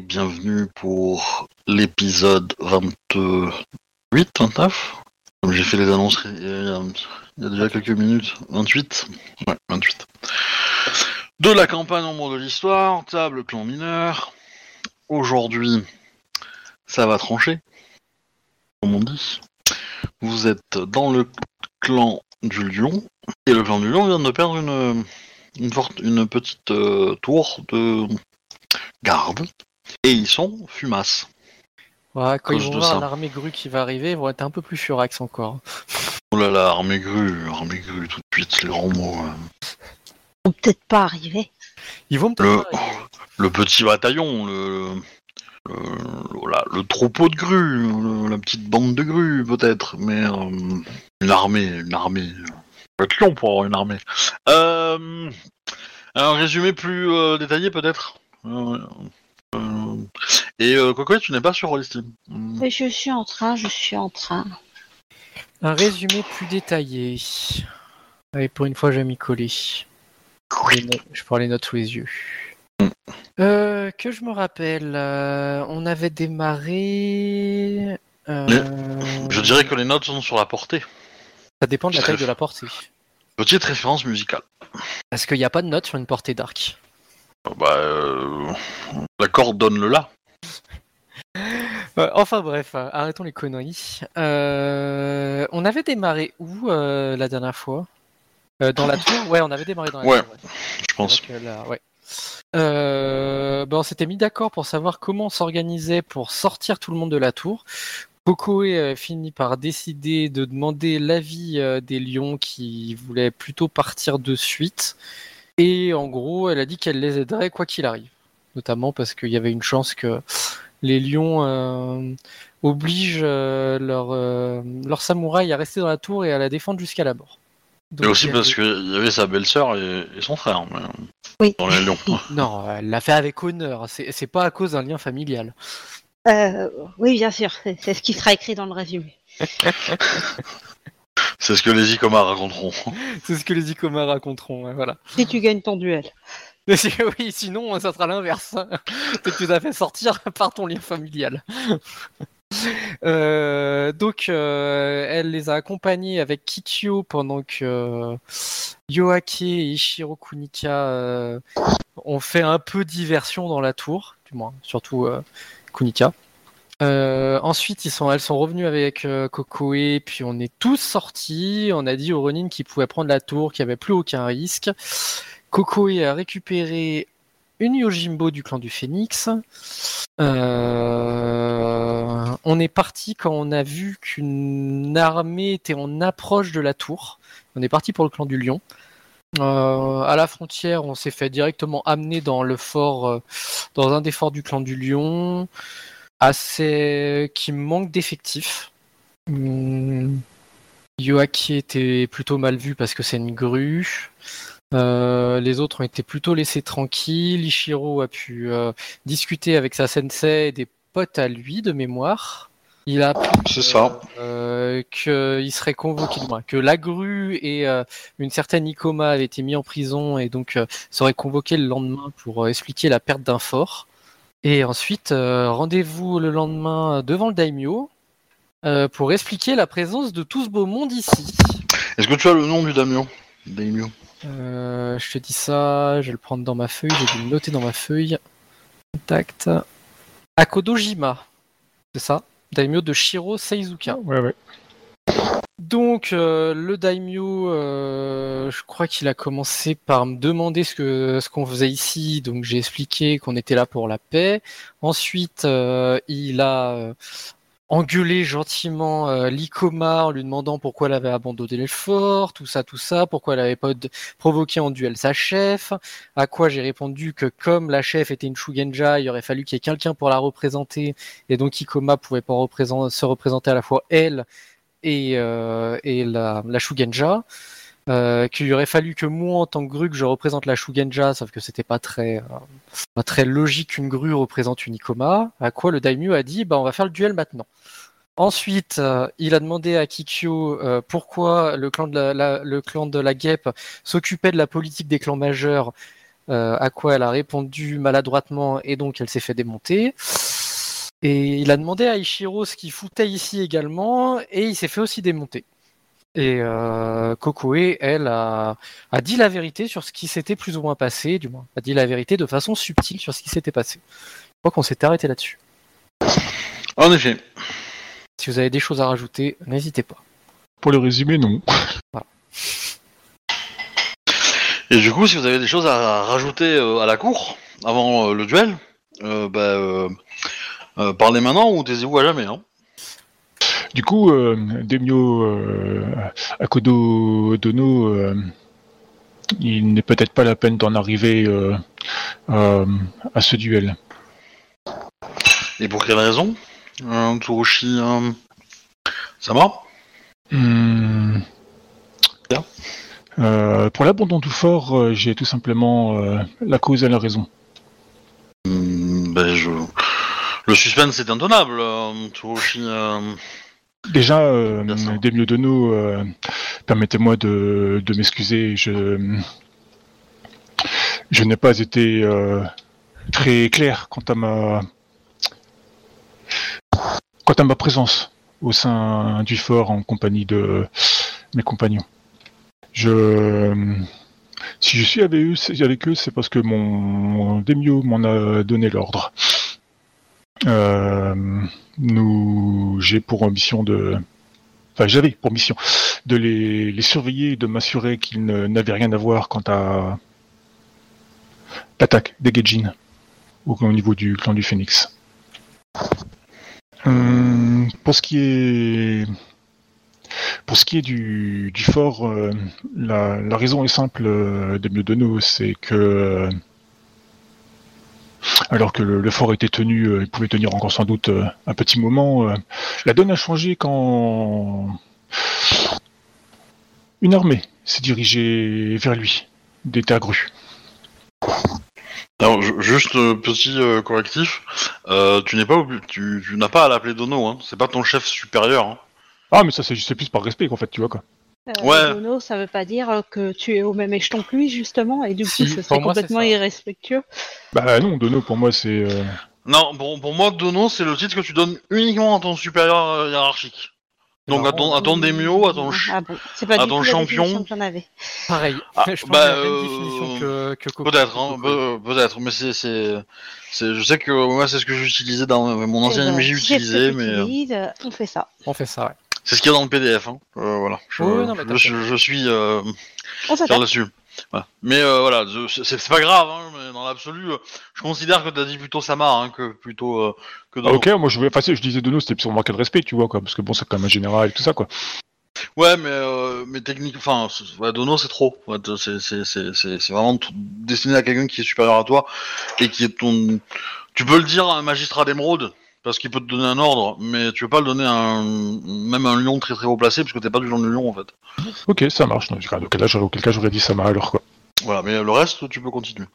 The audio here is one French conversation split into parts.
bienvenue pour l'épisode 28, 29. Comme j'ai fait les annonces il y a, déjà quelques minutes. 28 Ouais, 28. De la campagne mode de l'histoire, table clan mineur. Aujourd'hui, ça va trancher, comme on dit. Vous êtes dans le clan du lion, et le clan du lion vient de perdre une, une, forte- une petite euh, tour de garde, et ils sont fumaces. Ouais, quand ils vont voir ça. l'armée grue qui va arriver, ils vont être un peu plus furax encore. Oh là là, armée grue, armée grue, tout de suite, les grands mots. euh. vont peut-être pas arriver. Ils vont Le, peut-être pas arriver. le petit bataillon, le, le, voilà, le troupeau de grues, le- la petite bande de grues peut-être, mais euh, une armée, une armée. Faut être lion pour avoir une armée. Euh, un résumé plus euh, détaillé peut-être? Et euh, Coco, tu n'es pas sur Rollistim. Hmm. Mais je suis en train, je suis en train. Un résumé plus détaillé. Allez, pour une fois, je vais m'y coller. Les no- Je prends les notes sous les yeux. Euh, que je me rappelle, euh, on avait démarré. euh, Je dirais que les notes sont sur la portée. Ça dépend de la taille de la portée. Petite référence musicale. Parce qu'il n'y a pas de notes sur une portée d'arc. Bah, euh, la corde donne le la. Euh, enfin bref, euh, arrêtons les conneries. Euh, on avait démarré où euh, la dernière fois? Dans la tour? Ouais, on avait démarré dans la Ouais, tour. ouais. Je pense. Là, ouais. On s'était mis d'accord pour savoir comment on s'organisait pour sortir tout le monde de la tour. Kokoe finit par décider de demander l'avis des lions qui voulaient plutôt partir de suite. Et en gros, elle a dit qu'elle les aiderait quoi qu'il arrive. Notamment parce qu'il y avait une chance que les lions euh, obligent euh, leurs euh, leurs samouraïs à rester dans la tour et à la défendre jusqu'à la mort. Et Donc, aussi elle- parce qu'il y avait sa belle-sœur et, et son frère mais, Oui. dans les lions. Non, elle l'a fait avec honneur. C'est pas à cause d'un lien familial. Euh, oui, bien sûr, c'est ce qui sera écrit dans le résumé. C'est ce que les Icoma raconteront. C'est ce que les Icoma raconteront. hein, voilà. Si tu gagnes ton duel. Oui, sinon ça sera l'inverse. que tu as fait sortir par ton lien familial. Euh, donc, euh, elle les a accompagnés avec Kikyo pendant que euh, Yoake et Ishiro Kunika euh, ont fait un peu diversion dans la tour, du moins, surtout euh, Kunika. Euh, ensuite, elles sont revenues avec euh, Kokoe, puis on est tous sortis. On a dit au Ronin qu'ils pouvaient prendre la tour, qu'il n'y avait plus aucun risque. Kokoe a récupéré une Yojimbo du clan du Phénix. Euh, on est parti quand on a vu qu'une armée était en approche de la tour. On est parti pour le clan du Lion. Euh, à la frontière, on s'est fait directement amener dans le fort, euh, dans un des forts du clan du Lion, assez qui manque d'effectifs. Yoaki était plutôt mal vu parce que c'est une grue. Euh, les autres ont été plutôt laissés tranquilles. Ishiro a pu euh, discuter avec sa sensei et des potes à lui de mémoire. Il a appris euh, qu'il serait convoqué, que la grue et euh, une certaine Ikoma avaient été mis en prison et donc euh, seraient convoqués le lendemain pour euh, expliquer la perte d'un fort. Et ensuite, euh, rendez-vous le lendemain devant le daimyo euh, pour expliquer la présence de tout ce beau monde ici. Est-ce que tu as le nom du Damio Daimyo Euh, je te dis ça, je vais le prendre dans ma feuille, j'ai dû le noter dans ma feuille. Contact. Akodojima, c'est ça? Daimyo de Shiro Seizuka. Ouais, ouais. Donc, euh, le daimyo, euh, je crois qu'il a commencé par me demander ce que ce qu'on faisait ici. Donc, j'ai expliqué qu'on était là pour la paix. Ensuite, euh, il a euh, engueulé gentiment euh, l'Ikoma en lui demandant pourquoi elle avait abandonné le fort, tout ça, tout ça, pourquoi elle avait pas provoqué en duel sa chef. À quoi j'ai répondu que comme la chef était une Shugenja, il aurait fallu qu'il y ait quelqu'un pour la représenter, et donc Ikoma pouvait pas se représenter à la fois elle et, euh, et la, la Shugenja. Euh, qu'il aurait fallu que moi, en tant que grue, que je représente la Shugenja, sauf que c'était pas très, euh, pas très logique qu'une grue représente une Ikoma. À quoi le daimyo a dit, bah on va faire le duel maintenant. Ensuite, il a demandé à Kikyo pourquoi le clan de la, la- guêpe s'occupait de la politique des clans majeurs à quoi elle a répondu maladroitement et donc elle s'est fait démonter. Et il a demandé à Ichiro ce qu'il foutait ici également et il s'est fait aussi démonter. Et euh, Kokoe, elle, a, a dit la vérité sur ce qui s'était plus ou moins passé, du moins, a dit la vérité de façon subtile sur ce qui s'était passé. Je crois qu'on s'est arrêté là-dessus. En effet. Si vous avez des choses à rajouter, n'hésitez pas. Pour le résumé, non. Et du coup, si vous avez des choses à rajouter euh, à la cour avant euh, le duel, euh, bah, euh, parlez maintenant ou taisez-vous à jamais. Hein. Du coup, euh, Demio euh, Akodo Dono, euh, il n'est peut-être pas la peine d'en arriver euh, euh, à ce duel. Et pour quelle raison? Euh, Tsurushi euh, Sama? Hmm. Bien. Euh, pour l'abandon tout fort, euh, j'ai tout simplement euh, la cause et la raison. Hmm, ben, je... Le suspense est intenable, euh, euh, Déjà, euh, sûr. Demio Dono, euh, permettez-moi de, de m'excuser. Je, je n'ai pas été euh, très clair quant à ma quant à ma présence au sein du fort en compagnie de mes compagnons. Je si je suis avec eux, c'est- avec eux, c'est parce que mon, mon Demio m'en a donné l'ordre. Euh, nous, j'ai pour ambition de, enfin j'avais pour mission de les, les surveiller de m'assurer qu'ils n'avaient rien à voir quant à l'attaque des Gaijin au, au niveau du clan du Phénix. Hum, pour ce qui est pour ce qui est du, fort, euh, la, raison est simple euh, de mieux de nous, c'est que alors que le, le fort était tenu, euh, il pouvait tenir encore sans doute euh, un petit moment, euh, la donne a changé quand une armée s'est dirigée vers lui, des terres grues. Alors, ju- juste petit correctif, tu n'es pas obli- tu, tu n'as pas à l'appeler Dono, hein. c'est pas ton chef supérieur. Hein. Ah, mais ça, c'est c'est plus par respect qu'en fait, tu vois quoi. Euh, Ouais. Dono, ça veut pas dire que tu es au même échelon que lui, justement, et du coup, Si, ce serait moi, complètement irrespectueux. Bah non, Dono, pour moi, c'est. euh, Non, pour, pour moi, Dono, c'est le titre que tu donnes uniquement à ton supérieur euh, hiérarchique. Donc à ton, à ton démio, à ton... ch- Ah bon, c'est pas à du ton champion. définition que j'en avais. Pareil. Ah, je pense bah, que c'est la même euh, définition que, que Coco. Peut-être, hein, peut- peut-être, mais c'est, je sais que moi c'est ce que j'utilisais dans mon ancien Eh ben, MJ que mais euh, euh, on fait ça. On fait ça, ouais. C'est ce qu'il y a dans le PDF. Hein. Euh, voilà, je, Oui, non, mais je, t'as je- je suis euh, clair s'attaque. là-dessus. Voilà. Mais euh, voilà, c'est, pas grave, hein, mais dans l'absolu, euh, je considère que t'as dit plutôt Samar hein, que plutôt euh, que Ah, ok, moi je voulais. Enfin, je disais Dono, c'était pour manquer de respect, tu vois quoi, parce que bon, c'est quand même un général et tout ça quoi. Ouais, mais euh, mais technique, enfin, ouais, Dono c'est trop. Ouais, c'est c'est c'est c'est c'est vraiment destiné à quelqu'un qui est supérieur à toi et qui est ton. Tu peux le dire à un magistrat d'émeraude parce qu'il peut te donner un ordre, mais tu peux pas le donner à un même à un lion très très haut placé parce que t'es pas du genre de lion en fait. Ok, ça marche. Auquel, cas, j'aurais- auquel cas, j'aurais dit ça alors quoi. Voilà, mais le reste tu peux continuer.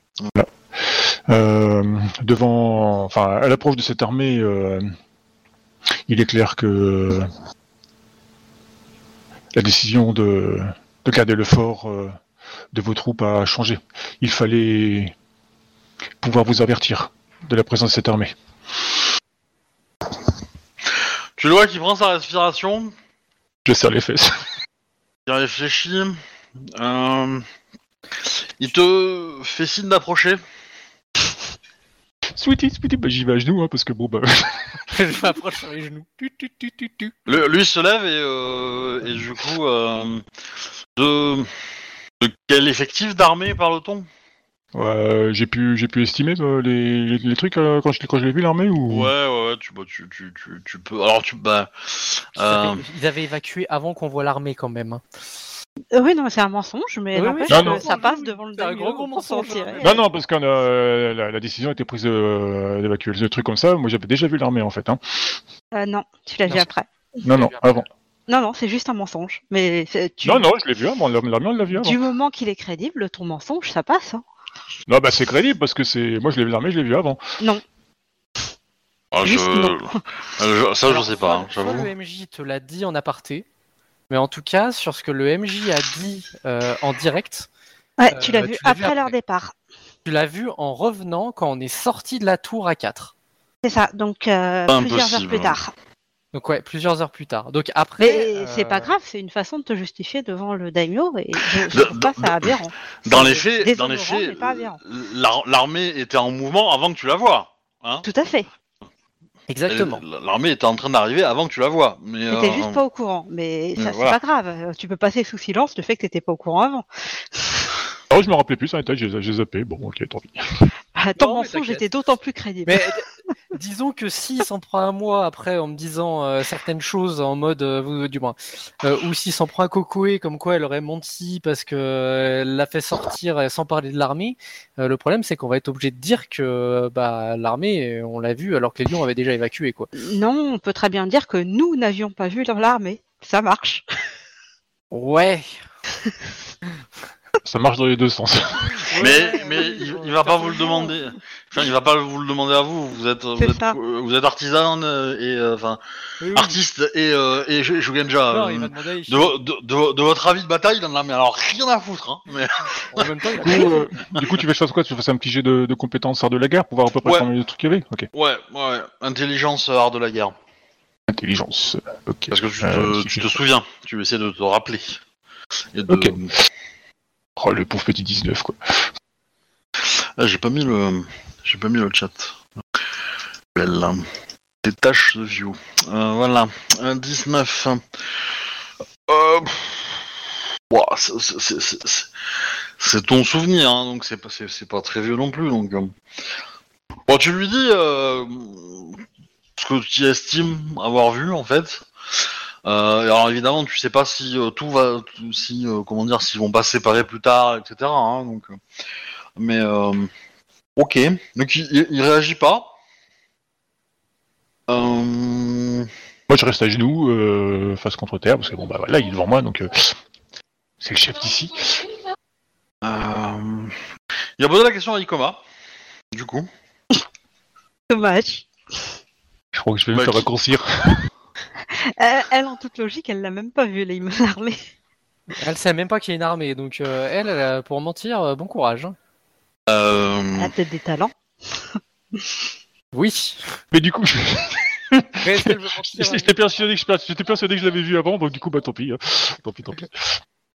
Euh, devant, enfin, à l'approche de cette armée, euh, il est clair que la décision de, de garder le fort euh, de vos troupes a changé. Il fallait pouvoir vous avertir de la présence de cette armée. Tu le vois qui prend sa respiration, Je serre les fesses. il réfléchit, euh, il te fait signe d'approcher. Sweetie, sweetie, bah, j'y vais à genoux, hein, parce que bon, bah, je m'approche sur les genoux. Tu, tu, tu, tu, tu. Le- lui se lève et, euh, et du coup, euh, de, de quel effectif d'armée parle-t-on? Ouais, j'ai pu, j'ai pu estimer euh, les, les, les trucs euh, quand je, l'ai- quand je l'ai vu l'armée ou? Ouais, ouais, ouais, tu, bah, tu, tu, tu, tu peux. Alors, tu. Bah, Ils euh, avaient- Ils avaient évacué avant qu'on voit l'armée quand même. hein. Euh, oui, non, c'est un mensonge, mais Oui, n'empêche Non, ça passe devant le C'est un gros, gros mensonge, hein. Non, non, parce que euh, la, la décision a été prise euh, d'évacuer le truc comme ça. Moi, j'avais déjà vu l'armée en fait. Hein. Euh, non, tu l'as Non, vu après. Non, non, avant. Non, non, c'est juste un mensonge. Mais c'est- tu... Non, non, je l'ai vu avant. L'armée, l'armée, on l'a vu avant. du moment qu'il est crédible, ton mensonge, ça passe. Hein. Non, bah c'est crédible parce que c'est. Moi, je l'ai vu l'armée, je l'ai vu avant. ah, je, Juste non. euh, je- ça, Alors, je sais pas, hein, soit- soit j'avoue. le MJ te l'a dit en aparté, mais en tout cas, sur ce que le MJ a dit euh, en direct, Ouais, Euh, tu l'as tu vu l'as vu après leur après. départ. Tu l'as vu en revenant quand on est sorti de la tour à 4. C'est ça, donc euh, Pas plusieurs heures impossible. plus tard. Donc ouais, plusieurs heures plus tard. Donc après. Mais euh, c'est pas grave, c'est une façon de te justifier devant le daimyo et je, trouve pas ça aberrant. Dans les faits, dans les faits, l'armée était en mouvement avant que tu la vois. Hein Tout à fait. Exactement. L'armée était en train d'arriver avant que tu la vois. Mais T'étais euh, juste pas au courant, mais mais ça voilà. c'est pas grave. Tu peux passer sous silence le fait que t'étais pas au courant avant. Oh, je me rappelais plus, en détail, j'ai j'ai zappé. Bon, ok, tant pis. Ah, Ton t'inquiète. était d'autant plus crédible. Mais disons que s'il s'en prend un mois après en me disant euh, certaines choses en mode, euh, vous- du moins, euh, ou s'il s'en prend un cocoé comme quoi elle aurait menti parce que euh, elle l'a fait sortir euh, sans parler de l'armée, euh, le problème c'est qu'on va être obligé de dire que bah, l'armée, euh, on l'a vu alors que les lions avaient déjà évacué quoi. Non, on peut très bien dire que nous n'avions pas vu dans l'armée. Ça marche. Ouais. Ça marche dans les deux sens. Mais, mais il, il va pas vous le demander. Enfin, il va pas vous le demander à vous. Vous êtes, vous êtes, ça. euh, vous êtes artisan euh, et euh, enfin Oui, oui. artiste et euh, et Shu- Shugenja. Non, euh, il m'a demandé à de, de, de- de votre avis de bataille dans l'armée. Alors rien à foutre. Hein, mais... En même temps, il a Du coup, euh, du coup, tu veux que je fasse quoi Tu fasse un petit jet de, de compétences art de la guerre pour voir à peu près Ouais. combien de trucs il y avait? Ok. Ouais, ouais. Intelligence, art de la guerre. Intelligence. Ok. Parce que tu te, Euh, tu te souviens. Tu essaies de te rappeler. Et de... Ok. Oh, le pauvre petit 19, quoi. Ah, j'ai pas mis le, j'ai pas mis le chat. Belle. Des tâches de view. Euh, voilà. Un 19. Euh... Ouah, c'est- ton souvenir, hein, donc c'est pas, pas très vieux non plus. Donc, euh. bon, tu lui dis euh, ce que tu estimes avoir vu en fait. Euh, alors évidemment, tu sais pas si euh, tout va, si euh, comment dire, s'ils vont pas se séparer plus tard, etc. hein, donc, mais euh, ok. Donc il, il- réagit pas. Euh, Moi, je reste à genoux, euh, face contre terre, parce que bon, bah voilà, il est devant moi, donc euh, c'est le chef d'ici. euh, il a posé la question à Ikoma. Du coup. Dommage. Je crois que je vais me Bah, faire qui- raccourcir. Elle, en toute logique, elle l'a même pas vu, les armée. Elle sait même pas qu'il y a une armée, donc euh, elle, pour mentir, euh, bon courage. hein. Euh, Elle a peut-être des talents. Oui. Mais du coup, j'étais persuadé que j'étais persuadé que je l'avais vu avant, donc du coup, bah tant pis. hein. Tant pis, tant pis.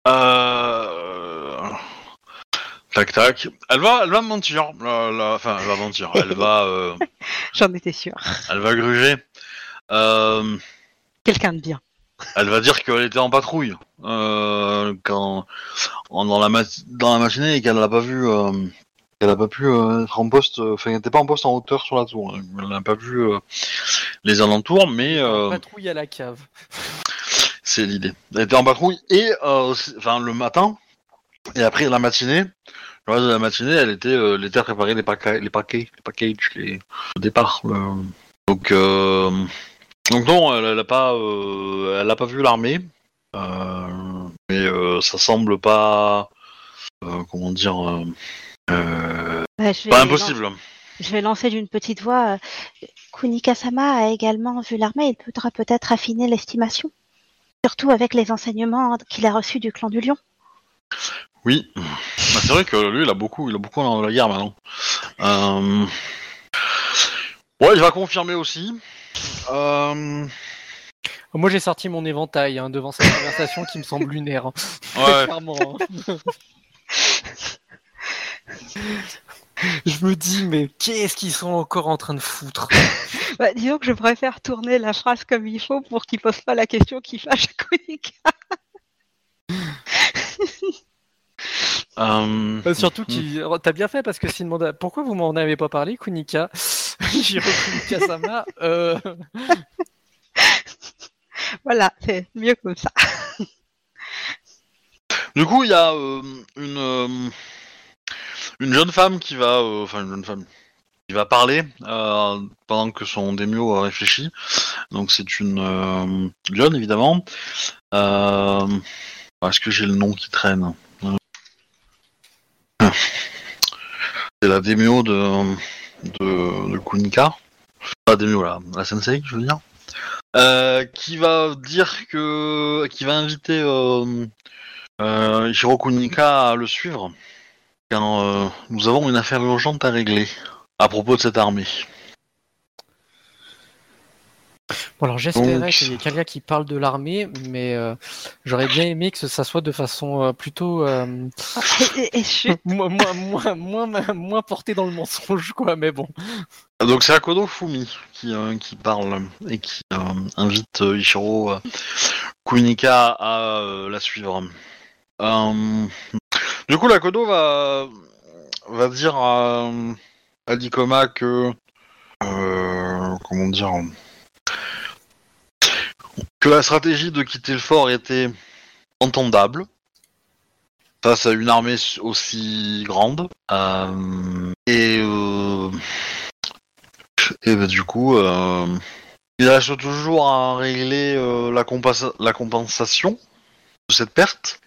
euh, Tac tac. Elle va, elle va mentir. la- la- Enfin, elle va mentir. Elle va, euh, J'en étais sûre. elle va gruger. Euh, Quelqu'un de bien. Elle va dire qu'elle était en patrouille euh, quand en- dans la mat- dans la matinée et qu'elle n'a pas vu, euh, qu'elle n'a pas pu euh, être en poste, euh, enfin, qu'elle n'était pas en poste en hauteur sur la tour. Elle n'a pas vu euh, les alentours, mais euh, Patrouille à la cave. c'est l'idée. Elle était en patrouille et euh, c'est- enfin le matin et après la matinée. Le reste de la matinée, elle était, euh, elle était à préparer les paquets, les paquets, les packages, les le départ. le- Donc, euh, donc non, elle, elle a pas, euh, elle a pas vu l'armée, Euh, mais euh, ça semble pas, comment dire, Bah, je, pas impossible. je vais lancer d'une petite voix. Kunika-sama a également vu l'armée. Il faudra peut-être affiner l'estimation. Surtout avec les enseignements qu'il a reçus du clan du lion. Oui, Bah, c'est vrai que lui, il a beaucoup, il a beaucoup dans la guerre maintenant. Ouais, il va confirmer aussi. Euh... Moi, j'ai sorti mon éventail hein, devant cette conversation qui me semble lunaire. hein. Ouais. Clairement. hein. Je me dis, mais qu'est-ce qu'ils sont encore en train de foutre? Bah, disons que je préfère tourner la phrase comme il faut pour qu'il pose pas la question qui fâche Kunika. Euh... Bah, Surtout qu'il t'as bien fait parce que s'il demande pourquoi vous m'en avez pas parlé, Kunika? J'ai Kunika Sama. Euh... Voilà, c'est mieux comme ça. Du coup, il y a euh, une euh, une jeune femme qui va, euh, enfin une jeune femme, qui va parler euh, pendant que son démio réfléchit. Donc c'est une euh, jeune évidemment. Euh, Est-ce que j'ai le nom qui traîne? C'est la démio de de, Kunika. Pas la démio là, la sensei, je veux dire. Euh, qui va dire que, qui va inviter euh, euh, Hiro Kunika à le suivre car euh, nous avons une affaire urgente à régler à propos de cette armée. Bon, alors j'espérais Donc- qu'il y ait quelqu'un qui parle de l'armée, mais euh, j'aurais bien aimé que ça soit de façon euh, plutôt euh, Et, et chut, moins, moins, moins, moins, moins porté dans le mensonge, quoi. Mais bon. Donc c'est Akodo Fumi qui, euh, qui parle et qui euh, invite euh, Ichiro euh, Kunika à euh, la suivre. Euh, du coup, l'Akodo va, va dire à, à Dikoma que... euh, comment dire Que la stratégie de quitter le fort était entendable face à une armée aussi grande. Euh, et... euh, et bah, du coup, euh, il reste toujours à régler la, la compensation de cette perte.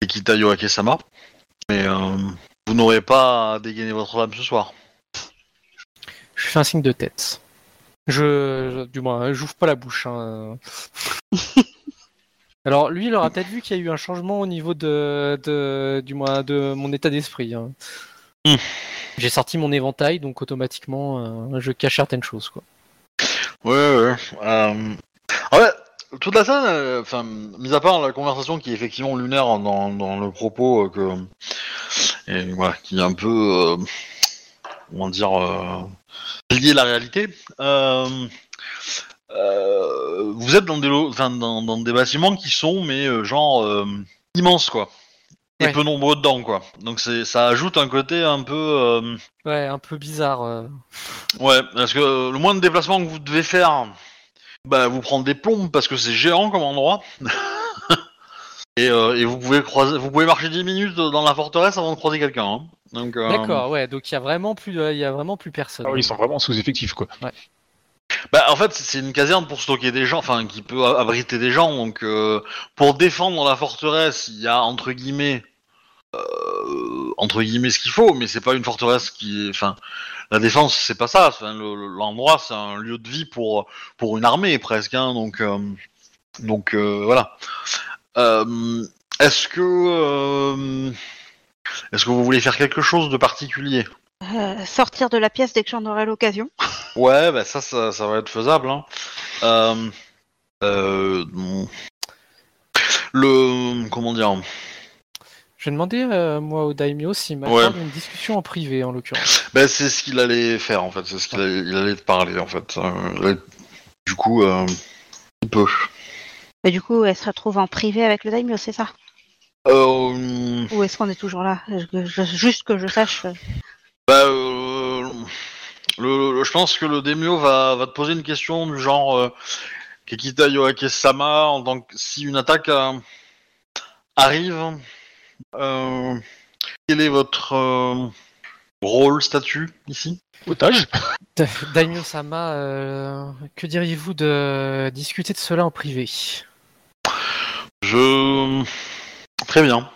Et Kita Yoake-sama. Mais vous n'aurez pas à dégainer votre lame ce soir. Je fais un signe de tête. Je, du moins, j'ouvre pas la bouche. hein. Alors lui, il aura peut-être vu qu'il y a eu un changement au niveau de, de du moins de mon état d'esprit. hein. Hmm. J'ai sorti mon éventail, donc automatiquement, euh, je cache certaines choses. Quoi. Ouais, ouais. Euh... En fait, toute la scène, euh, enfin, mis à part la conversation qui est effectivement lunaire dans, dans le propos euh, que. Et voilà, qui est un peu. euh, comment dire. Lié à la réalité. Euh, euh, vous êtes dans des, lo- enfin, dans, dans des bâtiments qui sont, mais euh, genre. immenses, quoi. Et Ouais. peu nombreux dedans, quoi. Donc c'est, ça ajoute un côté un peu. euh, Ouais, un peu bizarre. euh. Ouais, parce que le moins de déplacement que vous devez faire, bah, vous prendre des plombes parce que c'est géant comme endroit. et, euh, et vous pouvez croiser, vous pouvez marcher 10 minutes dans la forteresse avant de croiser quelqu'un. hein. Donc, euh, D'accord, ouais. Donc il y a vraiment plus, de- il y a vraiment plus personne. Ah oui, ils sont vraiment sous-effectifs, quoi. bah, en fait, c'est une caserne pour stocker des gens, enfin, qui peut a- abriter des gens. Donc, euh, pour défendre la forteresse, il y a entre guillemets, euh, entre guillemets, ce qu'il faut, mais c'est pas une forteresse qui, est- enfin, la défense, c'est pas ça. Enfin, le- le- L'endroit, c'est un lieu de vie pour pour une armée presque. Hein, donc, euh, donc euh, voilà. Euh, Est-ce que euh, est-ce que vous voulez faire quelque chose de particulier euh, sortir de la pièce dès que j'en aurai l'occasion. Ouais, bah ça, ça, ça va être faisable. Hein. Euh, euh, le comment dire Je vais demander euh, moi au daimyo s'il m'accorde une discussion en privé en l'occurrence. bah, c'est ce qu'il allait faire en fait. C'est ce qu'il allait, il allait te parler en fait. Euh, il allait- du coup, euh, il peut. Et du coup, elle se retrouve en privé avec le daimyo, c'est ça? Euh, Ou est-ce qu'on est toujours là? Je- je- Juste que je sache. euh, Bah, euh, le, le- je pense que le Demio va, va te poser une question du genre euh, Kekita en tant que si une attaque euh, arrive, euh, quel est votre euh, rôle, statut ici? Otage Da- Daimyo-sama, euh, que diriez-vous de discuter de cela en privé? Je. Très bien,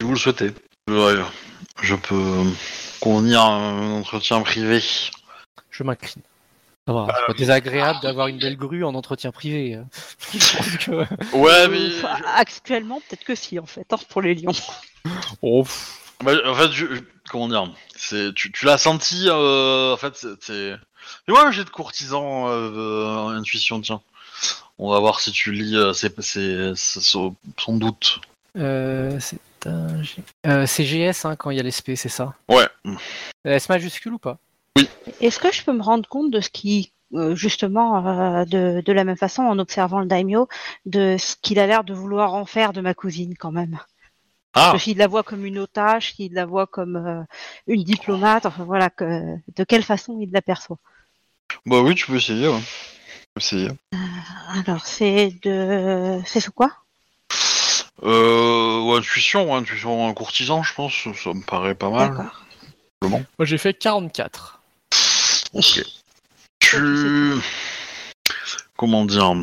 si vous le souhaitez. Je, je peux convenir à un entretien privé. Je m'incline. C'est pas désagréable d'avoir une belle grue en entretien privé. euh. Je pense que... Ouais, mais. euh, enfin, Actuellement, peut-être que si, en fait, hein, pour les lions. Oh. Bah, en fait, je, je- comment dire, c'est tu, tu l'as senti. euh, en fait, c'est-. Mais moi, j'ai de courtisan euh, euh, intuition. Tiens, on va voir si tu lis. euh, c'est son son doute. Euh, c'est un G- euh, c'est GS hein, quand il y a l'SP, c'est ça? Ouais. Euh, S majuscule ou pas? Est-ce que je peux me rendre compte de ce qui, euh, justement, euh, de, de la même façon, en observant le daimyo, de ce qu'il a l'air de vouloir en faire de ma cousine, quand même? Ah. S'il la voit comme une otage, s'il la voit comme euh, une diplomate, enfin voilà, que, de quelle façon il l'aperçoit. Bah oui, tu peux essayer. Ouais. Tu peux essayer. Alors, c'est de... C'est sous quoi? Euh, ouais, intuition, ouais, intuition courtisan, je pense. Ça me paraît pas mal. Moi j'ai fait 44. Ok. Tu. Comment dire?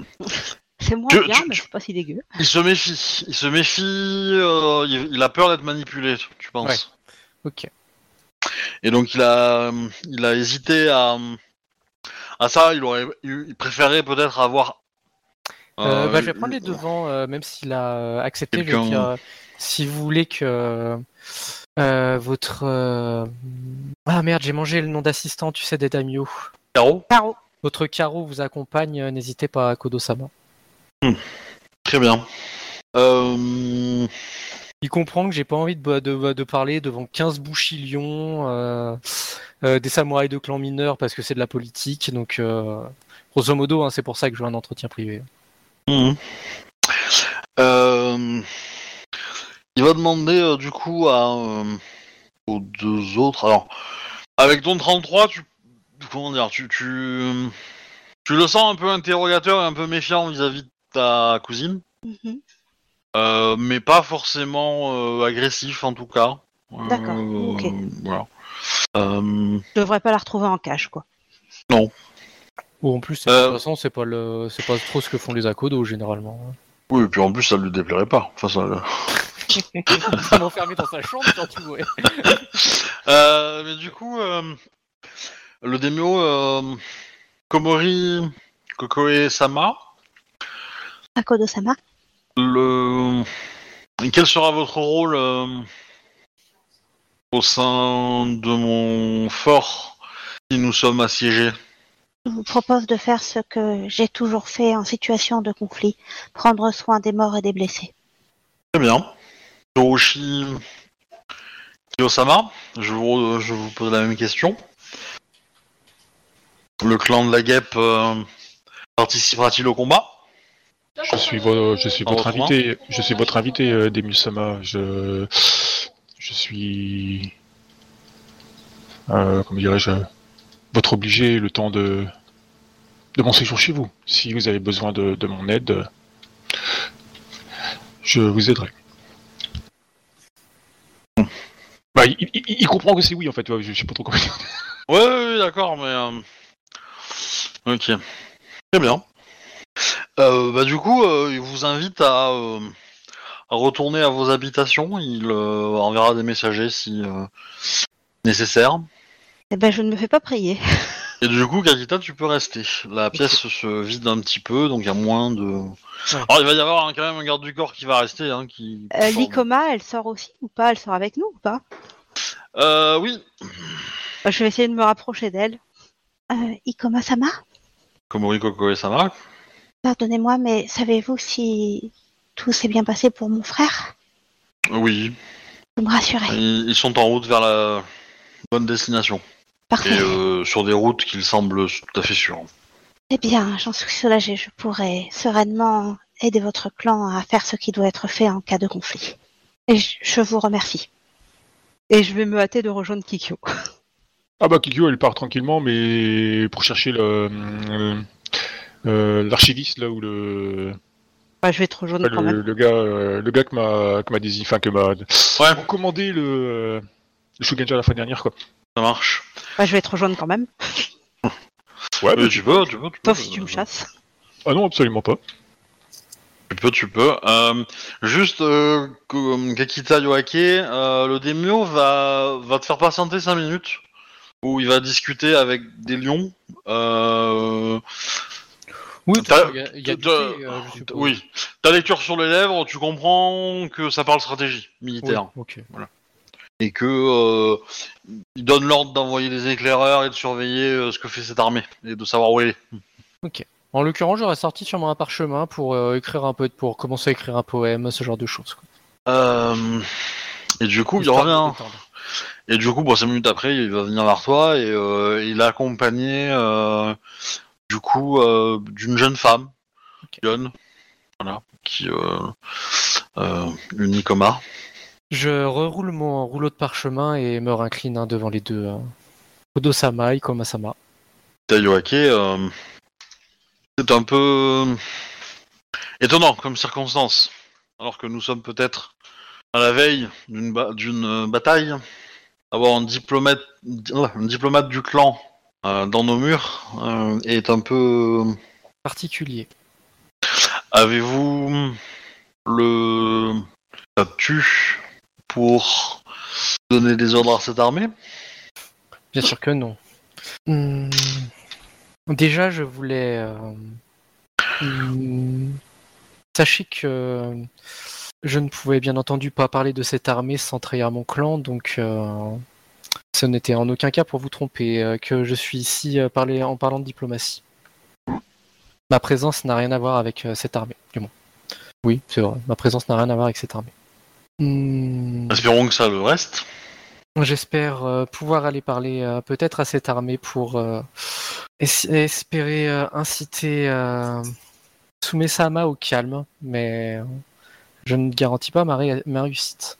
C'est moins Tu- bien, tu- mais tu- c'est pas si dégueu. Il se méfie. Il se méfie. euh, il, il a peur d'être manipulé, tu penses? Ouais. Ok. Et donc il a, il a hésité à, à ça. Il aurait, il préférait peut-être avoir. Euh, euh, bah, je vais prendre les devants, euh, même s'il a euh, accepté. Je vais quelqu'un- dire, euh, si vous voulez que Euh, votre... euh, Ah merde, j'ai mangé le nom d'assistant, tu sais, des daimyo. Caro Caro. Votre carreau vous accompagne, n'hésitez pas à Kodo-sama. Très bien. Euh, Il comprend que j'ai pas envie de, de, de parler devant 15 bouchilions, euh, euh, des samouraïs de clan mineur parce que c'est de la politique, donc euh, grosso modo, hein, c'est pour ça que je veux un entretien privé. Mhm. Euh, il va demander euh, du coup à, euh, aux deux autres. Alors, avec ton 33, tu comment dire, tu, tu tu le sens un peu interrogateur et un peu méfiant vis-à-vis de ta cousine, Mhm. euh, mais pas forcément euh, agressif en tout cas. Euh, D'accord, ok. Voilà. Euh, Je devrais pas la retrouver en cage, quoi. Ou en plus, de Euh. toute façon, c'est pas le, c'est pas trop ce que font les Akodo généralement. oui, et puis en plus ça lui déplairait pas. Enfin, ça, Ça m'enfermer dans sa chambre surtout, ouais. Euh, mais du coup, euh, le démio euh, Komori Kokoe-sama, Akodo-sama. le... quel sera votre rôle euh, au sein de mon fort si nous sommes assiégés? Je vous propose de faire ce que j'ai toujours fait en situation de conflit, prendre soin des morts et des blessés. Très bien. Toroshi Kiyosama, je vous, je vous pose la même question. Le clan de la guêpe euh, participera-t-il au combat? Je suis, vo- je suis En votre invité. Je suis votre invité, euh, Demus-sama. Je, je suis, euh, comment dirais-je, votre obligé le temps de, de mon séjour chez vous. Si vous avez besoin de, de mon aide, je vous aiderai. Bah, il, comprend que c'est oui en fait. ouais, Je, je sais pas trop comment dire. D'accord, mais... euh, Ok. Très bien. Euh, bah, du coup, euh, il vous invite à, à retourner à vos habitations. Il enverra des messagers si nécessaire. Eh ben, je ne me fais pas prier. Et du coup, Kakita, tu peux rester. La pièce se vide un petit peu, donc il y a moins de... Alors, il va y avoir hein, quand même un garde du corps qui va rester. Hein, qui... Euh, L'Ikoma, elle sort aussi ou pas? Elle sort avec nous ou pas? Euh, oui. Bah, Je vais essayer de me rapprocher d'elle. Euh, Ikoma-sama? Komori Koko et Sama. Pardonnez-moi, mais savez-vous si tout s'est bien passé pour mon frère? Oui. Vous me rassurez. Ils, ils sont en route vers la bonne destination. Parfait. Et euh, sur des routes qu'il semble tout à fait sûres. Eh bien, j'en suis soulagée. Je pourrai sereinement aider votre clan à faire ce qui doit être fait en cas de conflit. Et je, vous remercie. Et je vais me hâter de rejoindre Kikyo. Ah bah Kikyo elle part tranquillement mais pour chercher le euh, euh, l'archiviste là ou le Bah, je vais te rejoindre le, quand même. le gars euh, le gars que m'a que m'a désigné enfin que m'a Ouais, recommandé le le Shugenja la fois dernière quoi. ça marche. Bah, je vais te rejoindre quand même. Ouais, Euh, tu peux, tu peux. Tu peux, Sauf si tu me chasses. Ah non absolument pas. Tu peux, tu peux. Euh, juste, euh, Kakita Yoake, euh, le démio va, va te faire patienter 5 minutes, où il va discuter avec des lions. Euh, Oui, de toute T'as- façon, il y a, il y a du t'as- thé, euh, je suppose. oui, ta lecture sur les lèvres, tu comprends que ça parle stratégie militaire. Oui, ok. Et que euh, il donne l'ordre d'envoyer des éclaireurs et de surveiller euh, ce que fait cette armée, et de savoir où elle est. En l'occurrence, j'aurais sorti sûrement un parchemin pour euh, écrire un peu, pour commencer à écrire un poème, ce genre de choses. quoi. Euh, et du coup, il Histoire de revient. détendre. Et du coup, bon, cinq minutes après, il va venir vers toi et euh, il est accompagné euh, du coup euh, d'une jeune femme, Ok. jeune, voilà, qui euh, euh, une Nikoma. Je reroule mon rouleau de parchemin et me rincline hein, devant les deux. Hein. Odo-sama, Ikoma-sama. Tayoake, euh, c'est un peu étonnant comme circonstance, alors que nous sommes peut-être à la veille d'une ba- euh, bataille, avoir un diplomate, un diplomate du clan euh, dans nos murs euh, est un peu Particulier. Avez-vous le statut pour donner des ordres à cette armée Bien sûr que non. Hmm. Déjà, je voulais. euh, hmm, Sachez que Je ne pouvais bien entendu pas parler de cette armée sans trahir mon clan, donc euh, ce n'était en aucun cas pour vous tromper euh, que je suis ici en parlant de diplomatie. Ma présence n'a rien à voir avec cette armée, du moins. Oui, c'est vrai, ma présence n'a rien à voir avec cette armée. Hmm, Espérons que ça le reste. J'espère euh, pouvoir aller parler euh, peut-être à cette armée pour euh, es- espérer inciter Sume-sama au calme, mais je ne garantis pas ma, ré- ma réussite.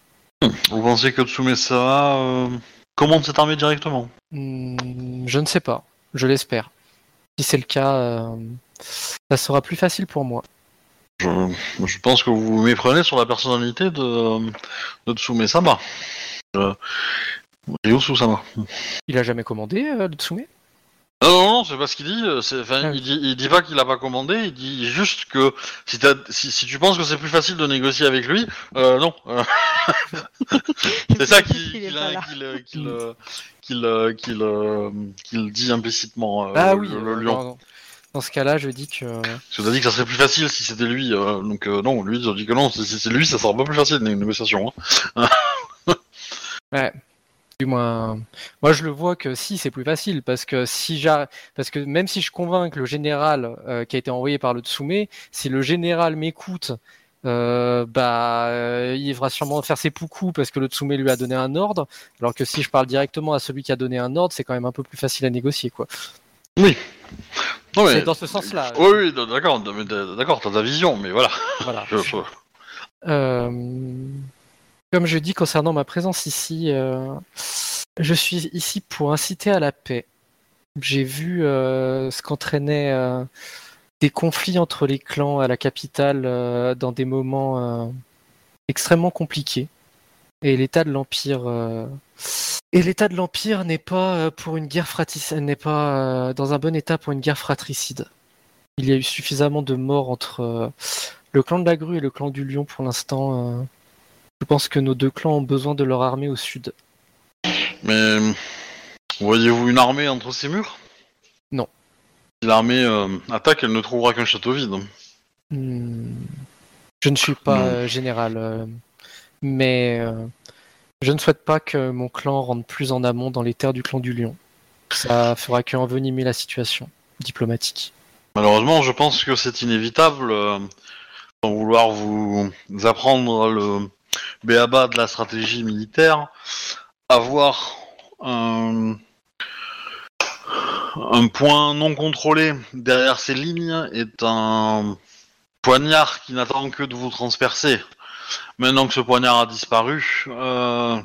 Vous pensez que Tsumesa euh, commande cette armée directement? Hmm, je ne sais pas, je l'espère. Si c'est le cas, ça sera plus facile pour moi. Je, je pense que vous vous méprenez sur la personnalité de, de Tsume-sama. Euh, Ryo Susama. Il a jamais commandé euh, Tsume? Non, non, non, c'est pas ce qu'il dit. euh, enfin, Ah oui. il, dit il dit pas qu'il a pas commandé, il dit juste que si, t'as- si, si tu penses que c'est plus facile de négocier avec lui, euh, non. c'est ça qu'il dit implicitement. euh, Ah le- oui, le, lion. Dans ce cas-là, je dis que Parce que t'as dit que ça serait plus facile si c'était lui. euh, donc euh, non, lui, il dit que non, si si c'est lui, ça sera pas plus facile les négociations. hein. Ouais. Du moins, moi je le vois que si c'est plus facile parce que si j'a- parce que même si je convainc le général euh, qui a été envoyé par le Tsume, si le général m'écoute, euh, bah euh, il va sûrement faire ses poucous parce que le Tsume lui a donné un ordre, alors que si je parle directement à celui qui a donné un ordre, c'est quand même un peu plus facile à négocier quoi. Non, C'est dans ce sens-là. Oui, oui, d'accord, d'accord, t'as ta vision, mais voilà. Voilà. Je- Euh, comme je dis concernant ma présence ici, euh, je suis ici pour inciter à la paix. J'ai vu euh, ce qu'entraînait euh, des conflits entre les clans à la capitale euh, dans des moments euh, extrêmement compliqués. Et l'état de l'empire euh, et l'état de l'empire n'est pas euh, pour une guerre fratricide, n'est pas euh, dans un bon état pour une guerre fratricide. Il y a eu suffisamment de morts entre le clan de la grue et le clan du lion pour l'instant. je pense que nos deux clans ont besoin de leur armée au sud. Mais voyez-vous une armée entre ces murs? Non. Si l'armée euh, attaque, elle ne trouvera qu'un château vide. Hmm, Je ne suis pas euh, général, mais euh, je ne souhaite pas que mon clan rentre plus en amont dans les terres du clan du lion. Ça fera qu'envenimer la situation diplomatique. Malheureusement, je pense que c'est inévitable, euh, sans vouloir vous apprendre le béaba de la stratégie militaire, avoir un point non contrôlé derrière ces lignes est un poignard qui n'attend que de vous transpercer. Maintenant que ce poignard a disparu, euh,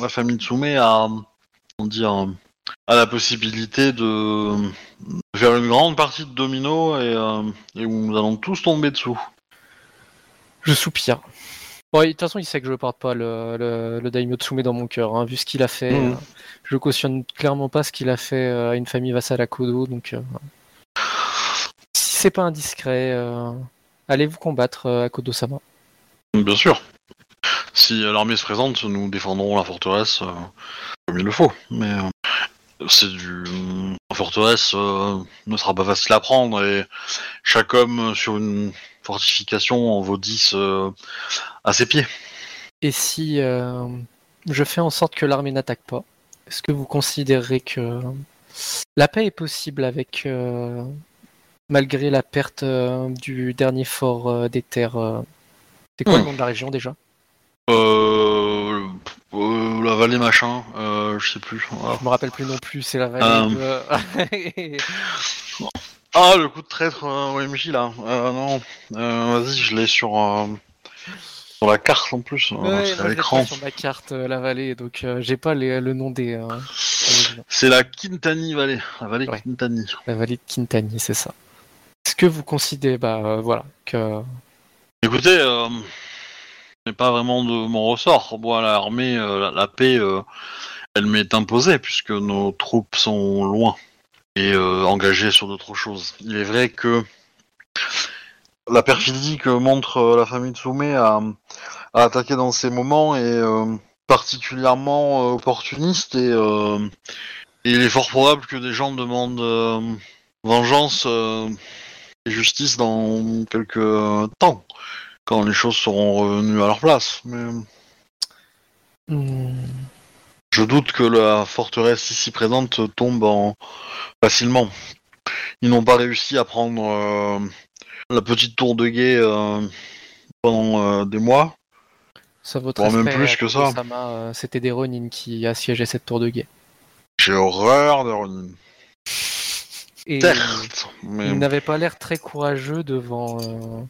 la famille Tsume a, dire, a la possibilité de faire une grande partie de domino et, euh, et où nous allons tous tomber dessous. Je soupire. Bon, de toute façon, il sait que je ne porte pas le, le, le Daimyo Tsume dans mon cœur. hein, vu ce qu'il a fait, Mhm. euh, je cautionne clairement pas ce qu'il a fait à une famille vassale à Kodo. Donc, euh, si c'est pas indiscret, allez vous combattre à Kodo-sama. Bien sûr. Si l'armée se présente, nous défendrons la forteresse euh, comme il le faut. Mais euh, c'est du. La forteresse euh, ne sera pas facile à prendre et chaque homme sur une fortification en vaut 10 euh, à ses pieds. Et si je fais en sorte que l'armée n'attaque pas, est-ce que vous considérerez que la paix est possible avec, malgré la perte du dernier fort des terres C'est quoi Hmm. le nom de la région déjà? Euh, euh, la vallée machin, euh, je sais plus. Voilà. Je me rappelle plus non plus, c'est la vallée de- Ah, le coup de traître OMJ là. Non, vas-y, je l'ai sur, sur la carte en plus. Ouais, c'est à l'écran. sur ma carte, la vallée, donc j'ai pas les- le nom des... C'est la Quintani Valley. La vallée Ouais. Quintani. la vallée de Quintani, c'est ça. Est-ce que vous considérez, bah voilà, que Écoutez, euh, c'est pas vraiment de mon ressort. Moi, l'armée, euh, la, paix, euh, elle m'est imposée puisque nos troupes sont loin et engagées sur d'autres choses. Il est vrai que la perfidie que montre la famille Tsume à, à attaquer dans ces moments est particulièrement opportuniste et, et il est fort probable que des gens demandent vengeance et justice dans quelques temps. Quand les choses seront revenues à leur place. Mais Hmm, je doute que la forteresse ici présente tombe en... facilement. Ils n'ont pas réussi à prendre euh, la petite tour de guet euh, pendant euh, des mois. Ça vaut Bon, même plus que ça. C'était des Ronin qui assiégeaient cette tour de guet. J'ai horreur de Ronin. Et Certes, mais il n'avait pas l'air très courageux devant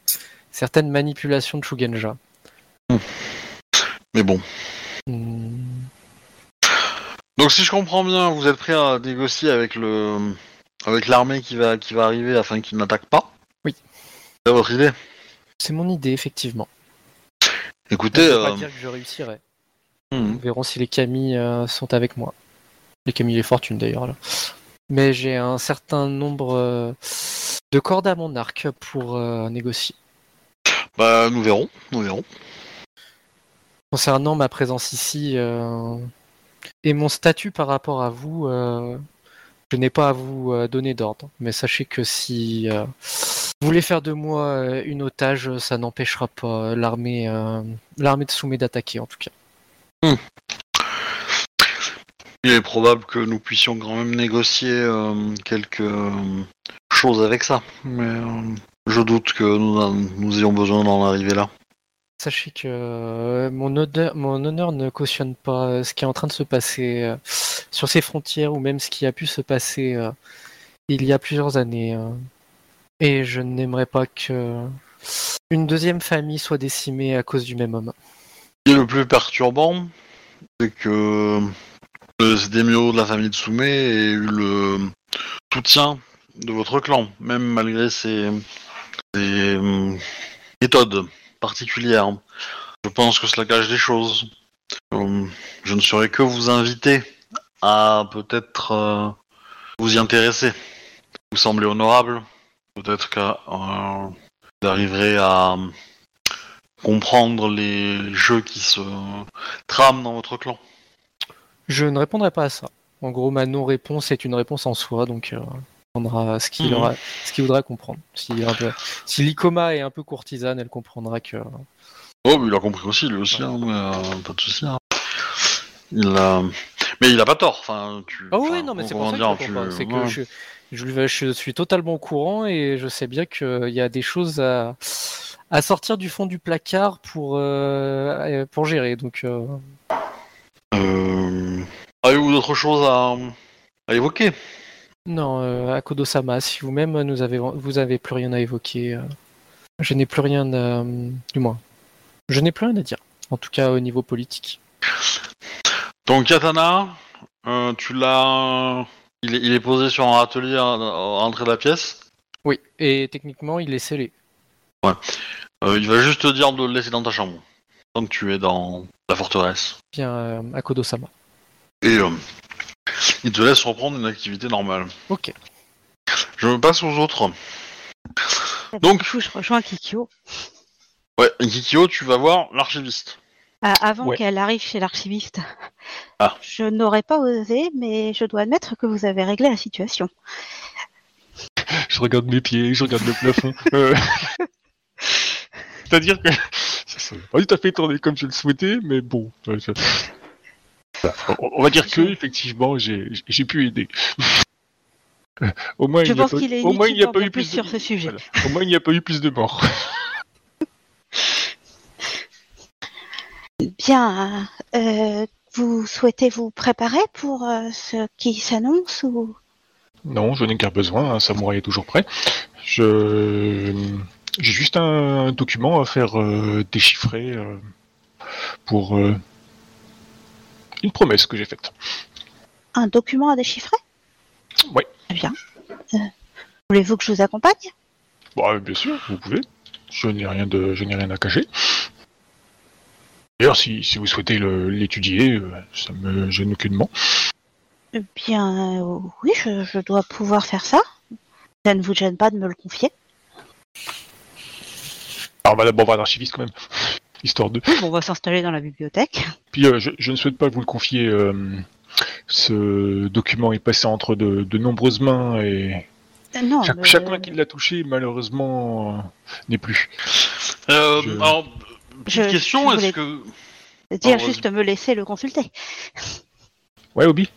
certaines manipulations de Shugenja. mais bon. Hmm, Donc si je comprends bien, vous êtes prêt à négocier avec le avec l'armée qui va qui va arriver afin qu'ils n'attaquent pas? Oui. C'est votre idée? C'est mon idée, effectivement. Écoutez, Ça ne pas euh, dire que je réussirai. hmm, Nous verrons si les Camille euh, sont avec moi. Les Camille et les Fortune d'ailleurs. là. Mais j'ai un certain nombre euh, de cordes à mon arc pour négocier. Bah nous verrons, nous verrons. Concernant ma présence ici euh, et mon statut par rapport à vous, euh, je n'ai pas à vous euh, donner d'ordre. Mais sachez que si euh, vous voulez faire de moi euh, une otage, ça n'empêchera pas l'armée euh, l'armée de Soumé d'attaquer en tout cas. Il est probable que nous puissions quand même négocier euh, quelque euh, chose avec ça, mais euh, je doute que nous, nous ayons besoin d'en arriver là. Sachez que euh, mon, honneur, mon honneur ne cautionne pas euh, ce qui est en train de se passer euh, sur ces frontières ou même ce qui a pu se passer il y a plusieurs années. et je n'aimerais pas que une deuxième famille soit décimée à cause du même homme. Ce qui est le plus perturbant, c'est que le daimyo de la famille de Sume ait eu le soutien de votre clan, même malgré ses, euh, méthodes particulières. Je pense que cela cache des choses. Euh, je ne saurais que vous inviter à peut-être euh, vous y intéresser. Vous semblez honorable. Peut-être que euh, à comprendre les jeux qui se trament dans votre clan. Je ne répondrai pas à ça. En gros, ma non-réponse est une réponse en soi, donc euh, prendra ce qu'il aura, ce qu'il voudra comprendre. Si, un peu- si l'Icoma est un peu courtisane, elle comprendra que Oh, mais il a compris aussi, lui aussi, hein, mais, euh, pas de souci. hein. Il a... Mais il a pas tort. Enfin, tu. Ah enfin, oui, non, mais c'est pour ça dire, que je tu-. C'est que ouais. je, je, lui- je suis totalement au courant et je sais bien qu'il y a des choses à, à sortir du fond du placard pour, euh, pour gérer. Donc, euh, Euh... Avez-vous d'autres choses à... à évoquer? Non, euh, Akodo-sama, si vous-même nous avez, vous avez plus rien à évoquer, euh, je n'ai plus rien à, du moins, je n'ai plus rien à dire. En tout cas, au niveau politique. Ton katana, euh, tu l'as. Il est, il est posé sur un atelier à, à l'entrée de la pièce? Oui, et techniquement, il est scellé. Euh, il va juste te dire de le laisser dans ta chambre. Tant que tu es dans la forteresse. Bien, euh, Akodo-sama. Et euh, il te laisse reprendre une activité normale. Ok. Je me passe aux autres. Du Donc- coup, je rejoins Kikyo. Ouais, Kikyo, tu vas voir l'archiviste. Ah, avant Ouais. qu'elle arrive chez l'archiviste. Ah. Je n'aurais pas osé, mais je dois admettre que vous avez réglé la situation. Je regarde mes pieds, je regarde le plafond. Euh, C'est-à-dire que ça s'est pas tout à fait tourné comme je le souhaitais, mais bon. je- Voilà. On on va dire que effectivement j'ai pu aider. Au moins Je il n'y a pense pas, au moins, il a eu plus plus de... sur ce sujet. Voilà. Au moins il n'y a pas eu plus de morts. Bien, euh, vous souhaitez vous préparer pour euh, ce qui s'annonce ou? Non, je n'ai qu'un besoin, un samouraï est toujours prêt. Je j'ai juste un document à faire euh, déchiffrer euh, pour euh, une promesse que j'ai faite. un document à déchiffrer? Oui. Très bien. Euh, Voulez-vous que je vous accompagne? Bah, bien sûr, vous pouvez. Je n'ai rien de, je n'ai rien à cacher. D'ailleurs, si, si vous souhaitez l'étudier, euh, ça me gêne aucunement. Eh Bien, euh, oui, je, je dois pouvoir faire ça. Ça ne vous gêne pas de me le confier? Alors, on va voir l'archiviste quand même, histoire de. Oui, bon, on va s'installer dans la bibliothèque. Puis, euh, je, je ne souhaite pas vous le confier. euh, ce document est passé entre de, de nombreuses mains et Euh, Non, chaque- mais- chacun qui l'a touché, malheureusement, euh, n'est plus. Euh, Je- Alors, petite Je- question, est-ce que... Dire juste me laisser le consulter. Ouais, Obi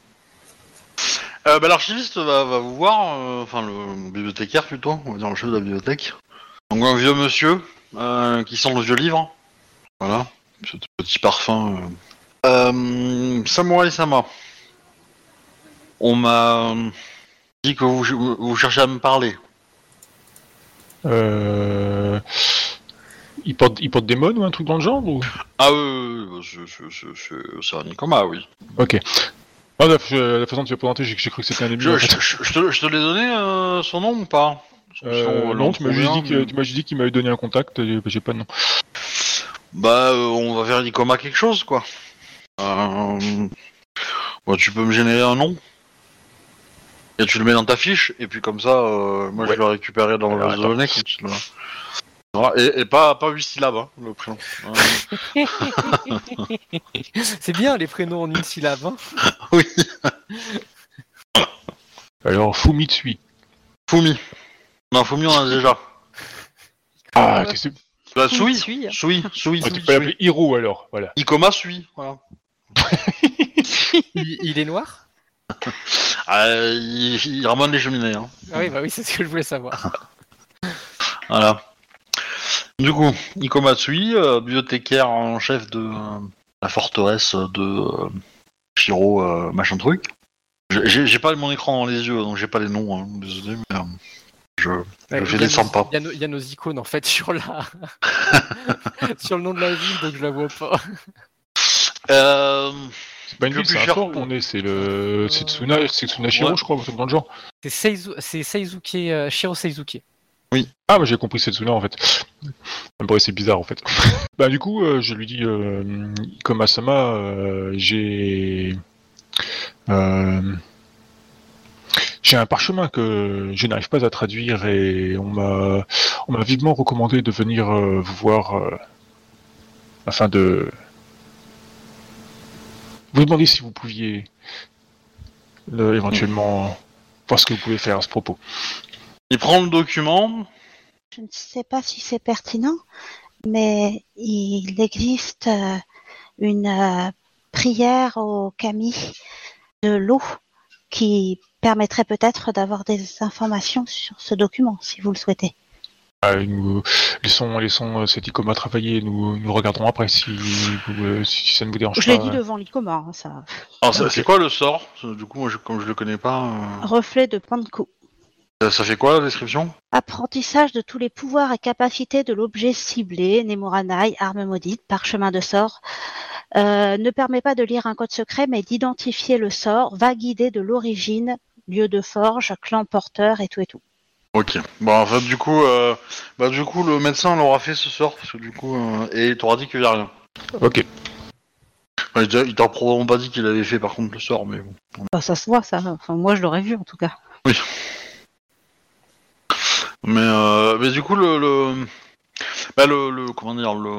Euh, bah, L'archiviste va, va vous voir, euh, enfin le bibliothécaire plutôt, on va dire le chef de la bibliothèque. Donc un vieux monsieur euh, qui sent le vieux livre. Voilà, ce petit parfum. Euh... Euh, Samurai Sama. On m'a dit que vous, vous cherchez à me parler. euh... il, porte, il porte des mônes ou un truc dans le genre ou... Ah oui, c'est- un Nikoma, oui. Ok. Ah, la, la façon dont tu l'as présenté, j'ai cru que c'était un ennemi. Je, en je- fait. je- je te, je te l'ai donné euh, son nom ou pas? Euh, Son- non, tu m'as juste dit que- mais- tu m'as juste dit qu'il m'avait donné un contact, et j'ai pas de nom. Bah, euh, on va faire Nikoma quelque chose, quoi. Euh... Tu peux me générer un nom Et tu le mets dans ta fiche, et puis comme ça, euh, moi Ouais. je vais le récupérer dans Alors, le données. Et, et pas, pas 8 syllabes, hein, le prénom. Euh, C'est bien les prénoms en une syllabe. hein. oui, Alors, Fumitsui. Fumi. Non, Fumi, on a déjà. Ah, Euh, qu'est-ce que Bah, Sui, Sui. Sui, Sui, Ah, tu peux l'appeler Hiro alors, voilà. Ikoma Sui, voilà. Il, il est noir? Ah, il, il ramène les cheminées, hein. Ah oui, bah oui, c'est ce que je voulais savoir. Voilà. Du coup, Nico Matsui, euh, bibliothécaire en chef de euh, la forteresse de euh, Shiro, euh, machin truc. J'ai- J'ai j'ai pas mon écran dans les yeux, donc j'ai pas les noms, hein, désolé, mais euh, je, Ouais, je il y a les sens nos- pas. Il y, a nos- il y a nos icônes en fait sur la sur le nom de la ville, donc je la vois pas. Euh, C'est pas une ville, c'est un fort qu'on est, c'est le. C'est Tsuna, c'est Tsunashiro, Ouais. je crois, un truc dans le genre. C'est Seizu... c'est Seizuke, euh, Shiro Seizuke. Ah, bah j'ai compris, c'est Tsuna en fait. Ça me paraissait bizarre en fait. bah, du coup, euh, je lui dis, euh, comme Asama, euh, j'ai. J'ai un parchemin que je n'arrive pas à traduire et on m'a on m'a vivement recommandé de venir euh, vous voir euh, afin de vous demander si vous pouviez euh, éventuellement voir ce que vous pouvez faire à ce propos. il prend le document. Je ne sais pas si c'est pertinent, mais il existe euh, une prière au kami de l'eau qui permettrait peut-être d'avoir des informations sur ce document, si vous le souhaitez. Ah, nous laissons, laissons euh, cet Icoma travailler, nous, nous regarderons après si, vous, euh, si ça ne vous dérange Je l'ai pas. dit devant l'Icoma, hein, ça. Alors, c'est- Ok. c'est quoi le sort? Du coup, moi, je- comme je le connais pas, euh, Reflet de Panko. ça, ça fait quoi la description? Apprentissage de tous les pouvoirs et capacités de l'objet ciblé, Nemoranai, arme maudite, parchemin de sort. Euh, ne permet pas de lire un code secret, mais d'identifier le sort, va guider de l'origine, lieu de forge, clan porteur et tout et tout. Ok. Bon, en fait, du coup, euh, bah, du coup, le médecin l'aura fait ce sort, parce que du coup, euh, et il t'aura dit qu'il y a rien. Ok. Enfin, il t'a- il t'a probablement pas dit qu'il avait fait, par contre, le sort, mais bon. Bah, ça se voit, ça. Enfin, moi, je l'aurais vu, en tout cas. Mais, euh, mais du coup, le, le, bah, le, le- comment dire, le,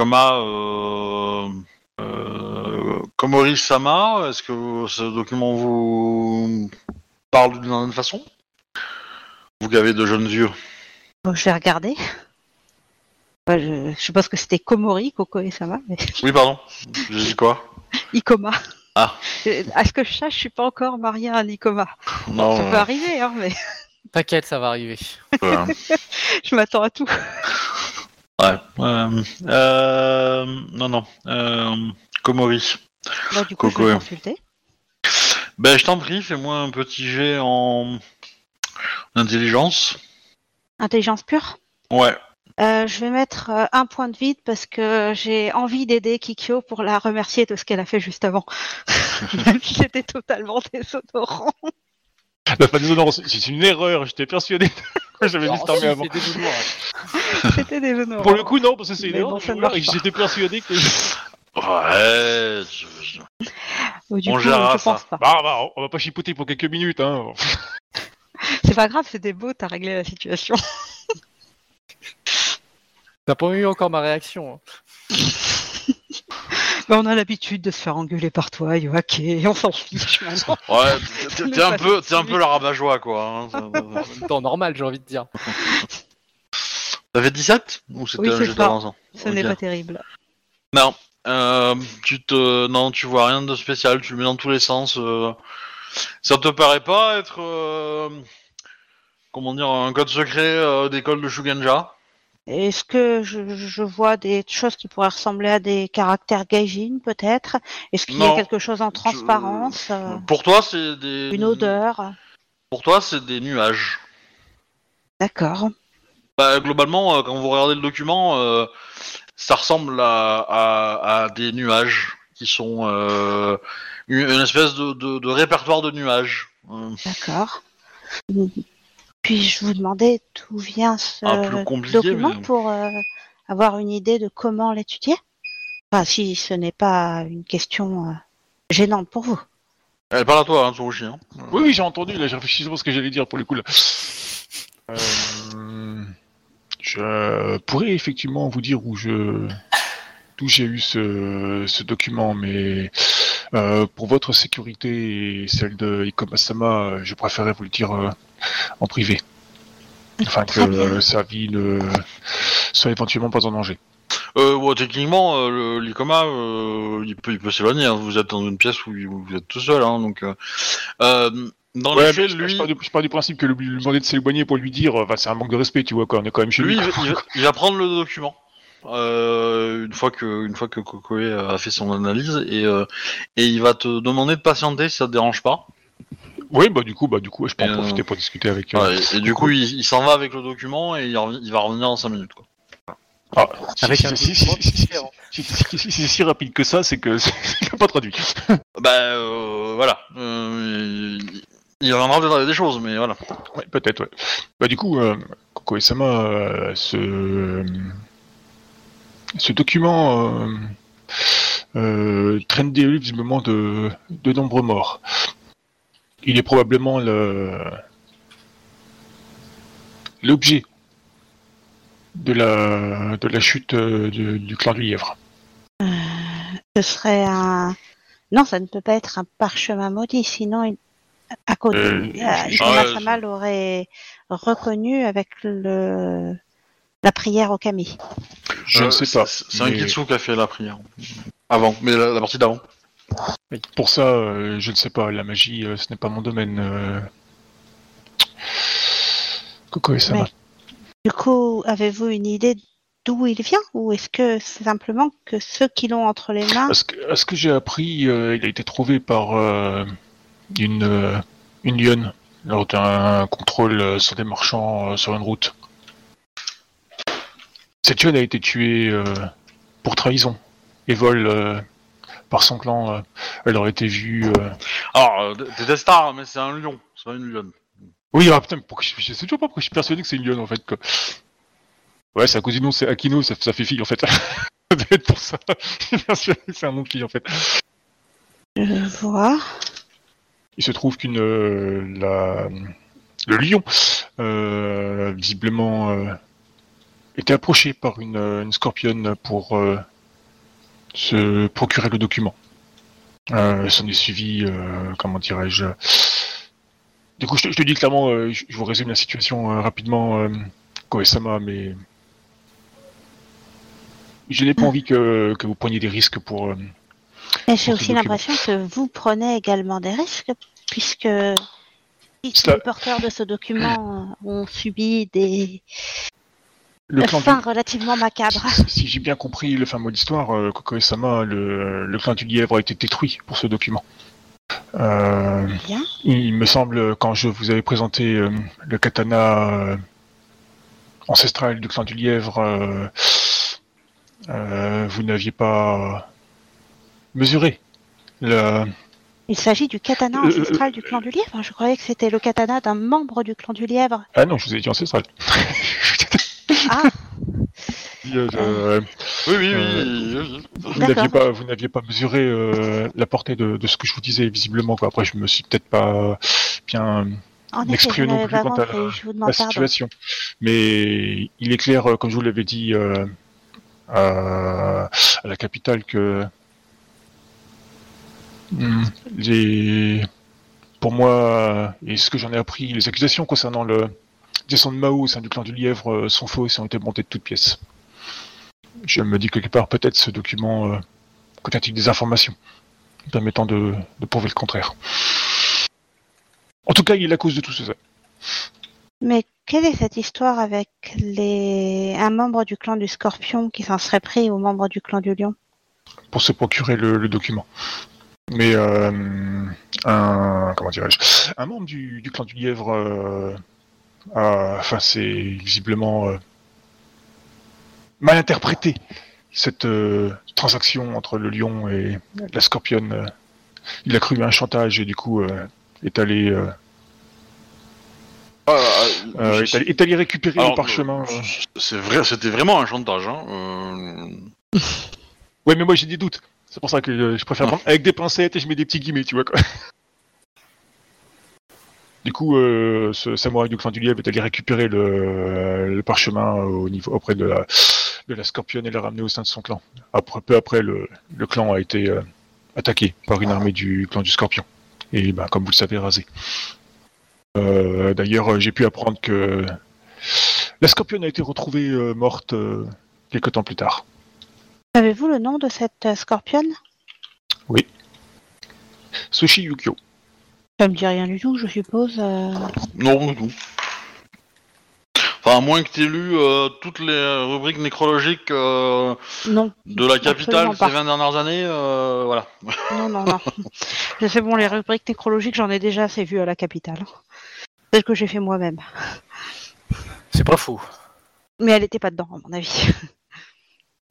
euh, euh, Komori Sama, est-ce que ce document vous parle d'une certaine façon? Vous qui avez de jeunes yeux. Bon, je vais regarder. Je, je suppose que c'était Komori, Koko et Sama, mais Oui, pardon. J'ai dit quoi? Ikoma. Ah. Euh, À ce que je sache, je suis pas encore mariée à un Ikoma? Non. Ça euh, peut arriver, hein, mais T'inquiète, ça va arriver. euh, je m'attends à tout. ouais. Euh, euh, non, non. Euh, Komori. Bon, du coup, je Coco, vais ouais. consulter. Ben, je t'en prie, fais-moi un petit jet en intelligence. Intelligence pure? Ouais. Euh, je vais mettre un point de vide parce que j'ai envie d'aider Kikyo pour la remercier de ce qu'elle a fait juste avant. Même si c'était totalement déshonorant. Des honneurs, c'est c'est une erreur, j'étais persuadé. J'avais dit cette armée avant. C'était des lourds. C'était déshonorant. Pour le coup, non, parce que c'est une erreur. bon, et. J'étais persuadé que. Ouais. je- je- Oh, du on coup, gérera je pense ça. pas. Bah, bah, on va pas chipoter pour quelques minutes, hein. C'est pas grave, c'était beau, t'as réglé la situation. T'as pas eu encore ma réaction. hein. Bah, on a l'habitude de se faire engueuler par toi, Yoake, on s'en fiche maintenant. Ouais, t'es- un pas peu, t'es un peu la rabat-joie, quoi. hein, En temps, normal, j'ai envie de dire. Ça fait 17 Ou c'était Oui, un ça. d'avance Ce n'est pas terrible. Non, euh, tu te, non, tu vois rien de spécial. Tu le mets dans tous les sens. euh, Ça te paraît pas être, euh, comment dire, un code secret euh, d'école de Shugenja? Est-ce que je, je vois des choses qui pourraient ressembler à des caractères gaijin, peut-être? Est-ce qu'il y a quelque chose en transparence euh, Pour toi, c'est des. Une odeur? Pour toi, c'est des nuages. D'accord. Bah, globalement, euh, quand vous regardez le document, euh, ça ressemble à, à, à des nuages qui sont euh, une, espèce de, de, de répertoire de nuages. D'accord. Puis-je vous demander d'où vient ce compliqué, document mais- pour euh, avoir une idée de comment l'étudier Enfin, si ce n'est pas une question euh, gênante pour vous. Elle parle à toi, hein, hein. Oui, oui, j'ai entendu, là, je réfléchis sur ce que j'allais dire pour le coup, là. Euh, je pourrais effectivement vous dire où je d'où j'ai eu ce, ce document, mais euh, pour votre sécurité et celle de Ikoma-sama, je préférerais vous le dire euh, en privé. Afin que euh, sa vie ne soit éventuellement pas en danger. Euh, techniquement, euh, le- l'ICOMA, euh, il peut, il peut s'éloigner. hein. Vous êtes dans une pièce où, où vous êtes tout seul, hein, donc. Dans Ouais, les faits, je, lui, je pars du, je pars du principe que lui demander de s'éloigner pour lui dire, euh, bah, c'est un manque de respect, tu vois, quoi, on est quand même chez lui, lui. il, va- il va, il va prendre le document. Euh, une fois que une fois que Kokoe a fait son analyse et euh, et il va te demander de patienter si ça te dérange pas. Oui, bah du coup, bah du coup, je peux Et, en euh, profiter pour discuter avec. euh, Ouais, et, et du coup il, il s'en va avec le document et il, rev- il va revenir dans 5 minutes quoi. Ah, si- Avec si, un si, si, si, si, différent. si, si, si, si c'est si rapide que ça, c'est que il n'a pas traduit. Bah euh, voilà. Euh, il, il reviendra des choses mais voilà. Ouais, peut-être, ouais. Bah du coup, euh, Coco et Sama, euh, ce ce document euh, euh, traîne des de de nombreux morts. Il est probablement le l'objet de la de la chute euh, du, clan du lièvre. Ce serait un. Non, ça ne peut pas être un parchemin maudit, sinon il... à côté, Euh, euh, Ikoma je- Sama l'aurait reconnu avec le la prière au kami. Je Euh, ne sais pas. C'est un Kitsu qui a fait la prière. Avant, mais la, la partie d'avant. Pour ça, euh, je ne sais pas. La magie, euh, ce n'est pas mon domaine. Euh... Coco et Sama. Mais- Du coup, avez-vous une idée d'où il vient ou est-ce que c'est simplement que ceux qui l'ont entre les mains À ce que, à ce que j'ai appris, il a été trouvé par une, une lionne lors d'un contrôle sur des marchands sur une route. Cette lionne a été tuée pour trahison et vol par son clan. euh. elle aurait été vue. euh, Alors, euh, t'es Destar, mais c'est un lion, c'est pas une lionne. Oui, ah putain, pourquoi je, je sais toujours pas pourquoi je suis persuadé que c'est une lionne en fait. Quoi. Ouais, c'est à cause du nom, c'est Akino, ça, ça fait fille en fait. pour ça. Je suis persuadé que c'est un nom de fille en fait. Je vois. Il se trouve qu'une euh, la le lion euh, visiblement euh, était approché par une, euh, une scorpionne pour euh, se procurer le document. Euh, S'en est suivi, euh, comment dirais-je. Du coup, je te, je te dis clairement, euh, je, je vous résume la situation euh, rapidement, euh, Koe-sama, mais je n'ai pas envie que, que vous preniez des risques pour. euh, j'ai aussi l'impression que vous prenez également des risques, puisque si les porteurs de ce document euh, ont subi des le clan du- fins relativement macabres. Si j'ai bien compris le fin mot d'histoire, euh, Koko Sama, le, le clan du lièvre a été détruit pour ce document. Euh, Bien. il me semble, quand je vous avais présenté euh, le katana euh, ancestral du clan du lièvre, vous n'aviez pas mesuré le... Il s'agit du katana ancestral du clan du lièvre. Je croyais que c'était le katana d'un membre du clan du lièvre. Ah non, je vous ai dit ancestral. Ah, Euh, euh, Oui, oui, Euh, oui. oui, oui. vous n'aviez pas, vous n'aviez pas mesuré euh, la portée de, de ce que je vous disais visiblement. Quoi. Après, je me suis peut-être pas bien en effet, je m'exprimer non plus quant à la situation. Mais il est clair, euh, comme je vous l'avais dit euh, à, à la capitale, que hmm, les, pour moi, et ce que j'en ai appris, les accusations concernant le, descend de Mao au sein du clan du lièvre euh, sont fausses et ont été montées de toutes pièces. Je me dis quelque part, peut-être ce document euh, contient-il des informations permettant de, de prouver le contraire. En tout cas, il est la cause de tout cela. Mais quelle est cette histoire avec les un membre du clan du Scorpion qui s'en serait pris aux membres du clan du Lion? Pour se procurer le, le document. Mais euh, un comment dirais-je un membre du, du clan du lièvre euh, a- enfin c'est visiblement euh, mal interprété cette euh, transaction entre le lion et la scorpionne. il a cru à un chantage et du coup euh, est allé euh, euh, est, allé, est allé récupérer Alors, le parchemin. C'est vrai, c'était vraiment un chantage. Hein. Ouais, mais moi j'ai des doutes. C'est pour ça que je préfère Ah. prendre avec des pincettes et je mets des petits guillemets, tu vois quoi. Du coup, ce samouraï du clan du lièvre est allé récupérer le, le parchemin au niveau auprès de la, de la scorpionne et l'a ramené au sein de son clan. Après, peu après, le, le clan a été euh, attaqué par une armée du clan du scorpion. Et ben, comme vous le savez, rasé. Euh, D'ailleurs, j'ai pu apprendre que la scorpionne a été retrouvée euh, morte euh, quelques temps plus tard. Avez-vous le nom de cette euh, Scorpionne Sushi Yukio. Ça me dit rien du tout, je suppose. euh. Non, du tout. Enfin, à moins que tu aies lu euh, toutes les rubriques nécrologiques euh, Non, de la capitale ces pas. 20 dernières années, euh, voilà. non, non, non. je sais bon, les rubriques nécrologiques, j'en ai déjà assez vu à la capitale. Celle que j'ai fait moi-même. C'est pas faux. Mais elle était pas dedans, à mon avis.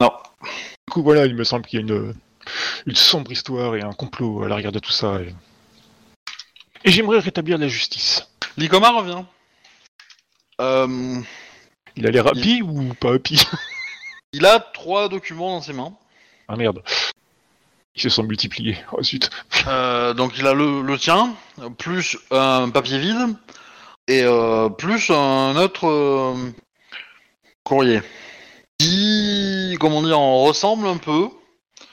Du coup, voilà, il me semble qu'il y a une, une sombre histoire et un complot à l'arrière de tout ça. Et, et j'aimerais rétablir la justice. L'Icoma revient. Euh, Il a l'air happy ou pas happy? Il a trois documents dans ses mains. Ah merde. Ils se sont multipliés. Oh zut. Euh, donc il a le, le tien, plus un papier vide, et euh, plus un autre euh, courrier. Qui, comment dire, en ressemble un peu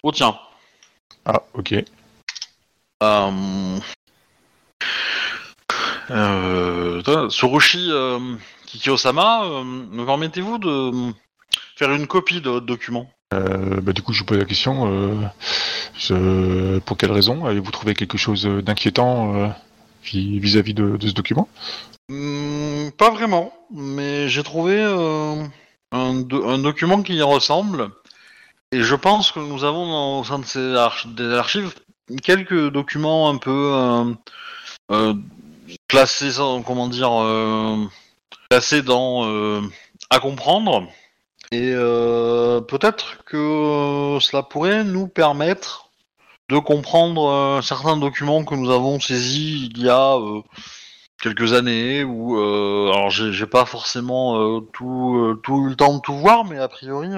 au tien. Ah, ok. Surushi Kikyo-sama, euh, me permettez-vous de faire une copie de votre document? Euh, bah, du coup, je vous pose la question. euh, je- Pour quelle raison Avez-vous trouvé quelque chose d'inquiétant euh, vis- vis-à-vis de, de ce document? Hmm, Pas vraiment, mais j'ai trouvé euh, un, do- un document qui y ressemble. Et je pense que nous avons dans- au sein de ces arch- des archives quelques documents un peu euh, euh, classés, sans- comment dire, euh, classés dans euh, à comprendre. Et euh, peut-être que cela pourrait nous permettre de comprendre euh, certains documents que nous avons saisis il y a quelques années euh, alors j'ai pas forcément tout, tout le temps de tout voir mais a priori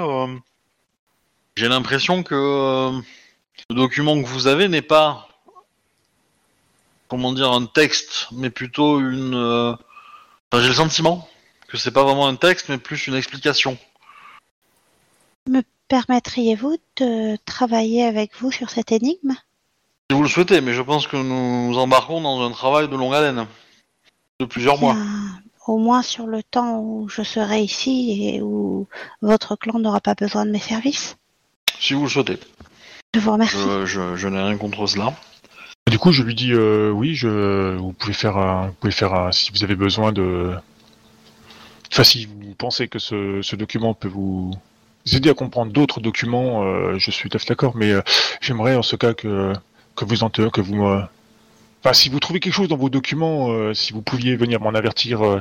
j'ai l'impression que le document que vous avez n'est pas comment dire un texte mais plutôt une enfin, j'ai le sentiment que c'est pas vraiment un texte mais plus une explication. Permettriez-vous de travailler avec vous sur cette énigme? Si vous le souhaitez mais je pense que nous embarquons dans un travail de longue haleine de plusieurs mois. Au moins sur le temps où je serai ici et où votre clan n'aura pas besoin de mes services. si vous le souhaitez. Je vous remercie. je n'ai rien contre cela Du coup, je lui dis euh, oui, je, vous pouvez faire un, vous pouvez faire un, si vous avez besoin de, enfin si vous pensez que ce, ce document peut vous aider à comprendre d'autres documents, euh, je suis tout à fait d'accord, mais euh, j'aimerais en ce cas que que vous en que vous me, enfin si vous trouvez quelque chose dans vos documents, euh, si vous pouviez venir m'en avertir, euh,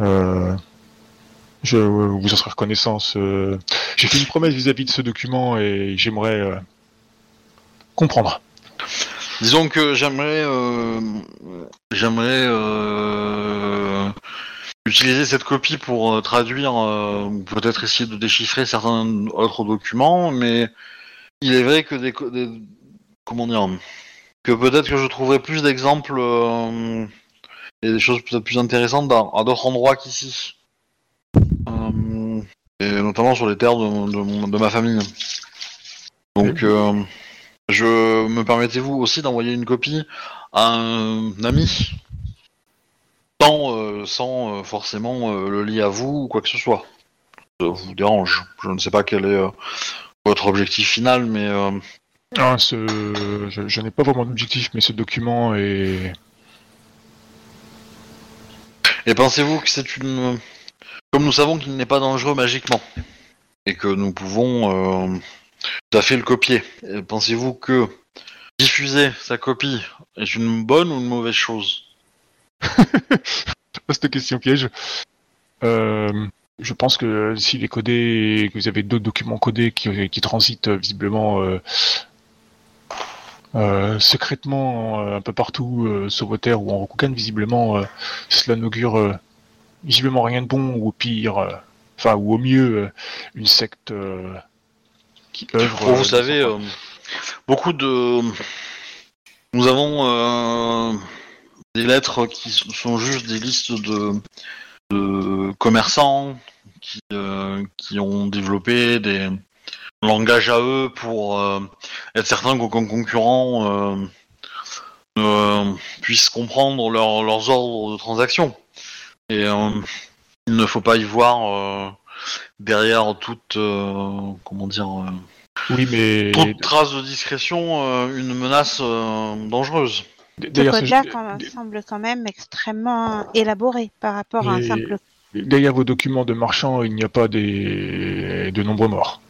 euh, je vous en serais reconnaissance. euh. J'ai fait une promesse vis-à-vis de ce document et j'aimerais euh, comprendre. Disons que j'aimerais, euh, j'aimerais euh, utiliser cette copie pour euh, traduire, ou peut-être essayer de déchiffrer certains autres documents, mais il est vrai que des, co- des- comment dire, que peut-être que je trouverai plus d'exemples et des choses peut-être plus intéressantes dans- à d'autres endroits qu'ici, et notamment sur les terres de, de mon- de ma famille. Donc, je me permettez-vous aussi d'envoyer une copie à un ami sans, euh, sans euh, forcément euh, le lier à vous ou quoi que ce soit. Ça vous dérange. Je ne sais pas quel est votre objectif final, mais Ah, ce... Je, je n'ai pas vraiment d'objectif, mais ce document est... et pensez-vous que c'est une comme nous savons qu'il n'est pas dangereux magiquement et que nous pouvons euh, à fait le copier. Pensez-vous que diffuser sa copie est une bonne ou une mauvaise chose Cette question piège. Euh, je pense que s'il est codé que vous avez d'autres documents codés qui, transitent visiblement euh, euh, secrètement euh, un peu partout euh, sur vos terres ou en Rokugan, visiblement, euh, cela n'augure euh, visiblement rien de bon ou au pire, euh, enfin ou au mieux, euh, une secte euh, qui euh, vous dans savez, euh, beaucoup de. Nous avons euh, des lettres qui sont juste des listes de, de commerçants qui, euh, qui ont développé des langages à eux pour euh, être certains qu'aucun concurrent euh, puisse comprendre leur- leurs ordres de transaction. Et euh, il ne faut pas y voir euh, derrière toute. euh, comment dire. euh, Oui, mais toute trace de discrétion euh, une menace euh, dangereuse. Ce code-là semble quand même extrêmement élaboré par rapport à un simple. derrière vos documents de marchand, il n'y a pas des de nombreux morts.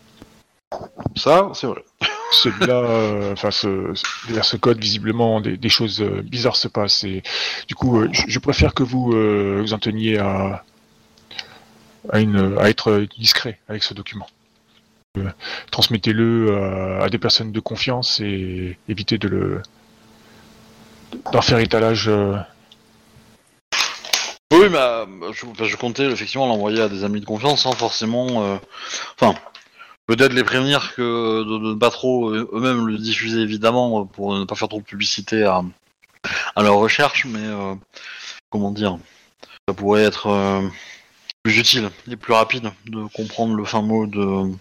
Ça, c'est vrai. Celui-là, enfin, ce- derrière ce code, visiblement, des, des choses euh, bizarres se passent. Et du coup, euh, je, je préfère que vous euh, vous en teniez à, à, être discret avec ce document. Euh, Transmettez-le à, des personnes de confiance et évitez de le d'en faire étalage. euh, Oui, euh, je, comptais effectivement l'envoyer à des amis de confiance sans forcément. Enfin, peut-être les prévenir que de, ne pas trop eux-mêmes le diffuser évidemment pour ne pas faire trop de publicité à, leur recherche, mais comment dire, ça pourrait être plus utile et plus rapide de comprendre le fin mot de.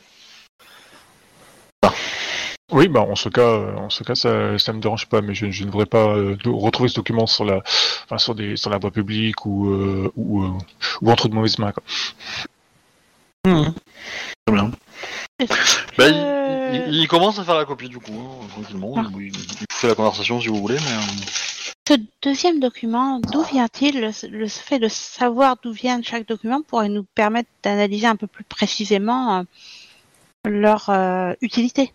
Oui, bah en ce cas, en ce cas, ça, ça me dérange pas, mais je, je ne voudrais pas euh, retrouver ce document sur la, enfin, sur des, sur la voie publique ou euh, ou, euh, ou entre de mauvaises mains. Quoi. Très bien. Bah, que- il, il- il commence à faire la copie du coup, hein, tranquillement. Ah. Il, il fait la conversation si vous voulez, mais. Ce deuxième document, d'où vient-il le, le fait de savoir d'où vient chaque document pourrait nous permettre d'analyser un peu plus précisément euh, leur euh, utilité?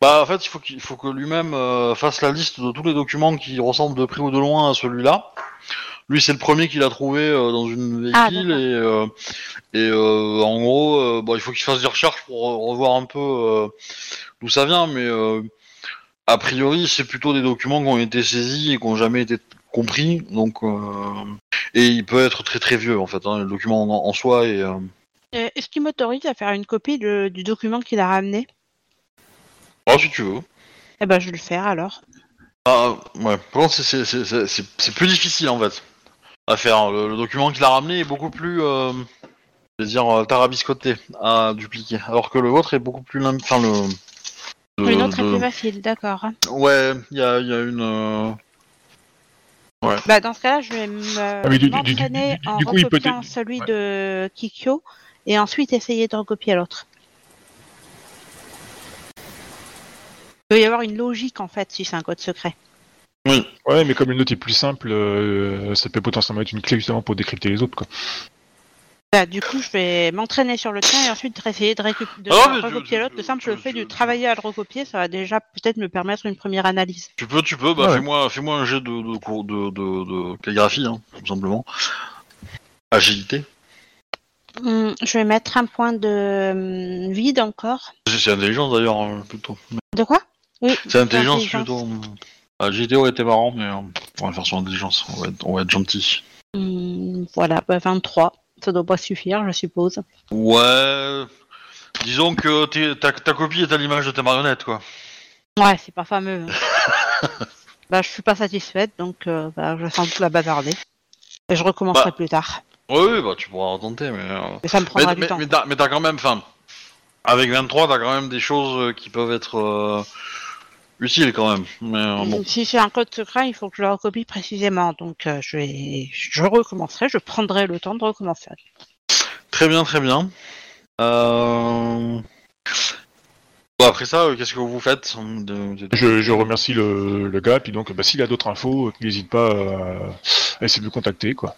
Bah, en fait, il faut qu'il faut que lui-même euh, fasse la liste de tous les documents qui ressemblent de près ou de loin à celui-là. Lui, c'est le premier qu'il a trouvé euh, dans une Ah, véhicule et, et en gros, bon, il faut qu'il fasse des recherches pour re- revoir un peu d'où ça vient, mais a priori, c'est plutôt des documents qui ont été saisis et qui n'ont jamais été compris. Donc, euh, et il peut être très très vieux en fait, hein, le document en, en soi et euh, Euh, Est-ce qu'il m'autorise à faire une copie de- du document qu'il a ramené? Oh, si tu veux. Eh ben, je vais le faire alors. Ah, ouais. Par contre, c'est- plus difficile en fait à faire. Le, le document qu'il a ramené est beaucoup plus, euh, je vais dire, tarabiscoté à dupliquer, alors que le vôtre est beaucoup plus Enfin, le. Une autre est de- plus facile, d'accord. Ouais, il y a, il y a une. euh, Bah, dans ce cas-là, je vais me Ah, m'entraîner du- en coup, recopiant celui ouais. de Kikyo et ensuite essayer de recopier l'autre. Il peut y avoir une logique en fait si c'est un code secret. Ouais, mais comme le note est plus simple, euh, ça peut potentiellement être une clé justement pour décrypter les autres. Quoi. Bah, du coup, je vais m'entraîner sur le tien et ensuite essayer de, récup- de Ah, mais recopier l'autre. Le simple tu- fait de travailler à le recopier, ça va déjà peut-être me permettre une première analyse. Tu peux, tu peux. Bah, Ouais. fais-moi, fais-moi un jet de, de, cours- de, de, de calligraphie, hein, tout simplement. Agilité. Hum, je vais mettre un point de hum, vide encore. C'est c'est intelligence d'ailleurs euh, plutôt. De quoi? Oui. C'est intelligence intelligence. plutôt. Agilité aurait été marrant, mais euh, on va faire sur intelligence. On va être, on va être gentil. Hum, voilà, bah, 23. Ça doit pas suffire, je suppose. Ouais. Disons que t'es- ta, ta copie est à l'image de tes marionnettes, quoi. Ouais, c'est pas fameux. bah, je suis pas satisfaite, donc euh, bah, je vais sans doute la bazarder. Et je recommencerai Bah. plus tard. Oui, bah tu pourras tenter, mais. euh, Et ça me Mais, prendra du mais, temps. mais t'as mais t'as quand même. Enfin, avec 23, t'as quand même des choses euh, qui peuvent être. euh, utile quand même. Mais euh, bon. Si c'est un code secret, il faut que je le recopie précisément. Donc euh, je vais, je recommencerai, je prendrai le temps de recommencer. Très bien, très bien. Euh... Bon, après ça, euh, qu'est-ce que vous faites de- de- Je, je remercie le, le gars, puis donc bah, s'il a d'autres infos, n'hésite pas à, à essayer de me contacter. quoi.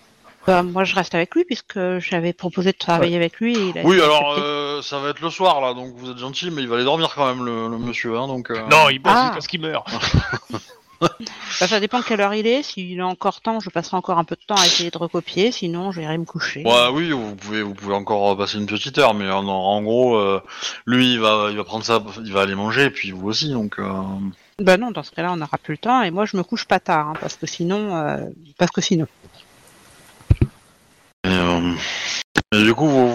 Bah, moi, je reste avec lui puisque j'avais proposé de travailler avec lui. Et il a Oui, alors euh, ça va être le soir là, donc vous êtes gentil, mais il va aller dormir quand même le, le monsieur, hein, donc. euh, Non, il bosse Ah. jusqu'à ce qu'il meurt. Bah, ça dépend quelle heure il est. S'il a encore temps, je passerai encore un peu de temps à essayer de recopier. Sinon, je vais me coucher. Ouais, oui, vous pouvez, vous pouvez encore passer une petite heure, mais en, en gros, euh, lui, il va, il va prendre ça, il va aller manger, et puis vous aussi, donc. euh, Bah non, dans ce cas-là, on n'aura plus le temps. Et moi, je me couche pas tard, hein, parce que sinon, euh, parce que sinon. Euh, et du coup, vous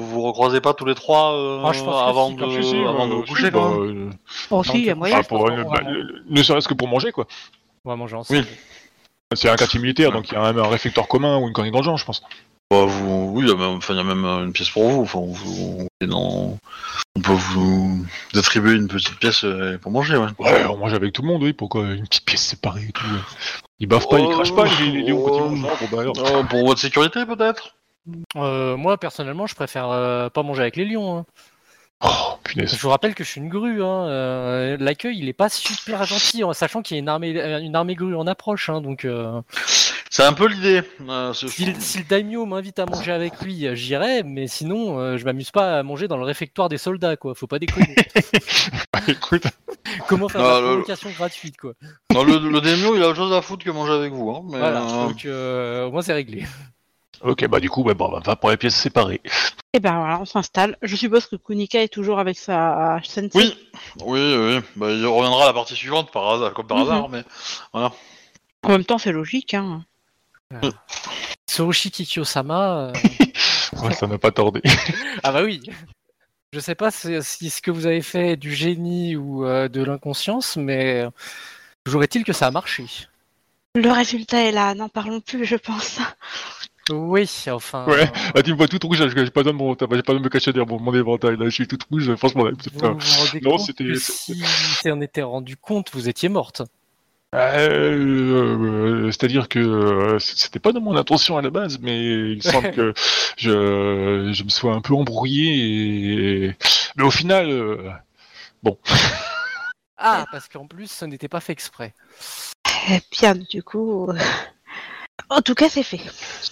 vous, recroisez pas tous les trois euh, Ah, je pense que avant, si, de, comme avant de euh, vous si, bah, euh, Oh, il y a Non, moyen. ah, pour pense une- qu'on bah, le- ne serait-ce que pour manger, quoi. On va manger ensemble. Oui. C'est un quartier militaire, donc il y a même un réfectoire commun ou une connerie dans le genre, je pense. Bah, vous, oui, il y a même, enfin, il y a même euh, une pièce pour vous. Enfin, vous, et dans- on peut vous attribuer une petite pièce euh, pour manger, ouais. Ouais, on mange avec tout le monde, oui. Pourquoi une petite pièce séparée et tout ouais. Ils baffent pas, ils Oh, crachent pas, les, les lions quand ils oh. mangent. Bon, bah, alors. Euh, pour votre sécurité, peut-être Euh, moi, personnellement, je préfère euh, pas manger avec les lions. hein. Oh, punaise. Je vous rappelle que je suis une grue. Hein. euh, L'accueil, il est pas super gentil, en sachant qu'il y a une armée, euh, une armée grue en approche. Hein, donc, euh, C'est un peu l'idée. euh, ce- si, le- si le daimyo m'invite à manger avec lui, j'irai. Mais sinon, euh, je m'amuse pas à manger dans le réfectoire des soldats, quoi. Faut pas déconner. Écoute, Comment faire Ah, la le- gratuite, quoi. Non, le, le démio, il a autre chose à foutre que manger avec vous. Hein, mais, Voilà. euh, Donc, euh, au moins, c'est réglé. ok, bah du coup, bah, bon, on va pour les pièces séparées. Et ben voilà, on s'installe. Je suppose que Kunika est toujours avec sa sensei. Oui, oui, oui. Bah, il reviendra à la partie suivante, par hasard, comme par Mhm. hasard, mais En même temps, c'est logique. Hein. Tsurushi Kikyo-sama. euh, Ouais, ça n'a pas tardé. Ah bah oui. Je sais pas si, si ce que vous avez fait est du génie ou euh, de l'inconscience, mais euh, toujours est-il que ça a marché. Le résultat est là. N'en parlons plus, je pense. Oui, enfin. Ouais. euh, Ah, tu me vois tout rouge, j'ai pas besoin de mon, j'ai pas besoin de me cacher derrière mon mon éventail, là, je suis tout rouge, franchement, vous vous rendez Non, c'était- si on était rendu compte, vous étiez morte. Euh, euh, C'est-à-dire que euh, c'était pas dans mon intention à la base, mais il semble que je, je me sois un peu embrouillé. Et... Mais au final, euh, Ah, parce qu'en plus, ce n'était pas fait exprès. Eh bien, du coup. En tout cas, c'est fait.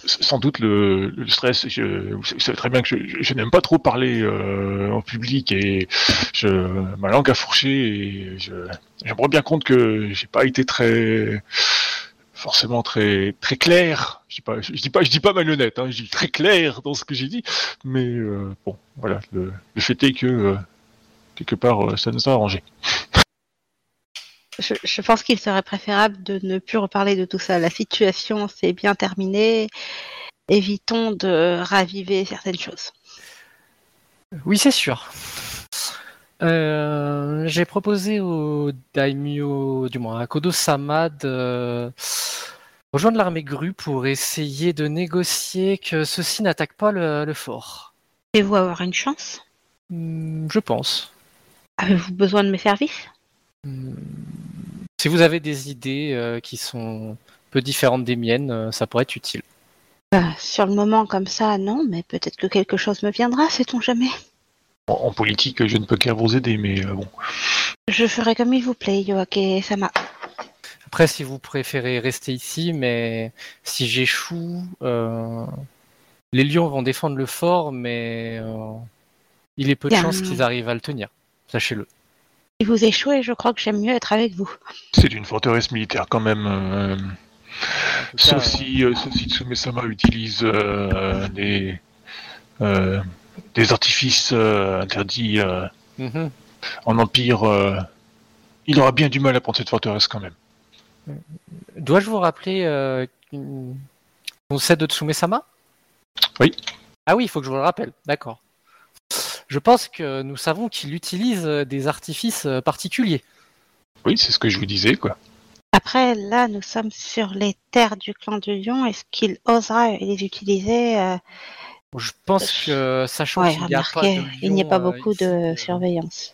sans doute le, stress. Vous savez très bien que je, n'aime pas trop parler euh, en public et ma langue a fourché et je, me rends bien compte que j'ai pas été très forcément très très clair. Je dis pas, je, dis pas, je dis pas malhonnête. Hein, je dis très clair dans ce que j'ai dit. Mais euh, bon, voilà. Le, fait est que euh, quelque part ça nous a arrangé. Je, je pense qu'il serait préférable de ne plus reparler de tout ça. La situation s'est bien terminée. Évitons de raviver certaines choses. Oui, c'est sûr. Euh, J'ai proposé au daimyo, du moins à Kodo-sama, de rejoindre l'armée grue pour essayer de négocier que ceux-ci n'attaquent pas le, le fort. Pouvez-vous avoir une chance? Hmm, Je pense. Avez-vous besoin de mes services? Si vous avez des idées euh, qui sont un peu différentes des miennes, euh, ça pourrait être utile. Bah, Sur le moment, comme ça, non, mais peut-être que quelque chose me viendra, sait-on jamais. En, en politique, je ne peux qu'à vous aider, mais euh, bon. Je ferai comme il vous plaît, Yoake Sama. Après, si vous préférez rester ici, mais si j'échoue, euh, les lions vont défendre le fort, mais euh, il est peu de chances qu'ils arrivent à le tenir. Sachez-le. Si vous échouez, je crois que j'aime mieux être avec vous. C'est une forteresse militaire quand même. euh, Sauf si, euh, sauf si Tsume-sama utilise euh, des, euh, des artifices euh, interdits euh, mhm. en Empire, euh, il aura bien du mal à prendre cette forteresse quand même. Dois-je vous rappeler euh, qu'on sait de Tsume-sama? Oui. Ah oui, il faut que je vous le rappelle. D'accord. Je pense que nous savons qu'il utilise euh, des artifices euh, particuliers. Oui, c'est ce que je vous disais, quoi. Après, là, nous sommes sur les terres du clan du lion. Est-ce qu'il osera les utiliser euh, Je pense que, sachant Ouais, qu'il n'y a pas il n'y a beaucoup ici, de euh, surveillance.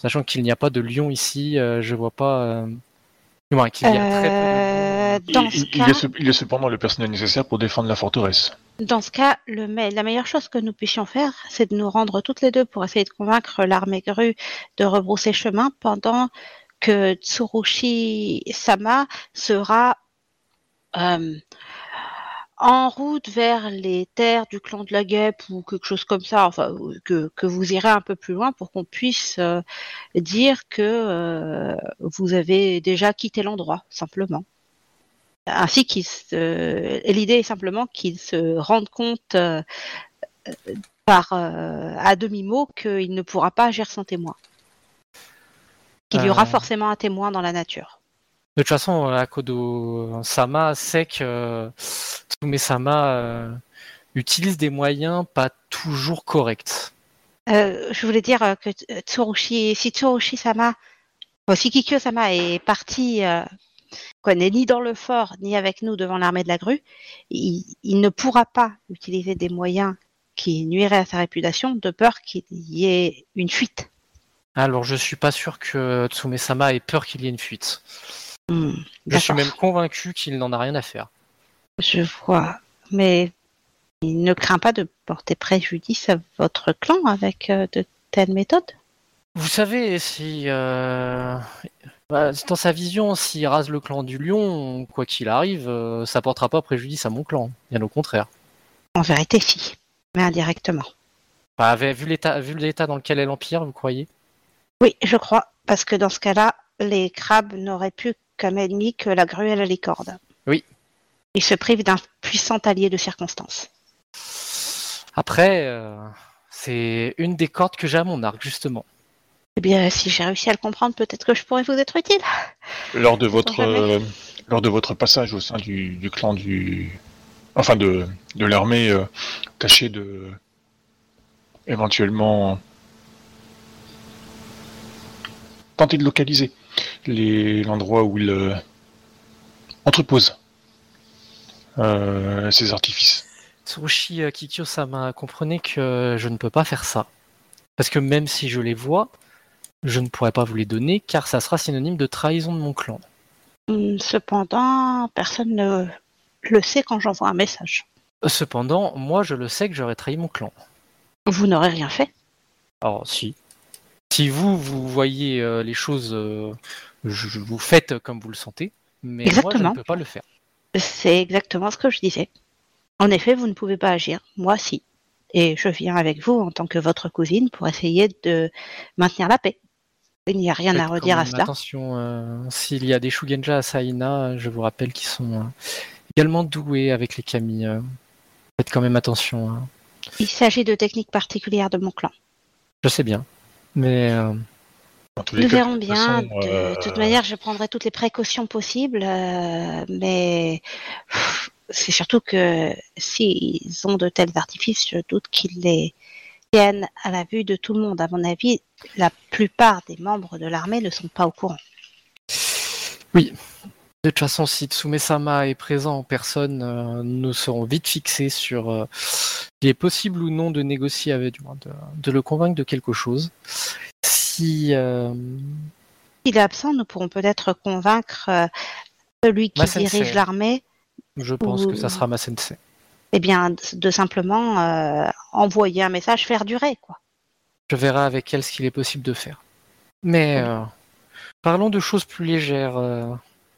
Sachant qu'il n'y a pas de lion ici, euh, je vois pas. Euh... qu'il y a très peu de lions. dans il, ce il cas, est, ce- il est cependant le personnel nécessaire pour défendre la forteresse. Dans ce cas, le la meilleure chose que nous puissions faire, c'est de nous rendre toutes les deux pour essayer de convaincre l'armée grue de rebrousser chemin pendant que Tsurushi Sama sera euh, en route vers les terres du clan de la guêpe ou quelque chose comme ça, enfin que, que vous irez un peu plus loin pour qu'on puisse euh, dire que euh, vous avez déjà quitté l'endroit, simplement. Ainsi qu'ils se... l'idée est simplement qu'ils se rendent compte euh, par euh, à demi-mot qu'il ne pourra pas agir sans témoin. Qu'il y aura Euh. forcément un témoin dans la nature. De toute façon, Akodo Sama sait que Tsume Sama euh, utilise des moyens pas toujours corrects. Euh, je voulais dire que Tsurushi, si Tsurushi Sama, si Kikyo Sama est parti, n'est ni dans le fort ni avec nous devant l'armée de la grue, il, il ne pourra pas utiliser des moyens qui nuiraient à sa réputation de peur qu'il y ait une fuite. Alors, je suis pas sûr que Tsume Sama ait peur qu'il y ait une fuite. Hmm, Je suis même convaincu qu'il n'en a rien à faire. Je vois, mais il ne craint pas de porter préjudice à votre clan avec euh, de telles méthodes? Vous savez, si euh, bah, dans sa vision, s'il rase le clan du lion, quoi qu'il arrive, euh, ça portera pas préjudice à mon clan. Bien au contraire. En vérité, si, mais indirectement. Bah, vu l'état, vu l'état dans lequel est l'empire, vous croyez? Oui, je crois, parce que dans ce cas-là, les crabes n'auraient plus comme ennemi que la grue et la licorne. Oui. Ils se privent d'un puissant allié de circonstance. Après, euh, c'est une des cordes que j'ai à mon arc, justement. Eh bien, si j'ai réussi à le comprendre, peut-être que je pourrais vous être utile. Lors de votre, euh, lors de votre passage au sein du, du clan du, enfin de, de l'armée, euh, tâchez de éventuellement tenter de localiser l'endroit où il euh, entrepose euh, ses artifices. Tsurushi Kikyo-sama, comprenez que je ne peux pas faire ça. Parce que même si je les vois, je ne pourrais pas vous les donner, car ça sera synonyme de trahison de mon clan. Hum, Cependant, personne ne le sait quand j'envoie un message. Cependant, moi je le sais que j'aurais trahi mon clan. Vous n'aurez rien fait. Alors si. Si vous, vous voyez euh, les choses, euh, je, vous faites comme vous le sentez, mais moi je Exactement. ne peux pas le faire. C'est exactement ce que je disais. En effet, vous ne pouvez pas agir. Moi, si. Et je viens avec vous en tant que votre cousine pour essayer de maintenir la paix. Il n'y a rien Faites à redire à cela. Attention, euh, s'il y a des Shugenja à Saina, je vous rappelle qu'ils sont euh, également doués avec les kami. euh. Faites quand même attention. hein. Il s'agit de techniques particulières de mon clan. Je sais bien. Mais euh, Nous verrons bien. façon, De, euh, toute manière, je prendrai toutes les précautions possibles, euh, mais c'est surtout que s'ils ont de tels artifices, je doute qu'ils les tiennent à la vue de tout le monde. À mon avis, la plupart des membres de l'armée ne sont pas au courant. de toute façon, si Tsume-sama est présent en personne, euh, nous serons vite fixés sur euh, il est possible ou non de négocier avec, du moins de, de le convaincre de quelque chose. Si euh, S'il est absent, nous pourrons peut-être convaincre euh, celui qui dirige l'armée, je pense Ou- que ça sera ma sensei. Eh bien, de, simplement euh, envoyer un message, faire durer, quoi. Je verrai avec elle ce qu'il est possible de faire. Mais euh, parlons de choses plus légères. euh.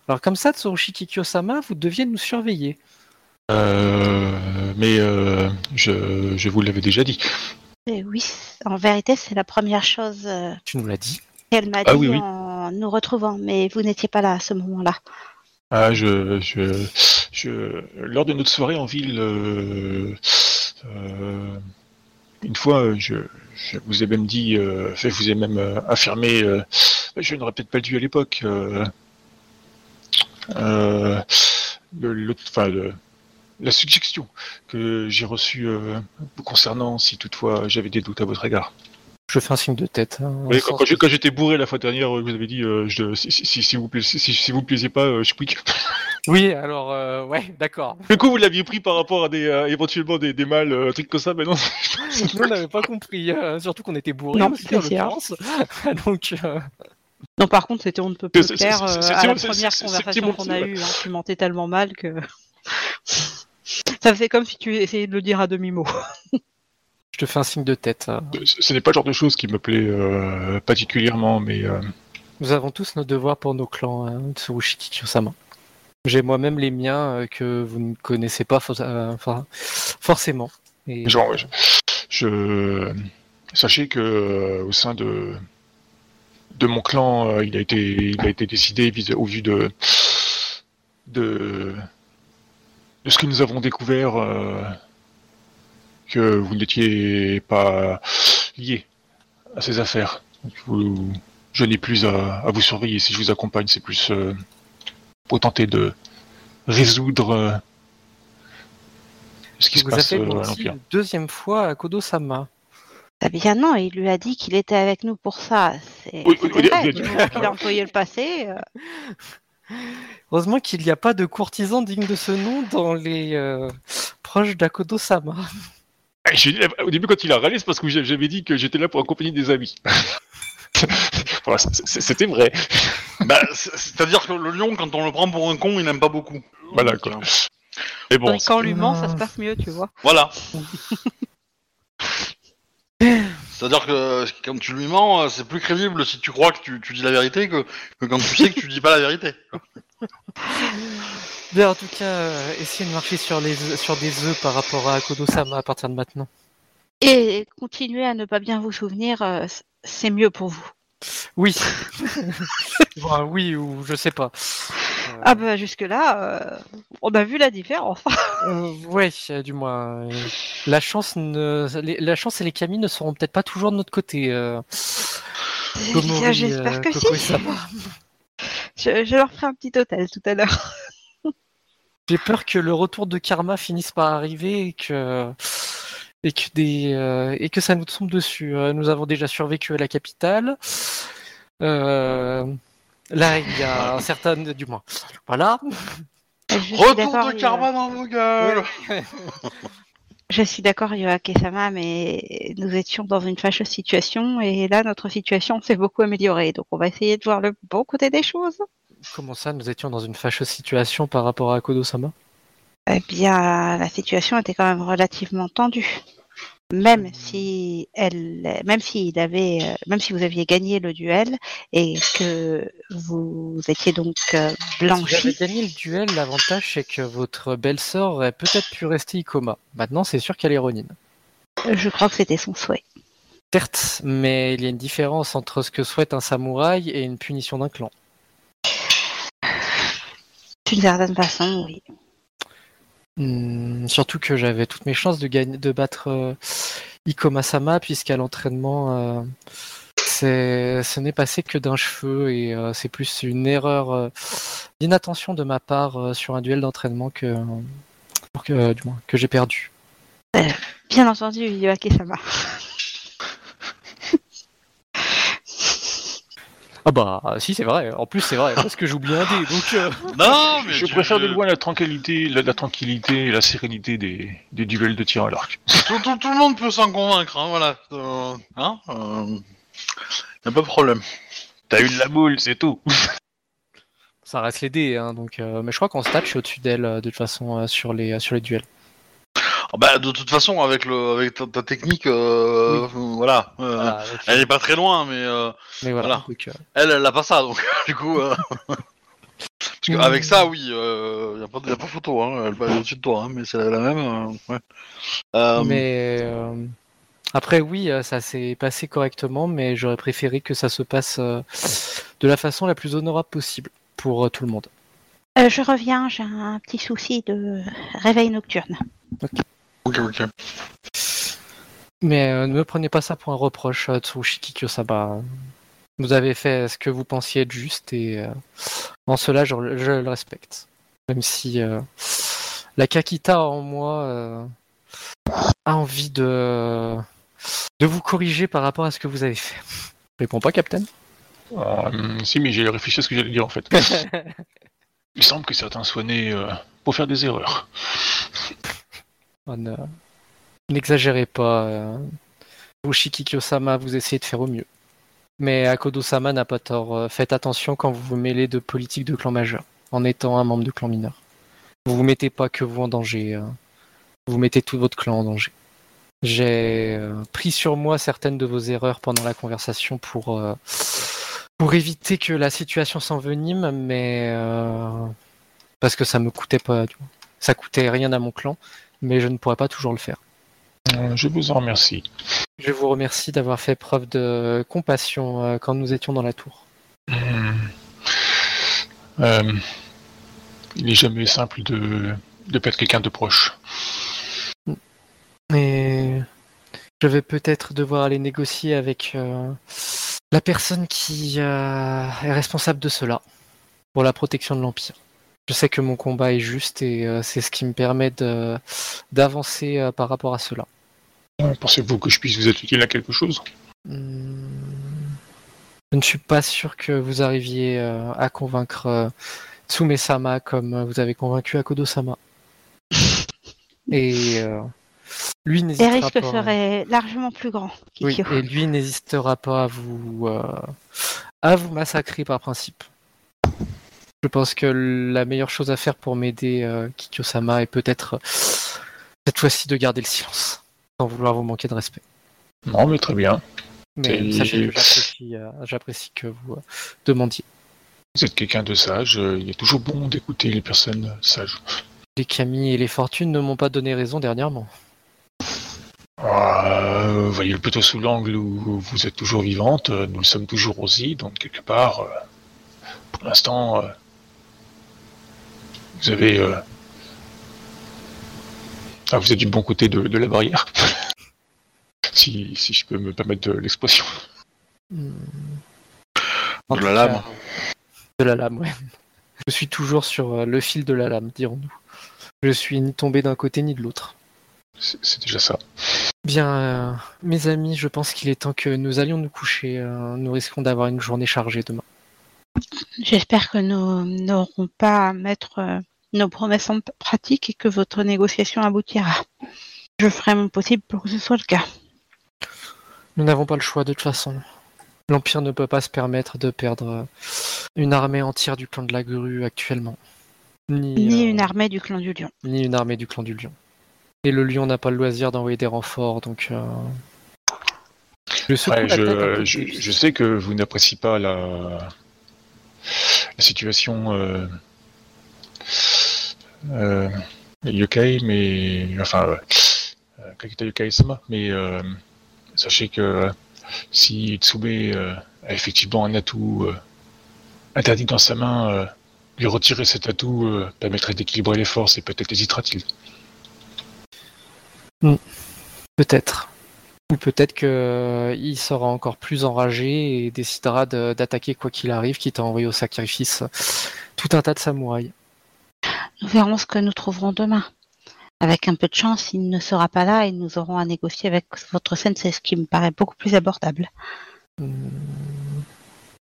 Alors comme ça, Tsurushi Kikyo-sama, vous deviez nous surveiller. euh, mais euh, je, je vous l'avais déjà dit. Et oui, en vérité, c'est la première chose Tu nous l'as dit. qu'elle m'a Ah dit oui, oui. en nous retrouvant, mais vous n'étiez pas là à ce moment-là. Ah, je, je, je, lors de notre soirée en ville, euh, euh, une fois, je, je vous ai même dit, euh, je vous ai même affirmé, je n'aurais peut-être pas dû à l'époque, euh, le- le- enfin, le- la suggestion que j'ai reçue euh, concernant, si toutefois j'avais des doutes à votre égard. Je fais un signe de tête. hein, Oui, quand, j'étais bourré la fois dernière, vous avez dit, euh, je, si, si, vous plaisez, si, si vous plaisez pas, je quitte. Oui, alors, euh, ouais, d'accord. Du coup, vous l'aviez pris par rapport à des euh, éventuellement des, des mâles, euh, trucs comme ça, mais non. Nous, on n'avait pas compris, euh, surtout qu'on était bourrés Non, aussi, c'est en l'occurrence. Donc, euh, Non, par contre, c'était on ne peut plus clair euh, à la première conversation qu'on a eue. Hein. Tu mentais tellement mal que. Ça fait comme si tu essayais de le dire à demi-mot. je te fais un signe de tête. euh. Ce n'est pas le genre de choses qui me plaît euh, particulièrement, mais euh, Nous avons tous nos devoirs pour nos clans, hein, Tsurushiki Kyosama. J'ai moi-même les miens euh, que vous ne connaissez pas euh, forcément. Je, sachez que euh, au sein de mon clan, il a été décidé au vu de de ce que nous avons découvert que vous n'étiez pas lié à ces affaires. Je n'ai plus à, vous surveiller. Si je vous accompagne, c'est plus pour tenter de résoudre euh, ce qui se vous avez passe euh, à l'Empire. une deuxième fois à Kodo-sama. Eh bien non, il lui a dit qu'il était avec nous pour ça. C'est Oui, oui, oui, qu'il a employé le passé. euh, Heureusement qu'il n'y a pas de courtisan digne de ce nom dans les euh, proches d'Akodo-sama. Dit- Au début, quand il a râlé, c'est parce que j'a- j'avais dit que j'étais là pour accompagner des amis. Voilà, C'était vrai. Bah, c'est- c'est-à-dire que le lion, quand on le prend pour un con, il n'aime pas beaucoup. Voilà, Donc, quoi. Mais bon, que quand on lui ment, ça se passe mieux, tu vois. Voilà. C'est-à-dire que quand tu lui mens, euh, c'est plus crédible si tu crois que tu, tu dis la vérité que, que quand tu sais que tu dis pas la vérité. Bien, en tout cas, euh, essayez de marcher sur, les, œufs- sur des œufs par rapport à Akodo-sama à partir de maintenant. Et continuer à ne pas bien vous souvenir, euh, c'est mieux pour vous. Oui. Bon, oui, ou je sais pas. Euh, Ah bah jusque-là, euh, on a vu la différence. Euh, ouais, euh, du moins. euh, la chance, ne, les- la chance et les camis ne seront peut-être pas toujours de notre côté. euh, J'espère euh, que si. Kokoi-sama. Je, je leur ferai un petit hôtel tout à l'heure. J'ai peur que le retour de karma finisse par arriver et que et que des euh, et que ça nous tombe dessus. Euh, nous avons déjà survécu à la capitale. Euh, là, il y a un certain, du moins. Voilà. Retour de karma dans vos gueules Je suis d'accord, Yoake-sama, mais nous étions dans une fâcheuse situation et là, notre situation s'est beaucoup améliorée. Donc, on va essayer de voir le bon côté des choses. Comment ça, nous étions dans une fâcheuse situation par rapport à Kodo-sama? Eh bien, la situation était quand même relativement tendue. Même si elle, même s'il avait, euh, même si vous aviez gagné le duel et que vous étiez donc euh, Si vous avez blanchi, gagné le duel, l'avantage c'est que votre belle-sœur aurait peut-être pu rester Ikoma. Maintenant, c'est sûr qu'elle est Ronin. je crois que c'était son souhait. Certes, mais il y a une différence entre ce que souhaite un samouraï et une punition d'un clan. D'une certaine façon, oui. Hmm, surtout que j'avais toutes mes chances de gagner, de battre euh, Ikoma-sama, puisqu'à l'entraînement, euh, ce n'est passé que d'un cheveu et euh, c'est plus une erreur euh, d'inattention de ma part sur un duel d'entraînement que, j'ai perdu. Bien entendu, Yoake-sama. Ah bah si c'est vrai. En plus c'est vrai parce que j'oublie un dé. Donc euh, Non, mais je préfère de loin la tranquillité, la, la tranquillité et la sérénité des, des duels de tir à l'arc. Tout, tout- tout le monde peut s'en convaincre, hein, voilà. Euh, hein euh, y a pas de problème. T'as eu de la boule, c'est tout. ça reste les dés. Hein, donc euh, mais je crois qu'en stat je suis au-dessus d'elle de toute façon euh, sur les sur les duels. Ah bah, de toute façon, avec, le, avec ta, ta technique, euh, voilà. euh, Voilà, Elle est pas très loin, mais euh, mais voilà. voilà. donc, euh, elle, elle a pas ça, donc du coup. euh, Parce qu'avec ça, oui, euh, y, a pas, y a pas photo, hein, elle est au-dessus de toi, hein, mais c'est la même. euh, ouais. Euh, Mais euh, après, oui, ça s'est passé correctement, mais j'aurais préféré que ça se passe euh, de la façon la plus honorable possible pour euh, tout le monde. Euh, je reviens, j'ai un petit souci de réveil nocturne. Ok, ok. Mais euh, ne me prenez pas ça pour un reproche, euh, Tsurushiki Kyosaba. Vous avez fait ce que vous pensiez être juste et euh, en cela, je, je le respecte. Même si euh, la Kakita en moi euh, a envie de, de vous corriger par rapport à ce que vous avez fait. Je réponds pas, Captain Euh, si, mais j'ai réfléchi à ce que j'allais dire en fait. Il semble que certains soient nés euh, pour faire des erreurs. Ne- N'exagérez pas. euh. Vous, Shikikyo-sama, vous essayez de faire au mieux. Mais Akodo-sama n'a pas tort. euh, Faites attention quand vous vous mêlez de politique de clan majeur, en étant un membre de clan mineur. Vous vous mettez pas que vous en danger. euh. Vous mettez tout votre clan en danger. J'ai pris sur moi certaines de vos erreurs pendant la conversation pour, éviter que la situation s'envenime, mais parce que ça me coûtait pas, ça coûtait rien à mon clan, mais je ne pourrais pas toujours le faire. Euh, je vous en remercie. Je vous remercie d'avoir fait preuve de compassion euh, quand nous étions dans la tour. Hmm. Euh, il n'est jamais simple de, de perdre quelqu'un de proche. Et je vais peut-être devoir aller négocier avec euh, la personne qui euh, est responsable de cela pour la protection de l'Empire. Je sais que mon combat est juste et euh, c'est ce qui me permet de- d'avancer euh, par rapport à cela. Pensez-vous que je puisse vous être utile à quelque chose? Hmm. Je ne suis pas sûr que vous arriviez euh, à convaincre euh, Tsume-sama comme vous avez convaincu Akodo-sama. Et euh, lui Les n'hésitera risques pas. seraient largement plus grands. Oui, et lui n'hésitera pas à vous euh, à vous massacrer par principe. Je pense que la meilleure chose à faire pour m'aider euh, Kikyo-sama est peut-être euh, cette fois-ci de garder le silence, sans vouloir vous manquer de respect. Non, mais très bien. Mais sachez j'apprécie, euh, j'apprécie que vous euh, demandiez. Vous êtes quelqu'un de sage. il est toujours bon d'écouter les personnes sages. Les Camille et les Fortunes ne m'ont pas donné raison dernièrement. Euh, voyez-le plutôt sous l'angle où vous êtes toujours vivante. Nous le sommes toujours aussi. Donc, quelque part, euh, pour l'instant, euh, vous avez. euh, ah, vous êtes du bon côté de, de la barrière. si, si je peux me permettre de l'expression. De la lame. De la lame, ouais. Je suis toujours sur euh, le fil de la lame, dirons-nous. Je suis ni tombé d'un côté ni de l'autre. C'est c'est déjà ça. Bien, euh, mes amis, je pense qu'il est temps que nous allions nous coucher. euh, nous risquons d'avoir une journée chargée demain. J'espère que nous n'aurons pas à mettre euh, nos promesses en pratique et que votre négociation aboutira. Je ferai mon possible pour que ce soit le cas. Nous n'avons pas le choix de toute façon. L'Empire ne peut pas se permettre de perdre euh, une armée entière du clan de la grue actuellement. Ni, Ni euh, une armée du clan du lion. ni une armée du clan du lion. Et le lion n'a pas le loisir d'envoyer des renforts, donc... euh, Ouais, je sais que vous n'appréciez pas la, la situation euh, euh, mais enfin Kakita yokai-sama, mais euh, sachez que si Tsume euh, a effectivement un atout interdit dans sa main, lui retirer cet atout permettrait d'équilibrer les forces et peut-être hésitera-t-il. Peut-être. Ou peut-être qu'il sera encore plus enragé et décidera de- d'attaquer quoi qu'il arrive, quitte à envoyer au sacrifice tout un tas de samouraïs. Nous verrons ce que nous trouverons demain. Avec un peu de chance, il ne sera pas là et nous aurons à négocier avec votre sensei, ce qui me paraît beaucoup plus abordable. Hmm.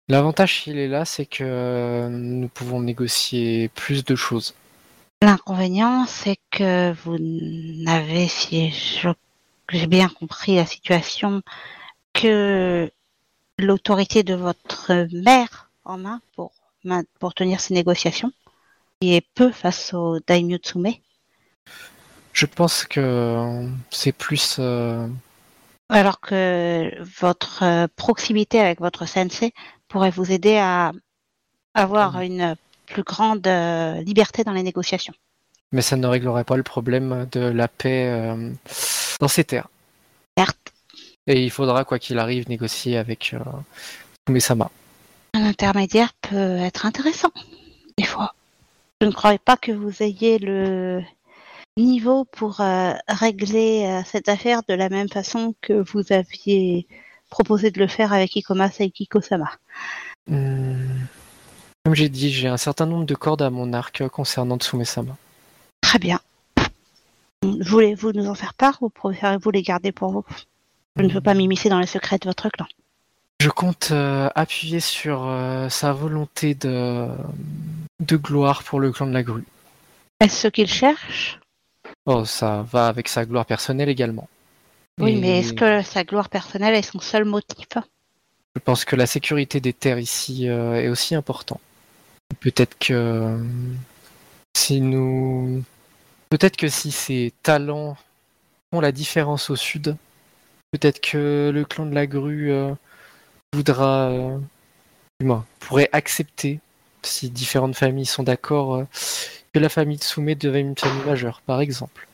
L'avantage s'il est là, c'est que nous pouvons négocier plus de choses. L'inconvénient, c'est que vous n'avez, si je- j'ai bien compris la situation, que l'autorité de votre mère en main pour, pour tenir ces négociations, qui est peu face au Daimyo Tsume. Je pense que c'est plus... euh, Alors que votre proximité avec votre sensei pourrait vous aider à avoir Mhm. une plus grande euh, liberté dans les négociations. Mais ça ne réglerait pas le problème de la paix euh, dans ces terres. Certes, Et il faudra, quoi qu'il arrive, négocier avec euh, Kume-sama. un intermédiaire peut être intéressant, des fois. Je ne croyais pas que vous ayez le niveau pour euh, régler euh, cette affaire de la même façon que vous aviez proposé de le faire avec Ikomasa et Kiko-sama. Comme j'ai dit, j'ai un certain nombre de cordes à mon arc concernant Tsume-sama. Très bien. Voulez-vous nous en faire part ou préférez-vous les garder pour vous? Je ne veux pas m'immiscer dans les secrets de votre clan. Je compte euh, appuyer sur euh, sa volonté de, de gloire pour le clan de la grue. Est-ce ce qu'il cherche? Oh, ça va avec sa gloire personnelle également. Oui, Et mais est-ce que sa gloire personnelle est son seul motif? Je pense que la sécurité des terres ici euh, est aussi important. Peut-être que si nous, peut-être que si ces talents font la différence au sud, peut-être que le clan de la grue euh, voudra, euh, du moins, pourrait accepter, si différentes familles sont d'accord, euh, que la famille de Soumet devienne une famille majeure, par exemple.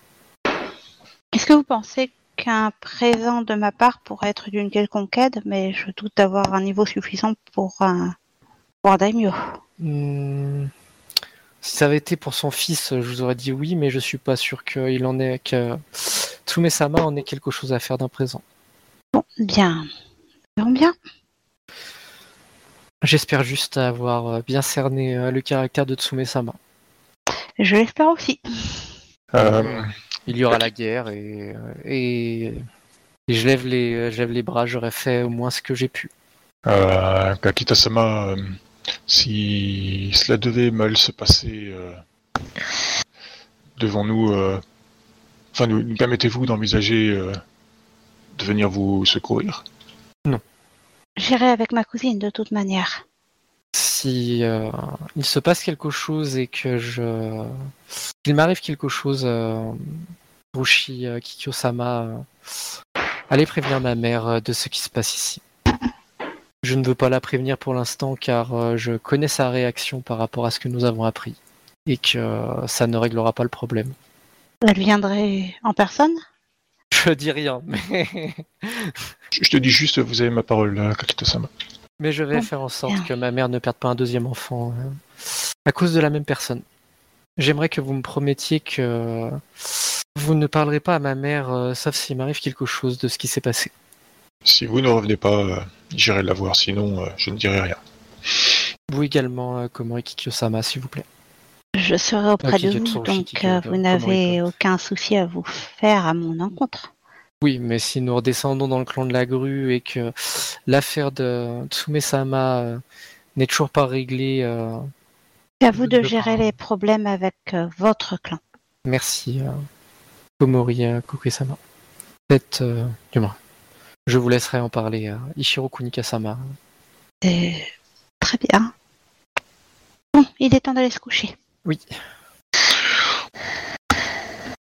Est-ce que vous pensez qu'un présent de ma part pourrait être d'une quelconque aide, mais je doute d'avoir un niveau suffisant pour un, pour un daimyo? Hmm, Si ça avait été pour son fils, je vous aurais dit oui, mais je suis pas sûr qu'il en ait que Tsume-sama en ait quelque chose à faire d'un présent. Bon, bien. Verrons bien. J'espère juste avoir bien cerné euh, le caractère de Tsume-sama. Je l'espère aussi. Euh, Il y aura la guerre et, euh, et, et je, lève les, je lève les bras, j'aurais fait au moins ce que j'ai pu. euh, Kakita-sama, euh, si cela devait mal se passer euh, devant nous, euh, enfin, nous, nous permettez-vous d'envisager euh, de venir vous secourir? J'irai avec ma cousine de toute manière. Si euh, il se passe quelque chose et que je... Il m'arrive quelque chose, euh, Rushi euh, Kikyo-sama, euh, allez prévenir ma mère de ce qui se passe ici. Je ne veux pas la prévenir pour l'instant car euh, je connais sa réaction par rapport à ce que nous avons appris et que euh, ça ne réglera pas le problème. Elle viendrait en personne? Je dis rien, mais, je, je te dis juste, vous avez ma parole, Kakita-sama. mais je vais faire en sorte bien. que ma mère ne perde pas un deuxième enfant euh, à cause de la même personne. J'aimerais que vous me promettiez que vous ne parlerez pas à ma mère, euh, sauf s'il m'arrive quelque chose de ce qui s'est passé. Si vous ne revenez pas, euh, j'irai la voir, sinon euh, je ne dirai rien. Vous également, euh, Komori Kikyo-sama, s'il vous plaît. Je serai auprès de vous, donc euh, vous n'avez aucun souci à vous faire à mon encontre. Oui, mais si nous redescendons dans le clan de la grue et que l'affaire de Tsume-sama euh, n'est toujours pas réglée, euh, C'est à vous de gérer les problèmes avec euh, votre clan. merci, euh, Komori Kokue-sama. Peut-être, euh, du moins, je vous laisserai en parler à Ichiro Kunika-sama. Et... Très bien. Bon, il est temps d'aller se coucher. Oui. Je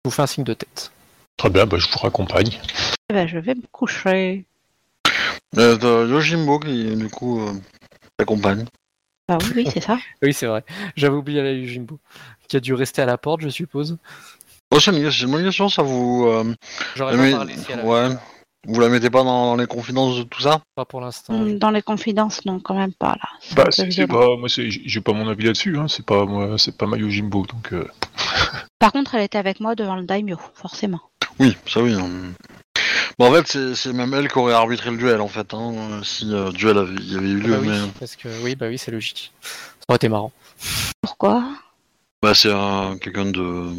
vous fais un signe de tête. Très bien, bah, je vous raccompagne. Eh ben, je vais me coucher. Euh, t'as Yojimbo qui, du coup, euh, t'accompagne. Bah oui, oui, c'est ça. Oui, c'est vrai. J'avais oublié la Yujimbo, qui a dû rester à la porte, je suppose. Oh, c'est c'est question, ça vous. euh, J'aurais mais- pas parlé si elle avait ouais. Vous la mettez pas dans, dans les confidences de tout ça? Pas pour l'instant. Mm, Dans les confidences, non, quand même pas là. Bah, c'est pas, moi, c'est- j'ai pas mon avis là-dessus. Hein. C'est pas moi, c'est pas ma Yojimbo, donc. euh, Par contre, elle était avec moi devant le daimyo, forcément. Oui, ça oui. hein. Bon, en fait, c'est même elle qui aurait arbitré le duel, en fait, hein, si euh, duel avait, il y avait eu lieu. Bah oui, mais parce que oui, bah oui, c'est logique. Ça aurait été marrant. Pourquoi? Bah, c'est un- quelqu'un de.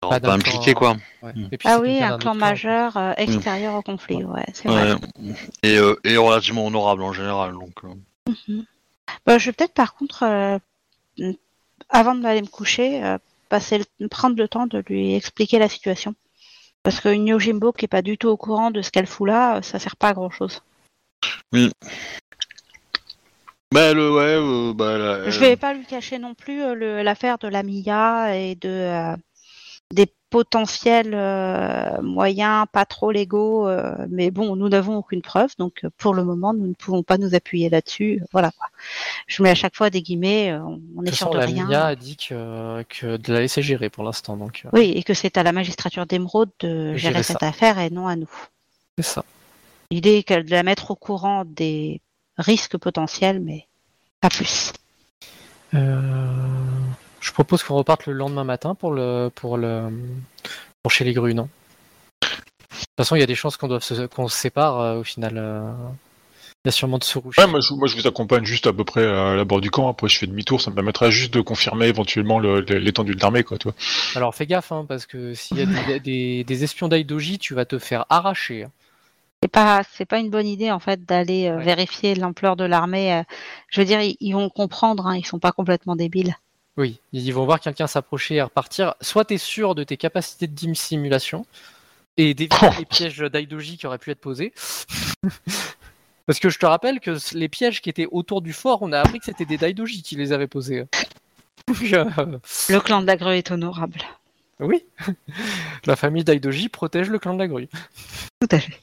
Pas Pas, d'un impliqué, quoi. Ouais. Mm. Et puis, Ah oui, un clan majeur euh, extérieur au conflit, ouais, c'est vrai. Et, euh, et relativement honorable en général, donc. euh. Mhm. Bah, je vais peut-être par contre, euh, mm, avant d'aller me coucher, euh, passer le- prendre le temps de lui expliquer la situation. Parce qu'une Yojimbo qui est pas du tout au courant de ce qu'elle fout là, ça sert pas à grand chose. Bah, le, ouais, euh, bah, la- Je vais pas lui cacher non plus euh, le- l'affaire de la Mia et de euh, des potentiels euh, moyens pas trop légaux, euh, mais bon, nous n'avons aucune preuve, donc euh, pour le moment, nous ne pouvons pas nous appuyer là-dessus. Voilà. Quoi. Je mets à chaque fois des guillemets, on est sûr de la rien. MIA a dit que, que de la laisser gérer pour l'instant, donc euh, Oui, et que c'est à la magistrature d'émeraude de gérer gérer cette affaire et non à nous. c'est ça. L'idée est de la mettre au courant des risques potentiels, mais pas plus. Euh, Je propose qu'on reparte le lendemain matin pour le pour le pour chez les grues, non? De toute façon, il y a des chances qu'on doive se, qu'on se sépare euh, au final. euh, Il y a sûrement de se roucher. Ouais, moi je, moi je vous accompagne juste à peu près à la bord du camp. Après, je fais demi-tour. Ça me permettra juste de confirmer éventuellement le- le- l'étendue de l'armée, quoi, toi. Alors fais gaffe, hein, parce que s'il y a des, des- des espions d'Aidoji, tu vas te faire arracher. hein. C'est pas, c'est pas une bonne idée en fait d'aller euh, Ouais. vérifier l'ampleur de l'armée. euh. je veux dire, ils, ils vont comprendre, hein, ils sont pas complètement débiles. Oui, ils vont voir quelqu'un s'approcher et repartir. Soit tu es sûr de tes capacités de dissimulation et d'éviter les pièges d'Aidoji qui auraient pu être posés. Parce que je te rappelle que les pièges qui étaient autour du fort, on a appris que c'était des Daidoji qui les avaient posés. Euh, Le clan de la grue est honorable. oui, la famille d'Aidoji protège le clan de la grue. Tout à fait.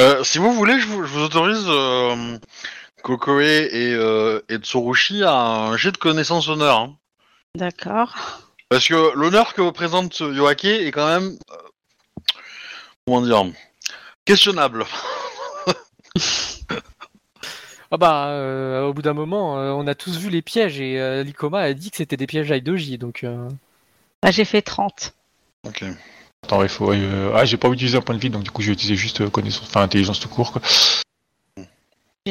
Euh, si vous voulez, je vous, je vous autorise euh, Kokoe et, euh, et Tsurushi à un jet de connaissance honneur. hein. D'accord. Parce que l'honneur que présente Yoake est quand même. euh, comment dire Questionnable. Ah bah, euh, au bout d'un moment, euh, on a tous vu les pièges et euh, Likoma a dit que c'était des pièges d'Aidoji. Donc, euh, Bah, j'ai fait 30. Ok. Attends, il faut. euh, Ah, j'ai pas utiliser un point de vie, donc du coup, je vais utiliser juste euh, connaissance, enfin intelligence tout court. Quoi.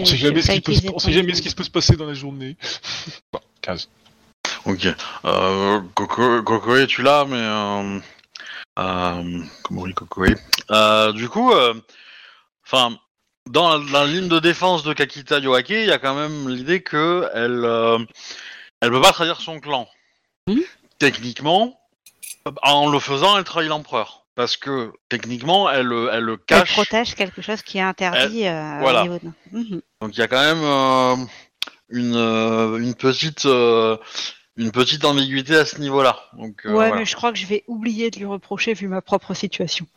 On sait jamais, ce qui, peut, se- on sait jamais ce qui se peut se passer dans la journée. Bon, 15. Ok. Euh, Koko, Kokoe, tu l'as, mais. Euh, euh, comment dit Kokoe euh, Du coup, euh, enfin, dans la, la ligne de défense de Kakita Yoake, il y a quand même l'idée que elle, euh, elle peut pas trahir son clan. Mhm. Techniquement, en le faisant, elle trahit l'empereur. Parce que techniquement, elle, elle le Elle cache. protège quelque chose qui est interdit euh, voilà. au niveau de... Mhm. Donc il y a quand même euh, une, euh, une petite euh, une petite ambiguïté à ce niveau-là. Donc euh, ouais, voilà. mais je crois que je vais oublier de lui reprocher vu ma propre situation.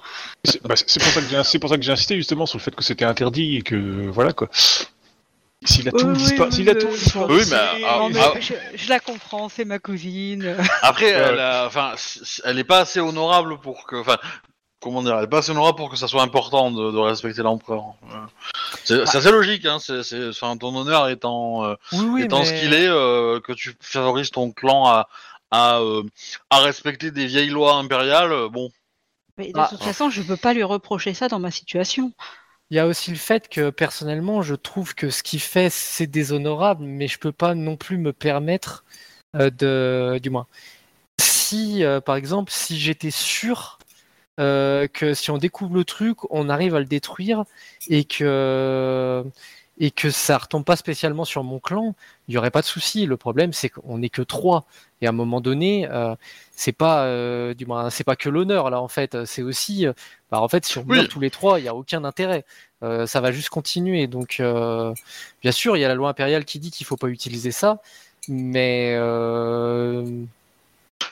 C'est bah, c'est pour ça que j'ai c'est pour ça que j'ai insisté justement sur le fait que c'était interdit et que voilà quoi. S'il a tout Oui, oui, s'il a oui, tout oui, dispensé- oui, mais, ah, Non, mais ah. je, je la comprends, c'est ma cousine. Après, elle, a- enfin, elle est pas assez honorable pour que, enfin, comment dire, elle est pas assez honorable pour que ça soit important de, de respecter l'empereur. C'est c'est assez logique, hein. C'est, c'est, enfin, ton honneur étant euh, oui, oui, étant ce qu'il est, euh, que tu favorises ton clan à à, euh, à respecter des vieilles lois impériales. Bon, Mais de Ah. toute façon, je peux pas lui reprocher ça dans ma situation. Il y a aussi le fait que personnellement, je trouve que ce qu'il fait, c'est déshonorable, mais je peux pas non plus me permettre euh, de, du moins, si euh, par exemple, si j'étais sûr euh, que si on découvre le truc, on arrive à le détruire et que et que ça retombe pas spécialement sur mon clan, il y aurait pas de souci. Le problème, c'est qu'on n'est que trois et à un moment donné, euh, c'est pas euh, du moins, c'est pas que l'honneur là en fait, c'est aussi, euh, bah, en fait, si on Oui. meurt tous les trois, il y a aucun intérêt. Euh, ça va juste continuer. Donc, bien sûr, il y a la loi impériale qui dit qu'il faut pas utiliser ça, mais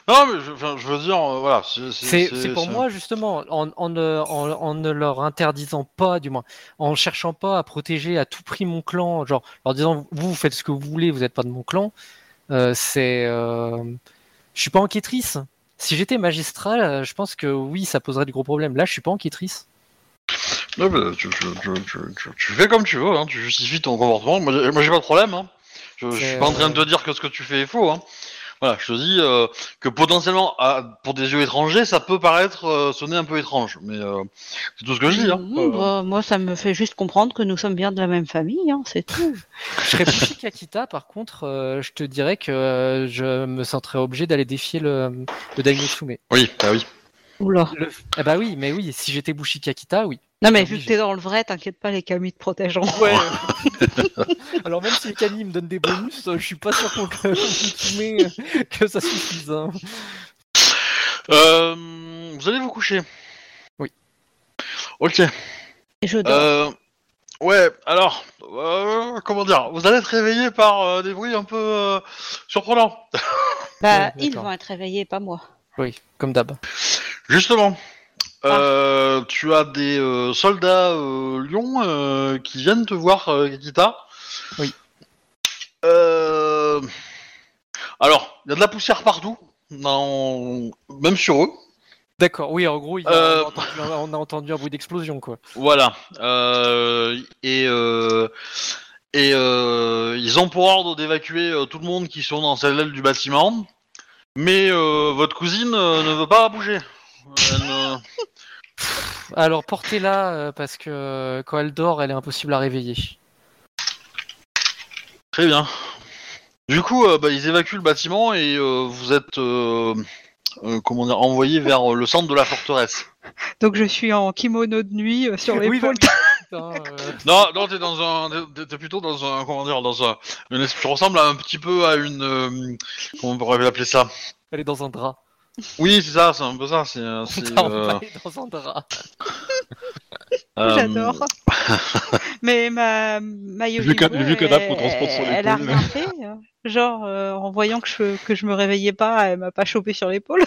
non, mais je, veux dire, euh, voilà, c'est, pour moi justement en, en, ne, en, en ne leur interdisant pas, du moins, en cherchant pas à protéger à tout prix mon clan, genre leur disant vous, vous faites ce que vous voulez, vous n'êtes pas de mon clan. Euh, c'est, euh, je suis pas enquêtrice. Si j'étais magistral, euh, je pense que oui, ça poserait de gros problèmes. Là, je suis pas enquêtrice. Ouais, bah, tu, tu- tu- tu- fais comme tu veux, hein, tu justifies ton comportement. Moi, j'ai, pas de problème. Hein. Je, je suis pas en train de te dire que ce que tu fais est faux. Hein. Voilà, je te dis euh, que potentiellement, à- pour des yeux étrangers, ça peut paraître euh, sonner un peu étrange, mais euh, c'est tout ce que je dis. Hein. Euh, bah, moi, ça me fait juste comprendre que nous sommes bien de la même famille, hein, c'est tout. Je serais plus Kakita, par contre, euh, je te dirais que euh, je me sentirais obligé d'aller défier le, le Daimotsume. Oui, bah oui. Oula. Le... Ah bah oui, mais oui, si j'étais Bushi Kakita, oui. Non, mais Ah, vu oui, que t'es dans le vrai, t'inquiète pas, les camis te protégeront. Ouais. Alors même si les Kami me donnent des bonus, euh, je suis pas sûr pour que euh, que ça suffise. hein. Euh, vous allez vous coucher Oui. Ok. Et je dors. Euh, ouais, alors, euh, comment dire Vous allez être réveillé par euh, des bruits un peu euh, surprenants. bah, ouais, ils vont être réveillés, pas moi. Oui, comme d'hab. Justement, Ah. euh, tu as des euh, soldats euh, lions euh, qui viennent te voir, euh, Kikita. Oui. Euh, Alors, il y a de la poussière partout, dans... même sur eux. D'accord, oui, en gros, il y a- Euh. on, a entendu, un- on a entendu un bruit d'explosion, quoi. Voilà. Euh, et euh, et euh, ils ont pour ordre d'évacuer tout le monde qui sont dans cette aile du bâtiment. Mais euh, votre cousine euh, ne veut pas bouger. Elle ne- Alors portez-la, euh, parce que euh, quand elle dort, elle est impossible à réveiller. Très bien. Du coup, euh, bah, ils évacuent le bâtiment et euh, vous êtes euh, euh, comment dire envoyé vers euh, le centre de la forteresse. Donc je suis en kimono de nuit euh, sur Oui, l'épaule. Putain, euh, Non, non, t'es dans un, t'es- t'es plutôt dans un, comment dire, dans un, une, es- tu ressembles un petit peu à une, euh, comment on pourrait appeler ça? Elle est dans un drap. Oui, c'est ça, c'est un peu ça. C'est, euh, c'est, euh, elle est dans un drap. euh, J'adore. Mais ma, ma cadavre elle- qu'on transporte sur Elle a l'épaule. rien fait. euh, Genre, euh, en voyant que je, que je me réveillais pas, elle m'a pas chopé sur l'épaule.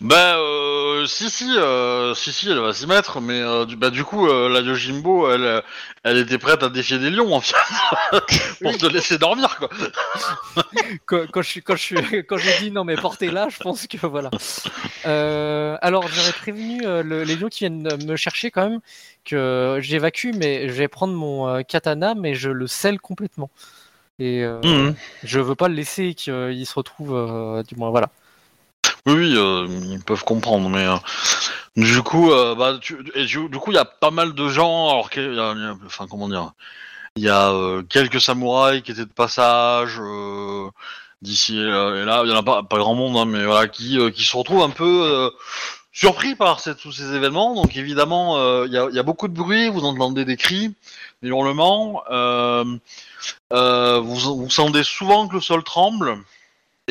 Bah, euh, si, si, euh, si, si, elle va s'y mettre, mais euh, du, bah, du coup, euh, la Yojimbo, elle, elle était prête à défier des lions, en fait, pour te laisser dormir, quoi. quand, quand je suis, quand je suis, quand dit non mais portez-la, je pense que voilà. Euh, alors j'aurais prévenu euh, le- les lions qui viennent me chercher quand même que j'évacue, mais je vais prendre mon euh, katana, mais je le scelle complètement. Et euh, Mhm. je veux pas le laisser qu'il se retrouve, euh, du moins voilà. Oui, euh, ils peuvent comprendre, mais euh, du coup, euh, bah, du, coup, il y a pas mal de gens. Alors, qu'il y a- y a- comment dire Il y a quelques samouraïs qui étaient de passage d'ici et là. Il y en a pas, grand monde, hein, mais voilà, qui, qui se retrouvent un peu surpris par ces- tous ces événements. Donc, évidemment, il y, a, beaucoup de bruit. Vous entendez des cris, des hurlements. Vous sentez souvent que le sol tremble.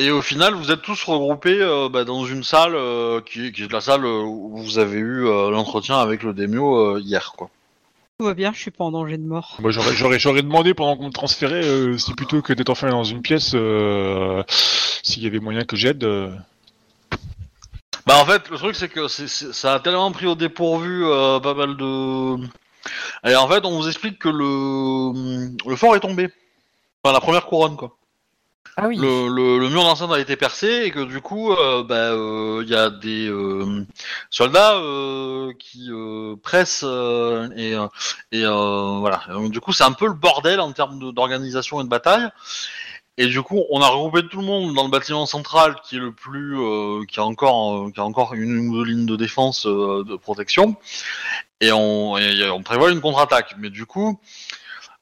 Et au final, vous êtes tous regroupés euh, bah, dans une salle euh, qui, qui est la salle euh, où vous avez eu euh, l'entretien avec le Demio euh, hier, quoi. Tout va bien, je suis pas en danger de mort. Moi, j'aurais, j'aurais, j'aurais demandé pendant qu'on me transférait euh, si plutôt que d'être enfermé dans une pièce, euh, s'il y avait moyen que j'aide. euh. Bah en fait, le truc c'est que c'est, c'est- ça a tellement pris au dépourvu euh, pas mal de. Et en fait, on vous explique que le le fort est tombé. Enfin, la première couronne, quoi. Ah. Le, mur d'enceinte a été percé et que du coup, euh, bah, euh, il y a des euh, soldats qui pressent et, voilà. Du coup, c'est un peu le bordel en termes d'organisation et de bataille. Et du coup, on a regroupé tout le monde dans le bâtiment central qui est le plus, qui a encore, qui a encore une ou deux lignes de défense de protection. Et on, et on prévoit une contre-attaque. Mais du coup,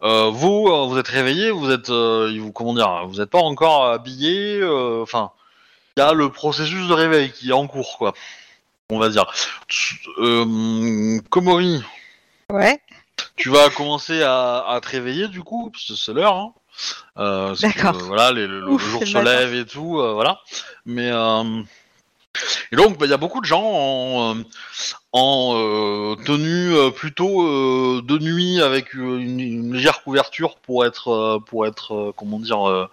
vous, euh, vous êtes réveillés, vous êtes, euh, vous, comment dire, vous n'êtes pas encore habillés. euh, Enfin, il y a le processus de réveil qui est en cours, quoi. On va dire. Euh, Komori, Ouais. tu vas commencer à, à te réveiller du coup, parce que c'est l'heure. Hein. Euh, D'accord. euh, voilà, les- le, le Ouf, jour le se matin. lève et tout, euh, voilà. Mais euh, et donc, bah, il y a beaucoup de gens en, en euh, tenue euh, plutôt euh, de nuit avec une, une légère couverture pour être, euh, pour être, euh, comment dire, euh,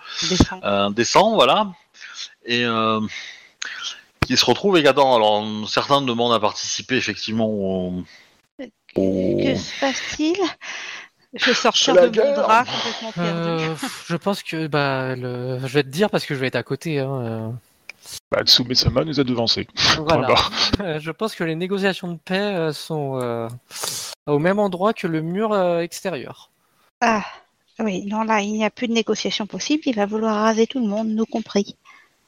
euh, décent, voilà. Et euh, qui se retrouvent et qu'attends, alors certains demandent à participer effectivement au, au- Que se passe-t-il? Je vais sortir de mon drap complètement perdu. Euh, je pense que bah le... je vais te dire parce que je vais être à côté. Hein. Bah, Tsume-sama nous a devancés. Voilà. Euh, je pense que les négociations de paix euh, sont euh, au même endroit que le mur euh, extérieur. Ah, oui, non, là, il n'y a plus de négociation possible. Il va vouloir raser tout le monde, nous compris.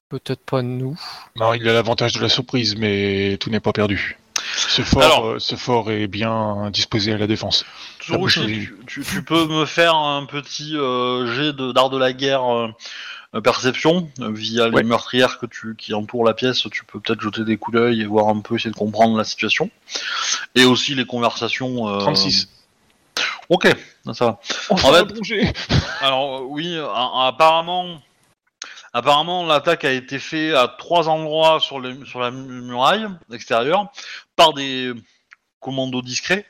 Peut-être pas nous. Non, il a l'avantage de la surprise, mais tout n'est pas perdu. Ce fort, Alors- euh, ce fort est bien disposé à la défense. Tsurushi, tu, tu- tu peux me faire un petit euh, jet de d'art de la guerre perception euh, via les Ouais. meurtrières que tu qui entourent la pièce. Tu peux peut-être jeter des coups d'œil et voir un peu essayer de comprendre la situation et aussi les conversations. euh, 36. Ok, ça va. En fait-. Alors euh, oui, euh, apparemment, apparemment l'attaque a été faite à trois endroits sur, les, sur la mu- muraille extérieure par des commandos discrets.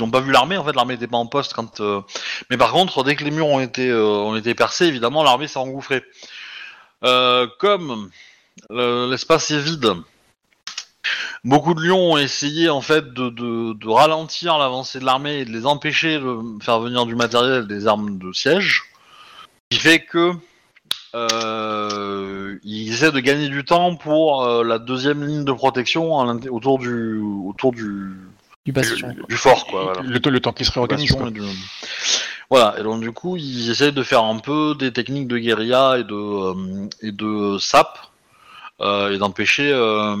Ils n'ont pas vu l'armée, en fait l'armée n'était pas en poste quand. euh, Mais par contre, dès que les murs ont été, euh, ont été percés, évidemment l'armée s'est engouffrée. Euh, comme le- l'espace est vide, beaucoup de lions ont essayé en fait de, ralentir l'avancée de l'armée et de les empêcher de faire venir du matériel, des armes de siège, ce qui fait que euh, ils essaient de gagner du temps pour la deuxième ligne de protection autour du autour du, Du bastion. du, du fort quoi. Voilà. Le, temps- le temps qui se réorganise. Bastion quoi. et du- Voilà, et donc du coup, ils essayent de faire un peu des techniques de guérilla et de, euh, et de sap, euh, et d'empêcher... euh,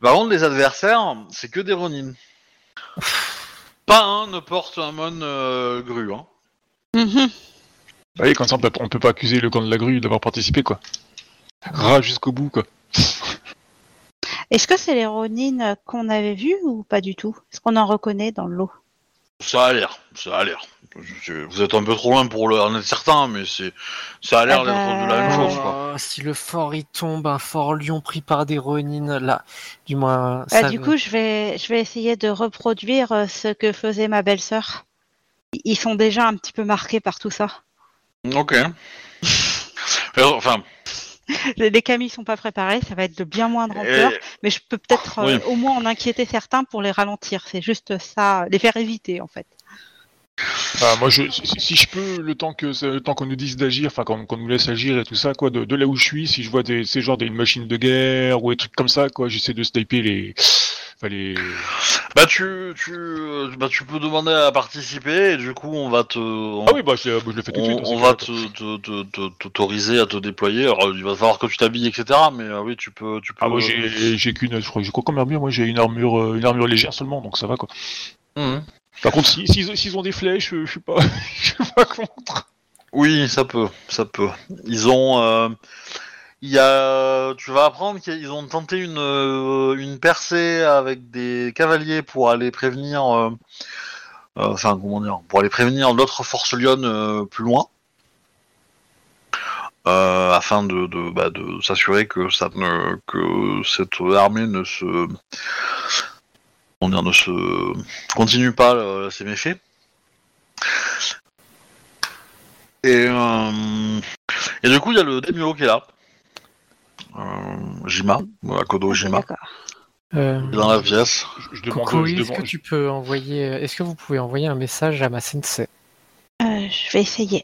Par contre, les adversaires, c'est que des Ronin. Pas un ne porte un mon euh, grue. Hein. Mhm. Bah oui, comme ça, on peut, on peut pas accuser le camp de la grue d'avoir participé, quoi. Rat jusqu'au bout, quoi. Est-ce que c'est les Ronin qu'on avait vues ou pas du tout? Est-ce qu'on en reconnaît dans l'eau? Ça a l'air, ça a l'air. Je- Vous êtes un peu trop loin pour le- en être certain, mais c'est, ça a l'air Ah d'être de la même chose, quoi. Oh, si le fort il tombe, un fort lion pris par des Ronin, là, du moins. Bah, ça- Du coup, je vais, je vais essayer de reproduire euh, ce que faisait ma belle-sœur. Ils sont déjà un petit peu marqués par tout ça. Ok. Alors, Enfin, Les les camis sont pas préparés, ça va être de bien moindre ampleur, et- mais je peux peut-être euh, au moins en inquiéter certains pour les ralentir. C'est juste ça, les faire éviter en fait. Moi, je, si, si je peux, le temps que le temps qu'on nous dise d'agir, enfin qu'on nous laisse agir et tout ça, quoi, de, de là où je suis, si je vois des, ces genres des machines de guerre ou des trucs comme ça, quoi, j'essaie de sniper les, enfin les. bah tu, tu, euh, bah tu peux demander à participer et du coup on va te, on, Ah oui, bah je, je le fais tout de suite. on ces va te, te- te- t'autoriser à te déployer. Alors il va falloir que tu t'habilles, etc. Mais euh, oui, tu peux, tu peux. Ah moi j'ai j'ai qu'une, je crois, j'ai quoi comme armure Moi j'ai une armure, euh, une armure légère seulement, donc ça va quoi. Mhm. Par contre, si- s'ils s'ils ont des flèches, euh, je suis pas, suis pas contre. Oui, ça peut, ça peut. Ils ont, euh, il y a, tu vas apprendre qu'ils ont tenté une euh, une percée avec des cavaliers pour aller prévenir, euh, enfin comment dire, pour aller prévenir d'autres forces lionnes plus loin, afin de de, bah, de s'assurer que ça ne que cette armée ne se dire, ne se continue pas euh, ses méfaits. Et, euh, et du coup, il y a le Daimyo qui est là. Euh, Jima, voilà, Kodo Jima. Euh, il est dans la pièce. Je, je demande, Coco, je est-ce demande- que tu peux envoyer, est-ce que vous pouvez envoyer un message à ma sensei Euh, je vais essayer.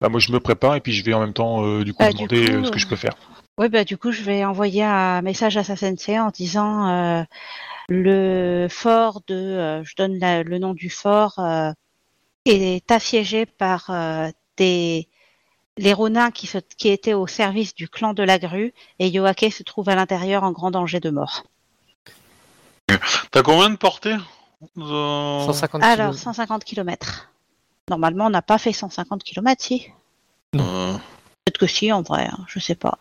Bah, moi je me prépare et puis je vais en même temps euh, du coup Ah, du demander coup, euh, ce que euh, je peux faire. Oui, bah du coup, je vais envoyer un message à sa sensei en disant euh, le fort de, euh, je donne la- le nom du fort, euh, est assiégé par euh, des les Ronins qui, se, qui étaient au service du clan de la grue et Yoake se trouve à l'intérieur en grand danger de mort. T'as combien de portée de... 150 Alors, km. 150 km. Normalement, on n'a pas fait 150 km, si? Euh, Peut-être que si, en vrai, hein, je sais pas.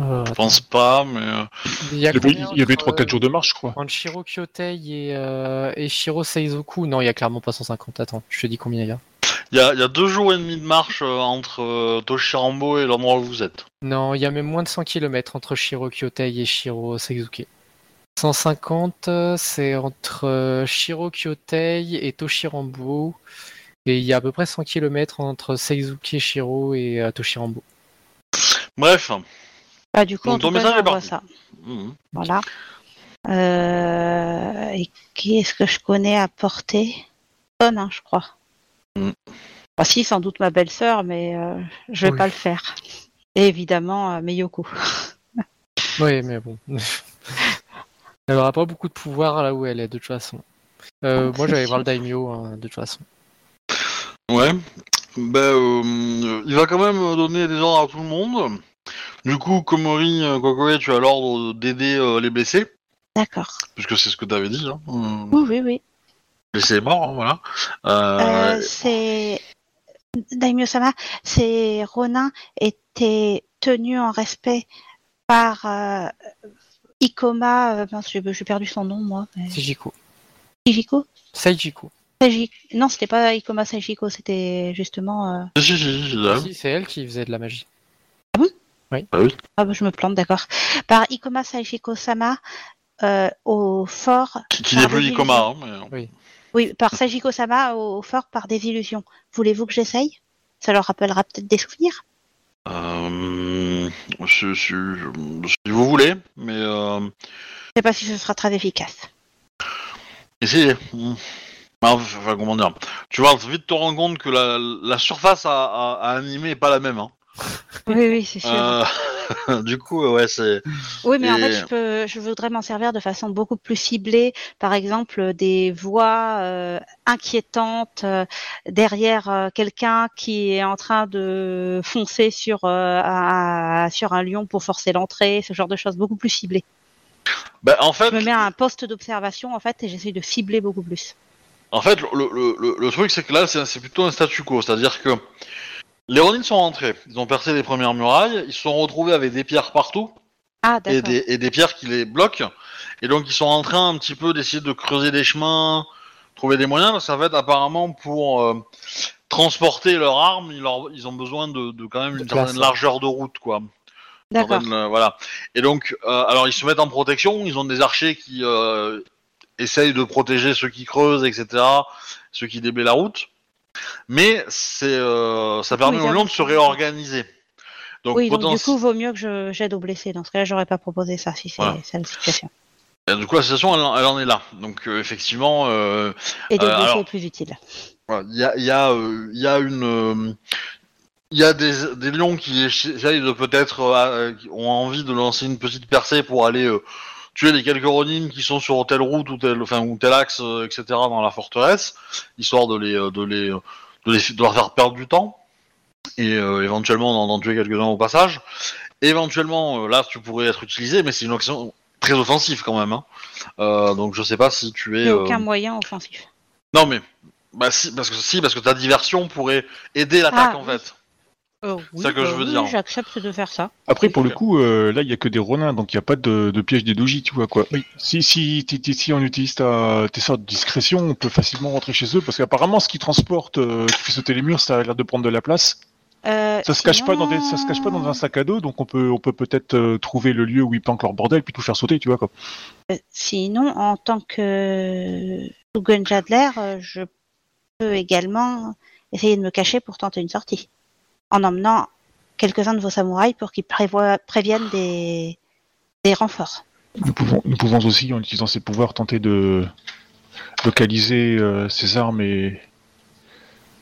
Euh, je pense pas, mais euh, il y avait, avait entre, 3-4 jours de marche, je crois. Entre Shiro Kyotei et, euh, et Shiro Seizoku, non, il y a clairement pas 150. Attends, je te dis combien il y a. il y a, y a deux jours et demi de marche euh, entre euh, Toshirambo et l'endroit où vous êtes. Non, il y a même moins de 100 km entre Shiro Kyotei et Shiro Seizuke. 150, euh, c'est entre euh, Shiro Kyotei et Toshirambo. Et il y a à peu près 100 km entre Seizuke Shiro et euh, Toshirambo. Bref, Bah, du coup, Donc, en tout cas, j'envoie ça. Mhm. Voilà. Euh, et qui est-ce que je connais à porter? Bonne, hein, je crois. Mm. Bah, si, sans doute ma belle-sœur, mais euh, je vais Oui. pas le faire. Et évidemment, euh, Miyoko. Oui, mais bon. elle aura pas beaucoup de pouvoir là où elle est, de toute façon. Euh, Oh, moi, j'allais voir le. Daimyo, hein, de toute façon. ouais. Ben, euh, il va quand même donner des ordres à tout le monde. Du coup, Komori, euh, Kokoe, tu as l'ordre d'aider euh, les blessés, D'accord. puisque c'est ce que tu avais dit. Hein. Euh, Oui, oui, oui. blessé est mort, hein, voilà. Euh, Euh, c'est Daimyo-sama, ces Ronin étaient tenus en respect par euh, Ikoma. euh, j'ai j'ai perdu son nom, moi. mais- Seijiko. Seijiko Seijiko. Seiji- Non, c'était pas Ikoma Seijiko, c'était justement. euh, Si, si, si, si, là. Si, c'est elle qui faisait de la magie. Ah, bah, je me plante, d'accord. Par Ikoma Seijiko Sama euh, au fort. Qui, qui par n'est plus Ikoma, hein, mais... Oui, par Seijiko Sama au, fort par des illusions. Voulez-vous que j'essaye? Ça leur rappellera peut-être des souvenirs? Euh, si, si- si vous voulez, mais euh, Je sais pas si ce sera très efficace. essayez. Mm. Enfin, comment dire? Tu vas vite te rendre compte que la, la surface à, à, à animer est pas la même. Hein. Oui, oui, c'est sûr. Euh, du coup, ouais, c'est. Oui, mais en fait, je, peux, je voudrais m'en servir de façon beaucoup plus ciblée. Par exemple, des voix euh, inquiétantes euh, derrière euh, quelqu'un qui est en train de foncer sur, euh, un, sur un lion pour forcer l'entrée, ce genre de choses, beaucoup plus ciblées. Bah, en fait, Je me mets à un poste d'observation, en fait, et j'essaie de cibler beaucoup plus. En fait, le, le, le, le truc, c'est que là, c'est c'est plutôt un statu quo. C'est-à-dire que les Ronin sont rentrés. Ils ont percé les premières murailles. Ils se sont retrouvés avec des pierres partout. Ah, et des, et des pierres qui les bloquent. Et donc ils sont en train un petit peu d'essayer de creuser des chemins, trouver des moyens. Ça va être apparemment pour euh, transporter leurs armes. Ils, leur- ils ont besoin de, de quand même une certaine largeur de route, quoi. D'accord. Euh, voilà. Et donc, euh, alors ils se mettent en protection. Ils ont des archers qui essayent de protéger ceux qui creusent, etc. Ceux qui déblayent la route. Mais c'est, euh, ça permet ils aux lions de se réorganiser. Donc, oui, donc du coup, vaut mieux que j'aide aux blessés. Dans ce cas-là, j'aurais pas proposé ça si c'est Voilà. ça la situation. Et du coup, la situation, elle, en- elle en est là. Donc, euh, effectivement, euh, Et des blessés alors- plus utile. voilà, il y a, il y, a, il y a une, il y a des, des lions qui essayent de peut-être, ont envie de lancer une petite percée pour aller tuer les quelques ronines qui sont sur telle route ou tel, enfin, ou tel axe, euh, etc. dans la forteresse, histoire de les, euh, de les, de les, de leur faire perdre du temps et euh, éventuellement d'en- tuer quelques-uns au passage. Éventuellement, euh, là, tu pourrais être utilisé, mais c'est une action très offensive quand même. hein. Euh, donc, je sais pas si tu es. Il n'y a euh, aucun moyen offensif. Non, mais bah si, parce que si, parce que ta diversion pourrait aider l'attaque Ah, en oui. fait. Oh, oui, ça que je veux oui, dire. J'accepte de faire ça. Après, pour le coup, euh, là, il y a que des ronins, donc il n'y a pas de, de piège des doujis, tu vois quoi. Si, si, on utilise ta, tes sortes de discrétion, on peut facilement rentrer chez eux, parce qu'apparemment, ce qui transporte, euh, qui fait sauter les murs, ça a l'air de prendre de la place. Euh, Ça se cache pas dans des, ça se cache pas dans un sac à dos, donc on peut, on peut peut-être euh, trouver le lieu où ils planquent leur bordel, puis tout faire sauter, tu vois quoi. Euh, Sinon, en tant que Tugun Jadler, euh, je peux également essayer de me cacher pour tenter une sortie. En emmenant quelques-uns de vos samouraïs pour qu'ils préviennent des, des renforts. Nous pouvons, nous pouvons aussi, en utilisant ces pouvoirs, tenter de localiser euh, ces armes et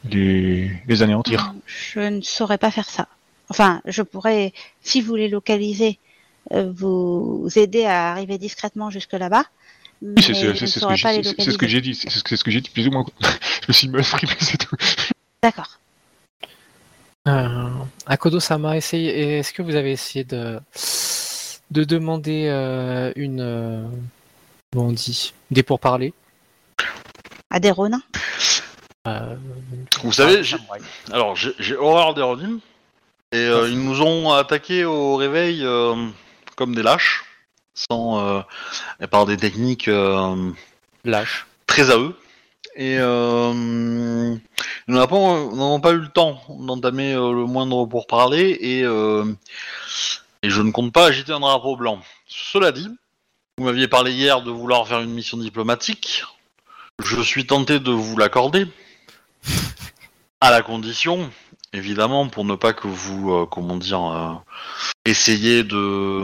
les, les anéantir. Je ne saurais pas faire ça. Enfin, je pourrais, si vous les localisez, euh, vous aider à arriver discrètement jusque là-bas. Oui, c'est ce que j'ai- dit, c'est ce que- j'ai dit plus ou moins. Je me suis mal exprimé, c'est tout. D'accord. Euh, Akodo-sama, est-ce que vous avez essayé de, de demander euh, une. euh, comment on dit Des pourparlers? À des ronins euh, Vous savez, ah, j'ai- alors j'ai j'ai horreur des Ronin et euh, ils nous ont attaqués au réveil euh, comme des lâches, sans euh, et par des techniques euh, Lâche. très à eux. Et euh, nous n'avons pas, eu le temps d'entamer euh, le moindre pour parler et, euh, et je ne compte pas agiter un drapeau blanc. Cela dit, vous m'aviez parlé hier de vouloir faire une mission diplomatique. Je suis tenté de vous l'accorder, à la condition, évidemment, pour ne pas que vous, comment dire, essayiez de,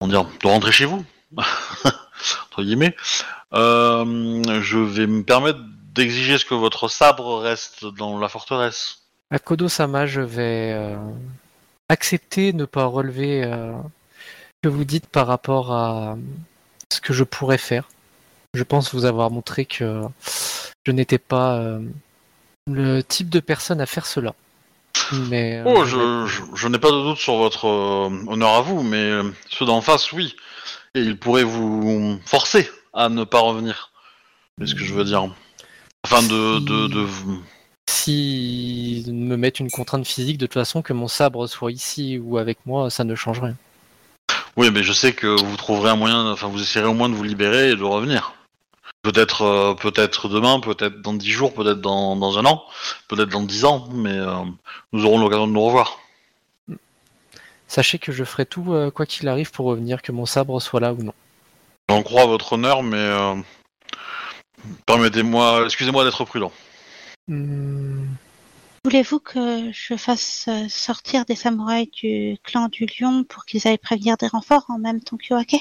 comment dire, de rentrer chez vous, entre guillemets. Euh, je vais me permettre d'exiger ce que votre sabre reste dans la forteresse. Akodo-sama, je vais euh, accepter ne pas relever euh, ce que vous dites par rapport à ce que je pourrais faire. Je pense vous avoir montré que je n'étais pas euh, le type de personne à faire cela. Mais, euh, Oh, je je, je, je n'ai pas de doute sur votre honneur à vous, mais ceux d'en face, oui. Et ils pourraient vous forcer à ne pas revenir. C'est ce que je veux dire. Afin de, de, de. Si me mettent une contrainte physique, de toute façon, que mon sabre soit ici ou avec moi, ça ne change rien. Oui, mais je sais que vous trouverez un moyen, enfin vous essayerez au moins de vous libérer et de revenir. Peut-être euh, peut-être demain, peut-être dans dix jours, peut-être dans, dans un an, peut-être dans dix ans, mais euh, nous aurons l'occasion de nous revoir. Sachez que je ferai tout, euh, quoi qu'il arrive, pour revenir, que mon sabre soit là ou non. J'en crois à votre honneur, mais euh, permettez-moi, excusez-moi d'être prudent. Hmm, Voulez-vous que je fasse euh, sortir des samouraïs du clan du lion pour qu'ils aillent prévenir des renforts en même temps que Yoake?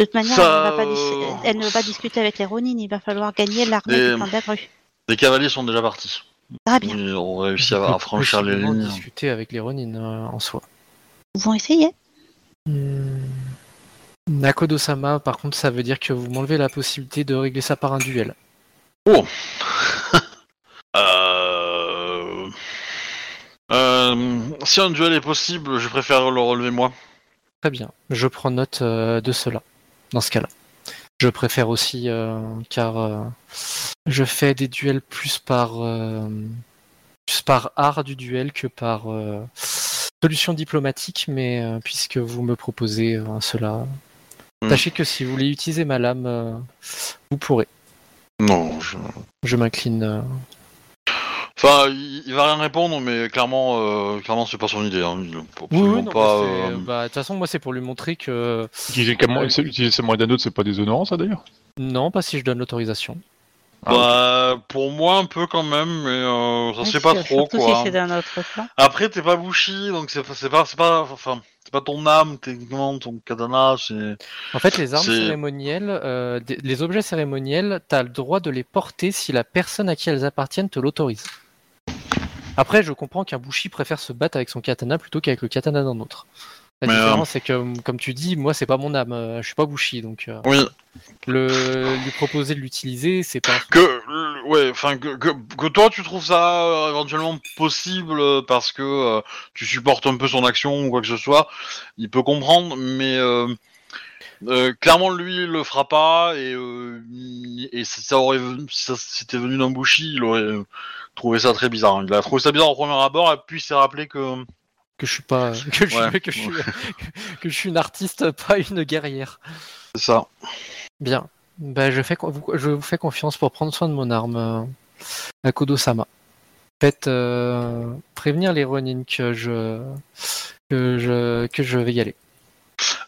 De toute manière, Ça, elle, ne va pas dis- elle ne va pas discuter avec les Ronin, il va falloir gagner l'armée Des- du clan de la grue. Les cavaliers sont déjà partis. Très bien, Ils ont réussi on à, franchir les lignes. discuter avec les Ronin euh, en soi. Pouvons essayer. Hmm. Nakodo-sama, par contre, ça veut dire que vous m'enlevez la possibilité de régler ça par un duel. Euh... Euh, si un duel est possible, je préfère le relever moi. Très bien, je prends note euh, de cela, dans ce cas-là. Je préfère aussi, euh, car euh, je fais des duels plus par, euh, plus par art du duel que par euh, solution diplomatique, mais euh, puisque vous me proposez euh, cela, Hmm. sachez que si vous voulez utiliser ma lame, euh, vous pourrez. Non, je... Je m'incline. euh, Enfin, il, il va rien répondre, mais clairement, euh, clairement, c'est pas son idée. Hein. Il- Oui, absolument oui, non, pas. mais c'est- euh, bah, de toute façon, moi, c'est pour lui montrer que Utiliser, utiliser ce moyen d'un autre, c'est pas déshonorant, ça d'ailleurs? Non, pas si je donne l'autorisation. Ah, bah, pour moi, un peu quand même, mais euh, ça se fait pas trop, quoi. si c'est d'un autre clan. Après, t'es pas Bushi, donc c'est c'est pas, c'est pas, enfin, c'est pas ton âme, techniquement, ton katana, c'est. En fait, les armes C'est- cérémonielles, euh, des- les objets cérémoniels, tu as le droit de les porter si la personne à qui elles appartiennent te l'autorise. Après, je comprends qu'un Bushi préfère se battre avec son katana plutôt qu'avec le katana d'un autre. La Mais, euh, différence, c'est que, comme tu dis, moi, c'est pas mon âme, euh, je suis pas Bushi, donc euh, Oui. le, lui proposer de l'utiliser, c'est pas. Que, ouais, enfin, que, que, que toi, tu trouves ça euh, éventuellement possible parce que tu supportes un peu son action ou quoi que ce soit, il peut comprendre, mais clairement, lui, il le fera pas et, et ça, ça aurait, si ça c'était venu d'un Bushi, il aurait trouvé ça très bizarre. Il a trouvé ça bizarre au premier abord et puis il s'est rappelé que. Que je suis pas. Que je, suis- Ouais. que je suis, que je suis une artiste, pas une guerrière. C'est ça. Bien. Ben, je, fais, vous- je vous fais confiance pour prendre soin de mon arme, euh, Akodo-sama. Faites euh, prévenir les Ronin que je, que, je, que je vais y aller.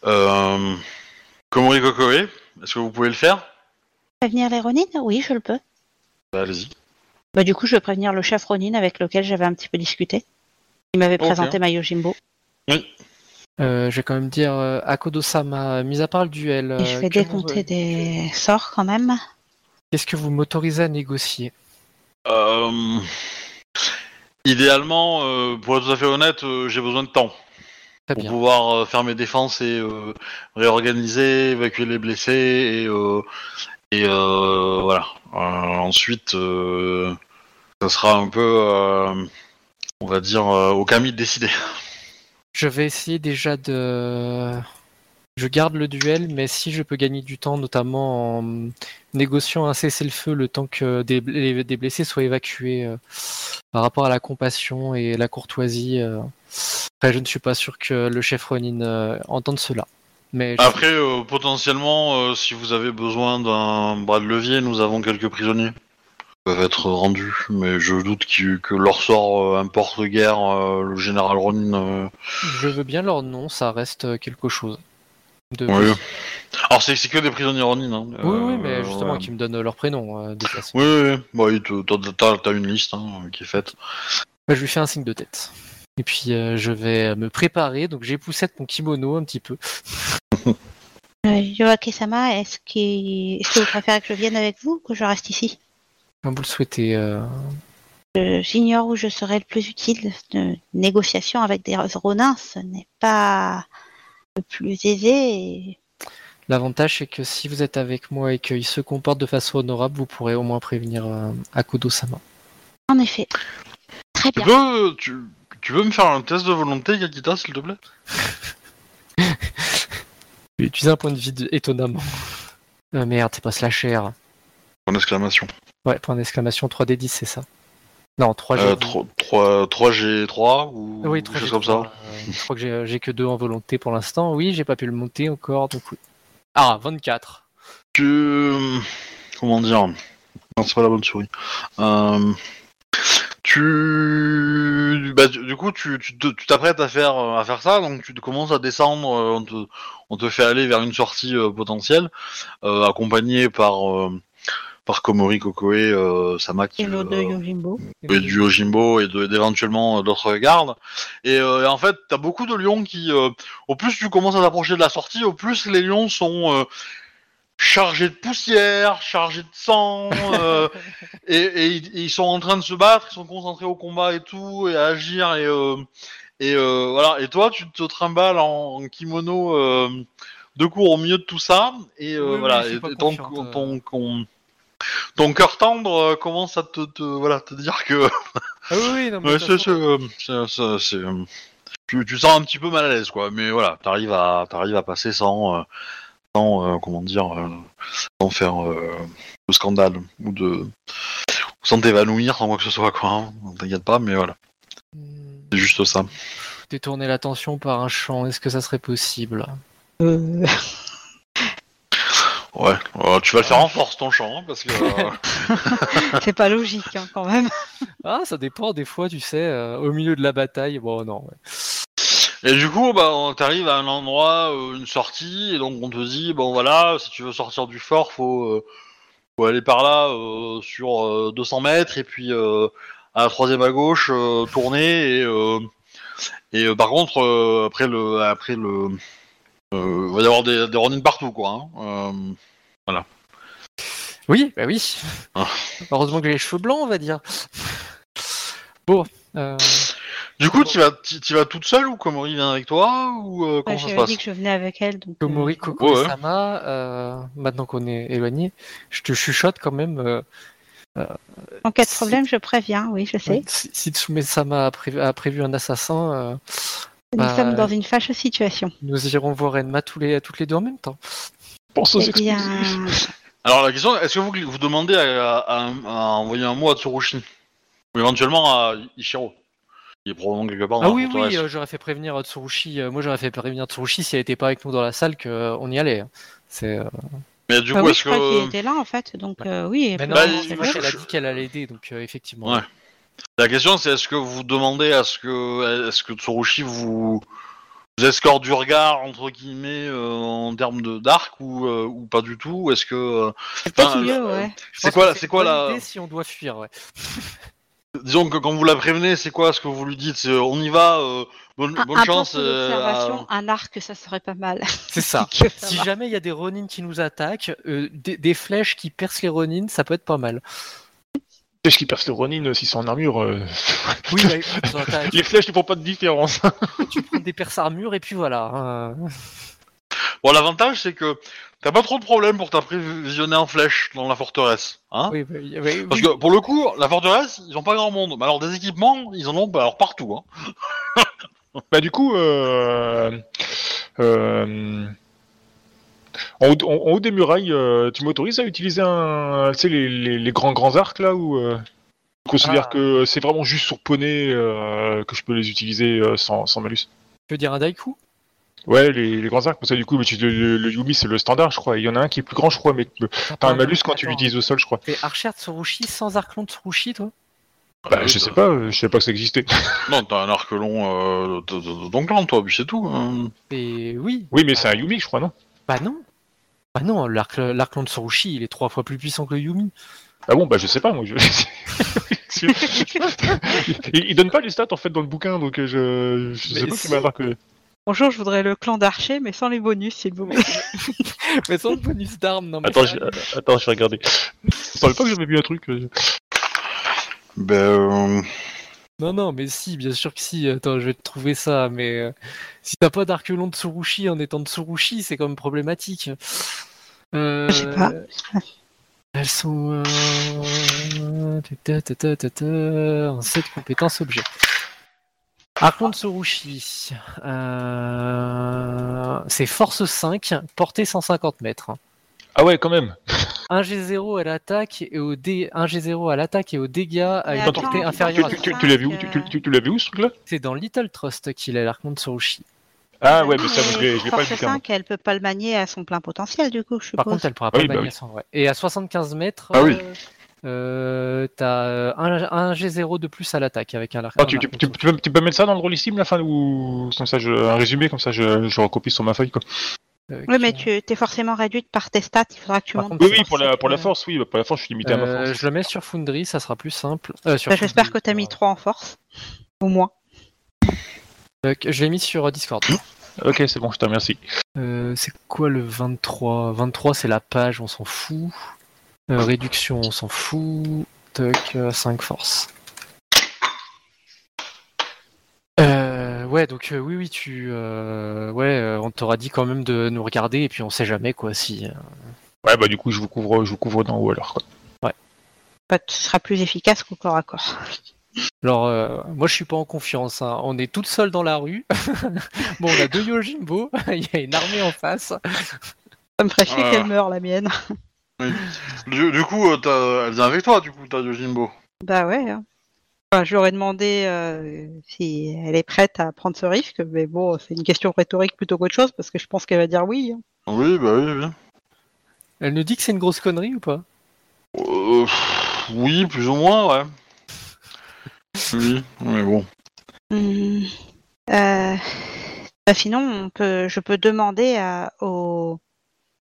Euh, Komori Kokoe, est-ce que vous pouvez le faire? Prévenir les Ronin? Oui, je le peux. Bah, Allez-y. Bah, du coup, je vais prévenir le chef Ronin avec lequel j'avais un petit peu discuté. Il m'avait présenté ma Yojimbo. Euh, je vais quand même dire euh, Akodo-sama, mis à part le duel, Et je euh, vais décompter vous- des sorts quand même. qu'est-ce que vous m'autorisez à négocier? Euh, idéalement, euh, pour être tout à fait honnête, euh, j'ai besoin de temps Très pour bien. pouvoir euh, faire mes défenses et euh, réorganiser, évacuer les blessés et, euh, et euh, voilà. Euh, ensuite, euh, ça sera un peu, euh, on va dire, euh, au Camille de décider. Je vais essayer déjà de. Je garde le duel, mais si je peux gagner du temps, notamment en négociant un cessez-le-feu le temps que des, les- des blessés soient évacués euh, par rapport à la compassion et la courtoisie. euh, Après, je ne suis pas sûr que le chef Ronin euh, entende cela. Mais je- Après, potentiellement, si vous avez besoin d'un bras de levier, nous avons quelques prisonniers peuvent être rendus, mais je doute que leur sort euh, importe guère euh, le général Ronin. euh. je veux bien leur nom, ça reste quelque chose. De... Oui. Alors c'est que des prisonniers Ronin. Hein. oui, oui, Euh, mais justement, ouais. qui me donnent leur prénom, euh. Oui, oui, oui. Bah, t'as- une liste hein, qui est faite. Bah, je lui fais un signe de tête. Et puis euh, je vais me préparer, donc j'époussette mon kimono un petit peu. Euh, Yoake-sama, est-ce est-ce que vous préférez que je vienne avec vous ou que je reste ici? Comme vous le souhaitez. euh, Euh, J'ignore où je serai le plus utile. De négociation avec des Ronins, ce n'est pas le plus aisé. et- L'avantage, c'est que si vous êtes avec moi et qu'il se comporte de façon honorable, vous pourrez au moins prévenir euh, Akudo-sama. En effet. Très Tu bien. veux, tu, tu veux me faire un test de volonté, Yakita, s'il te plaît? J'ai utilisé un point de vide étonnamment. Euh, merde, c'est pas slasher. En exclamation. Ouais, point d'exclamation 3D10, c'est ça. Non, 3G. Euh, 3, 3G3 ou Oui, quelque 3G. chose comme ça Euh, je crois que j'ai- que deux en volonté pour l'instant. Oui, j'ai pas pu le monter encore, donc oui. Ah, 24. Tu. Comment dire? Non, c'est pas la bonne souris. Euh, Tu. Bah, du coup, tu tu te- tu t'apprêtes à faire, à faire ça, donc tu commences à descendre, euh, on te, on te fait aller vers une sortie euh, potentielle, euh, accompagné par, par Komori Kokoe euh, Samaki. Et l'autre de euh, Yojimbo. et du Yojimbo et d'éventuellement d'autres gardes. Et, euh, et en fait, t'as beaucoup de lions qui, euh, au plus tu commences à t'approcher de la sortie, au plus les lions sont euh, chargés de poussière, chargés de sang, euh, et, et ils- et ils sont en train de se battre, ils sont concentrés au combat et tout, et à agir, et, euh, et euh, voilà. Et toi, tu te trimbales en, en kimono euh, de cours au milieu de tout ça, et euh, Oui, voilà. et euh. ton, ton, ton cœur tendre euh, commence à te, te- voilà, te dire que Ah oui, oui, non, mais Ouais, de toute c'est, façon- c'est, euh, c'est, c'est- c'est, euh, tu, tu sens un petit peu mal à l'aise, quoi. Mais voilà, t'arrives à, t'arrives à passer sans, euh, sans euh, comment dire, euh, sans faire euh, de scandale ou de, sans t'évanouir, sans quoi que ce soit, quoi. Hein. T'inquiète pas, mais voilà, Hmm. c'est juste ça. détourner l'attention par un chant. Est-ce que ça serait possible? Euh, Ouais, euh, tu vas le faire en force ton chant, hein, parce que... euh, c'est pas logique hein, quand même. Ah, ça dépend. Des fois, tu sais, euh, au milieu de la bataille. Bon, non. ouais. Et du coup, bah, on t'arrive à un endroit, euh, une sortie, et donc on te dit, bon voilà, si tu veux sortir du fort, faut, euh, faut aller par là euh, sur euh, 200 mètres, et puis euh, à la troisième à gauche, euh, tourner, et, euh, et euh, par contre, euh, après le, après le, il va y avoir des, des partout, quoi. Hein. Euh, Oui, bah oui. Ah. Heureusement que j'ai les cheveux blancs, on va dire. Bon. euh, Du coup, tu vas, tu tu vas toute seule ou Komori vient avec toi ou euh, Ouais, comment ça se passe dit que je venais avec elle. Donc, Komori, euh, Koko Ouais, et ouais. Sama, euh, maintenant qu'on est éloigné, je te chuchote quand même. euh, En cas de Si- problème, je préviens, oui, je sais. si, si Tsume Sama a, prévu- a prévu un assassin, euh, Nous Bah, sommes dans une fâcheuse situation. nous irons voir Enma tous les, toutes les deux en même temps. Pense aux Eh bien. Alors la question, est-ce que vous, vous demandez à, à- à envoyer un mot à Tsurushi Ou éventuellement à Ishiro Il est probablement quelque part dans Ah oui, oui, euh, j'aurais fait prévenir euh, Tsurushi. euh, moi, j'aurais fait prévenir Tsurushi si elle était pas avec nous dans la salle qu'on y allait. C'est. euh, Mais du bah coup, oui, est-ce je crois qu'il était là en fait, donc euh, oui. Non, Bah, elle. elle a dit qu'elle allait aider, donc euh, effectivement. Ouais. La question, c'est est-ce que vous demandez à ce que, est-ce que Tsurushi vous, vous escorte du regard entre guillemets euh, en termes de dark ou, euh, ou pas du tout Est-ce que euh, C'est mieux, euh, ouais. C'est pense quoi, c'est quoi la, idée si on doit fuir, ouais. disons que quand vous la prévenez, c'est quoi ce que vous lui dites C'est on y va, euh, bonne, Un, bonne un chance. euh, un arc, ça serait pas mal. C'est ça. Si jamais il y a des Ronin qui nous attaquent, euh, des, des flèches qui percent les Ronin, ça peut être pas mal. Flèches qui percent le Ronin euh, s'ils sont en armure. euh, Oui, bah, écoute, Les flèches ne font pas de différence. tu prends des perces armures et puis voilà. hein. Bon, l'avantage, c'est que t'as pas trop de problèmes pour t'apprévisionner en flèche dans la forteresse, hein Oui, bah, oui, oui, Parce que pour le coup, la forteresse, ils ont pas grand monde. Mais alors des équipements, ils en ont bah, alors partout. Hein. Bah du coup, euh, euh, en, haut, en- en haut des murailles, euh, tu m'autorises à utiliser un, tu sais, les, les, les grands grands arcs là où euh, je considère Ah. que c'est vraiment juste sur poney euh, que je peux les utiliser euh, sans, sans malus. Tu veux dire un Daiku? Ouais, les, les grands arcs, parce que du coup, mais tu- le, le- le Yumi c'est le standard, je crois. Il y en a un qui est plus grand, je crois, mais t'as un malus quand tu l'utilises au sol, je crois. T'es archer de Tsurushi sans arc long de Tsurushi, toi? Bah, je sais pas, euh, je sais pas que ça existait. Non, t'as un arc long euh, clan, toi, puis c'est tout. hein. Et oui. Oui, mais c'est un Yumi, je crois, non? Bah non. Bah non, l'arc l'arc long de Tsurushi, il est trois fois plus puissant que le Yumi. Ah bon, bah je sais pas, moi. Je... il, il donne pas les stats en fait dans le bouquin, donc euh, je, je sais Mais pas si. qui m'a que. Bonjour, je voudrais le clan d'archer, mais sans les bonus, s'il vous plaît. Mais sans le bonus d'armes, non mais. Attends, ça- je... euh, attends, je vais regarder. Je savais pas que j'avais vu un truc. euh. Ben, euh, Non, non, mais si, bien sûr que si. Attends, je vais te trouver ça, mais euh, si t'as pas d'arc long de Tsurushi en étant de Tsurushi, c'est quand même problématique. Euh, Je sais pas. Elles sont. Euh... En 7 compétences objets. Arc long de Tsurushi. Euh... C'est force 5, portée 150 mètres. Ah ouais, quand même. 1 G0 à l'attaque et au dé... 1 G0 à l'attaque et au dégâts à une portée inférieure à Tu, tu- tu, tu l'as vu où que- tu, tu, tu- tu l'as vu où ce truc-là? C'est dans Little Trust qu'il a l'arc long de Tsurushi. Ah ouais, mais ça, je l'ai pas bouquin. 5, elle peut pas le manier à son plein potentiel, du coup, je Par suppose. contre, elle pourra Ah pas oui, le bah manier oui. sans vrai. Et à 75 mètres, Ah oui. euh, euh, t'as euh, un, un G0 de plus à l'attaque avec un, arc. Ah, un tu, tu, peux, tu peux mettre ça dans le rôlissime la fin ou comme ça je, un résumé comme ça je, je recopie sur ma feuille quoi. Euh, Oui, mais tu es forcément réduite par tes stats, il faudra que tu Par montes. contre, Oui oui pour la pour la force oui bah, pour la force je suis limité à ma force. je le mets sur Foundry, ça sera plus simple. Euh, bah, J'espère que Foundry, tu as mis euh, 3 en force. Au moins. Euh, je l'ai mis sur euh, Discord. Ok c'est bon je te remercie. Euh, c'est quoi le 23 23 c'est la page, on s'en fout. Euh, réduction, on s'en fout. Toc, 5 force. Euh, ouais, donc euh, oui, oui, tu, euh, ouais, euh, on t'aura dit quand même de nous regarder et puis on sait jamais quoi si. euh, Ouais bah du coup je vous couvre je vous couvre d'en haut alors quoi. Bah, ce sera plus efficace qu'au corps à corps. Alors, euh, moi je suis pas en confiance. hein. On est toutes seules dans la rue. bon, on a deux Yojimbo. Il y a une armée en face. Ça me ferait chier qu'elle meure, la mienne. du, du coup, euh, t'as- elle vient avec toi, du coup, t'as Yojimbo. Bah ouais. hein. Enfin, je lui aurais demandé euh, si elle est prête à prendre ce risque, mais bon, c'est une question rhétorique plutôt qu'autre chose, parce que je pense qu'elle va dire oui. hein. Oui, bah oui, oui. Elle nous dit que c'est une grosse connerie ou pas? Euh, oui, plus ou moins, ouais. Oui, mais bon. Hmm. Euh, bah, sinon, on peut, je peux demander à- au,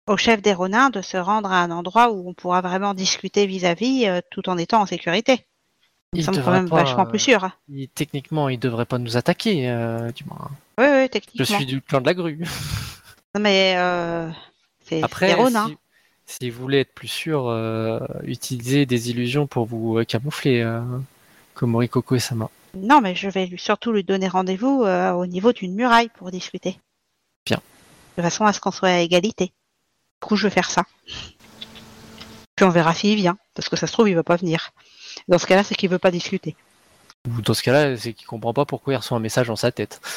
au chef des Ronins de se rendre à un endroit où on pourra vraiment discuter vis-à-vis euh, tout en étant en sécurité. Il semble quand devrait même pas, vachement euh, plus sûr. hein. il- Techniquement, il devrait pas nous attaquer, euh, du moins. Oui, oui, Je techniquement. suis du clan de la grue. Non, mais euh, c'est c'est Après, des Ronins. si, si vous voulez être plus sûr, euh, utilisez des illusions pour vous euh, camoufler, euh, comme Morikoko et Sama. Non, mais je vais lui, surtout lui donner rendez-vous euh, au niveau d'une muraille pour discuter. Bien. De façon à ce qu'on soit à égalité. Du coup, je vais faire ça. Puis on verra s'il vient, parce que ça se trouve, il va pas venir. Dans ce cas-là, c'est qu'il veut pas discuter. Ou dans ce cas-là, c'est qu'il comprend pas pourquoi il reçoit un message dans sa tête.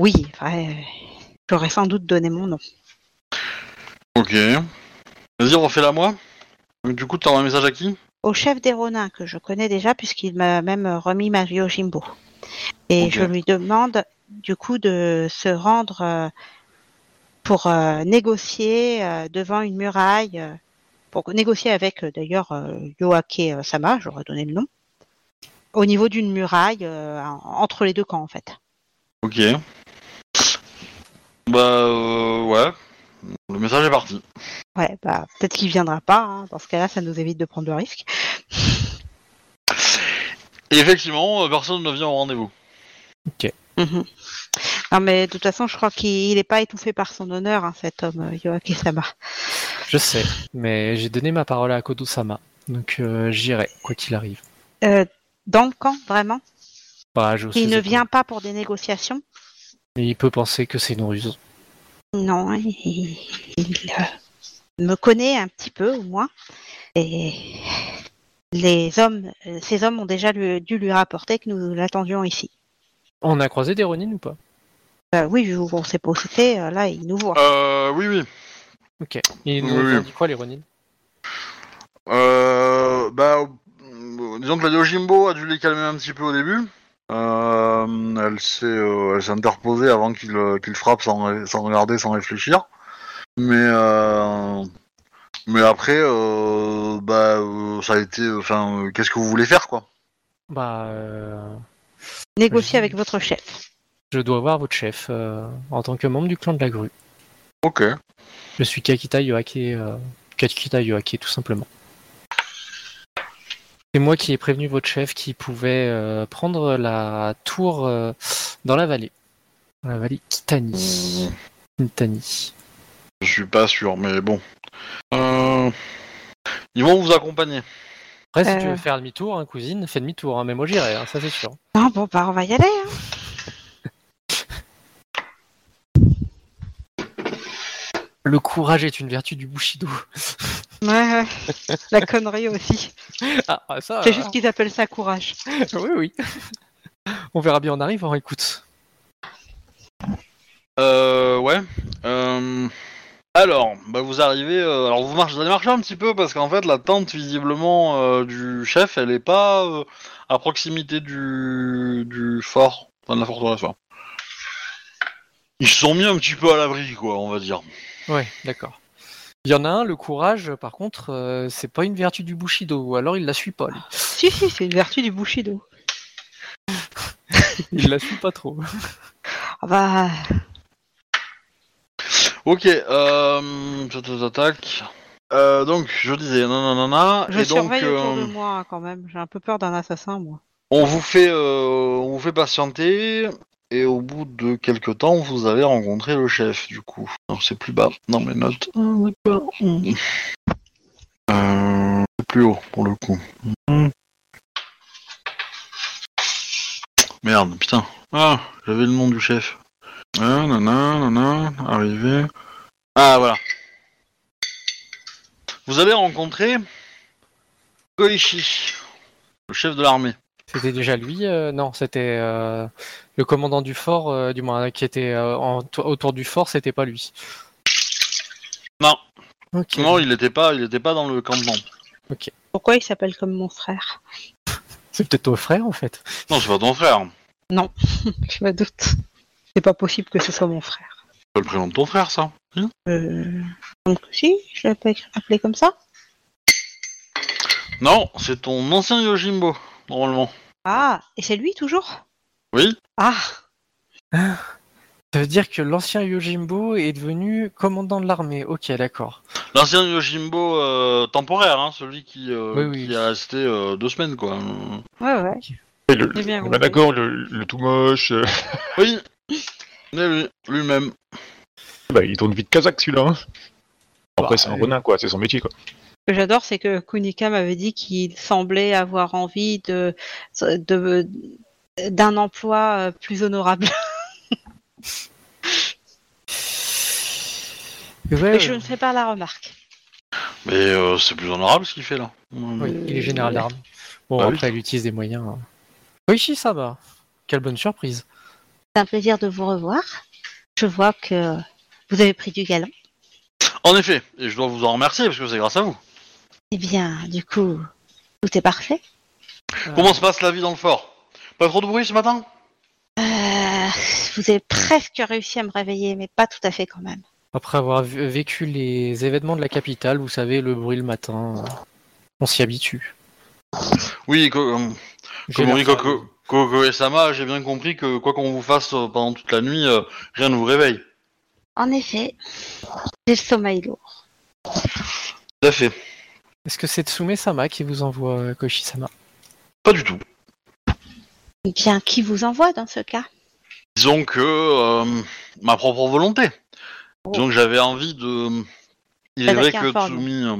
Oui, enfin, j'aurais sans doute donné mon nom. Ok. Vas-y, refais-la moi. Donc, du coup, t'envoies un message à qui? Au chef des Ronins, que je connais déjà, puisqu'il m'a même remis ma Yojimbo. Et je lui demande, du coup, de se rendre euh, pour euh, négocier euh, devant une muraille, pour négocier avec, d'ailleurs, Yoake Sama, j'aurais donné le nom, au niveau d'une muraille, en- entre les deux camps, en fait. Ok. Bah, ouais. Le message est parti. Ouais, bah, peut-être qu'il viendra pas, hein. dans ce cas-là, ça nous évite de prendre le risque. Et effectivement, euh, personne ne vient au rendez-vous. Mhm. Non, mais de toute façon, je crois qu'il n'est pas étouffé par son honneur, hein, cet homme, euh, Yoake Sama. Je sais, mais j'ai donné ma parole à Kodo-sama, donc euh, j'irai, quoi qu'il arrive. Euh, dans le camp, vraiment? Bah, je Il ne pas. vient pas pour des négociations? Mais il peut penser que c'est une ruse. Non, il, il, euh, me connaît un petit peu au moins. Et les hommes, euh, ces hommes ont déjà lui- dû lui rapporter que nous l'attendions ici. On a croisé des Ronin ou pas? Euh, oui, qu'on sait pas où c'était, là, il nous voit. Euh, oui, oui. Ok. Et nous, Oui, oui. on dit quoi les Ronin? Euh, bah, disons que la Yojimbo a dû les calmer un petit peu au début. Euh, elle s'est, euh, interposée avant qu'il euh, qu'il frappe sans, regarder, sans réfléchir. Mais, euh, mais après, euh, bah, ça a été, enfin, qu'est-ce que vous voulez faire, quoi? Bah, euh, Négocier je- avec votre chef. je dois voir votre chef euh, en tant que membre du clan de la grue. Ok. Je suis Kakita Yoake, euh, Kakita Yoake tout simplement. C'est moi qui ai prévenu votre chef qui pouvait euh, prendre la tour euh, dans la vallée. Dans la vallée Kitani. Kitani. Je suis pas sûr, mais bon. Euh, ils vont vous accompagner. Après, si Euh. tu veux faire demi-tour, hein, cousine, fais demi-tour, hein, mais moi j'irai, hein, ça c'est sûr. Non, bon, bah, on va y aller. hein. Le courage est une vertu du Bushido. Ouais, ouais. La connerie aussi. Ah, ah, ça. C'est juste qu'ils appellent ça courage. oui, oui. On verra bien en arrivant, écoute. Euh, ouais. Euh, alors, bah vous arrivez. euh, alors vous marchez, vous allez marcher un petit peu parce qu'en fait la tente visiblement euh, du chef, elle est pas euh, à proximité du du fort, enfin de la forteresse. Ils se sont mis un petit peu à l'abri, quoi, on va dire. Ouais, d'accord. Il y en a un, le courage, par contre, euh, c'est pas une vertu du Bushido, ou alors il la suit pas, lui. Si, si, c'est une vertu du Bushido. Il la suit pas trop. Ah bah, Ok. Euh, tac, tac, tac. Euh, donc je disais, nanana, je et donc surveille autour de euh, moi quand même. J'ai un peu peur d'un assassin, moi. on vous fait, euh, on vous fait patienter. Et au bout de quelques temps, vous allez rencontrer le chef, du coup. Alors, c'est plus bas dans mes notes. Ah, d'accord. Euh, c'est plus haut, pour le coup. Mhm. Merde, putain. Ah, j'avais le nom du chef. Ah, nana, nana, arrivé. Ah, voilà. Vous allez rencontrer Goichi, le chef de l'armée. C'était déjà lui euh, Non, c'était euh, le commandant du fort, euh, du moins, qui était euh, en- autour du fort, c'était pas lui. Non, Ok. non, il était pas, il était pas dans le campement. Pourquoi il s'appelle comme mon frère? C'est peut-être ton frère en fait. Non, c'est pas ton frère. Je me doute. C'est pas possible que ce soit mon frère. C'est pas le prénom de ton frère, ça. Euh... Donc si, je l'ai pas appelé comme ça? Non, c'est ton ancien Yojimbo, normalement. Ah, et c'est lui toujours? Oui Ah, Ça veut dire que l'ancien Yojimbo est devenu commandant de l'armée. Ok, d'accord. L'ancien Yojimbo euh, temporaire, hein, celui qui, euh, Oui, oui. qui est resté euh, deux semaines, quoi. ouais, ouais. Et le, bien bah, compris. d'accord, le, le tout moche. euh, Oui, Oui, oui, lui-même. bah, il tourne vite kazakh celui-là. hein. Après, Bah, c'est un renard, quoi. C'est son métier, quoi. Que j'adore, c'est que Kunika m'avait dit qu'il semblait avoir envie de de- d'un emploi euh, plus honorable. Ouais, Mais je euh, ne fais pas la remarque. Mais euh, c'est plus honorable ce qu'il fait là. oui, il est général d'armes. Bon, Bah oui. après, il utilise des moyens. hein. Oishi, ça va. Quelle bonne surprise. C'est un plaisir de vous revoir. Je vois que vous avez pris du galon. En effet, et je dois vous en remercier parce que c'est grâce à vous. Eh bien, du coup, tout est parfait. Comment se passe la vie dans le fort? Pas trop de bruit ce matin? Euh, vous avez presque réussi à me réveiller, mais pas tout à fait quand même. Après avoir vu- vécu les événements de la capitale, vous savez, le bruit le matin, euh, on s'y habitue. Oui, co- euh, J'ai Komori l'air- Koko, Koko et Sama, j'ai bien compris que quoi qu'on vous fasse euh, pendant toute la nuit, euh, rien ne vous réveille. En effet, j'ai le sommeil lourd. Tout à fait. Est-ce que c'est Tsume Sama qui vous envoie euh, Koichi Sama Pas du tout. Eh Bien, qui vous envoie dans ce cas? Disons que euh, ma propre volonté. Disons que j'avait envie de. Il est vrai D'attaquer que Tsumi, euh,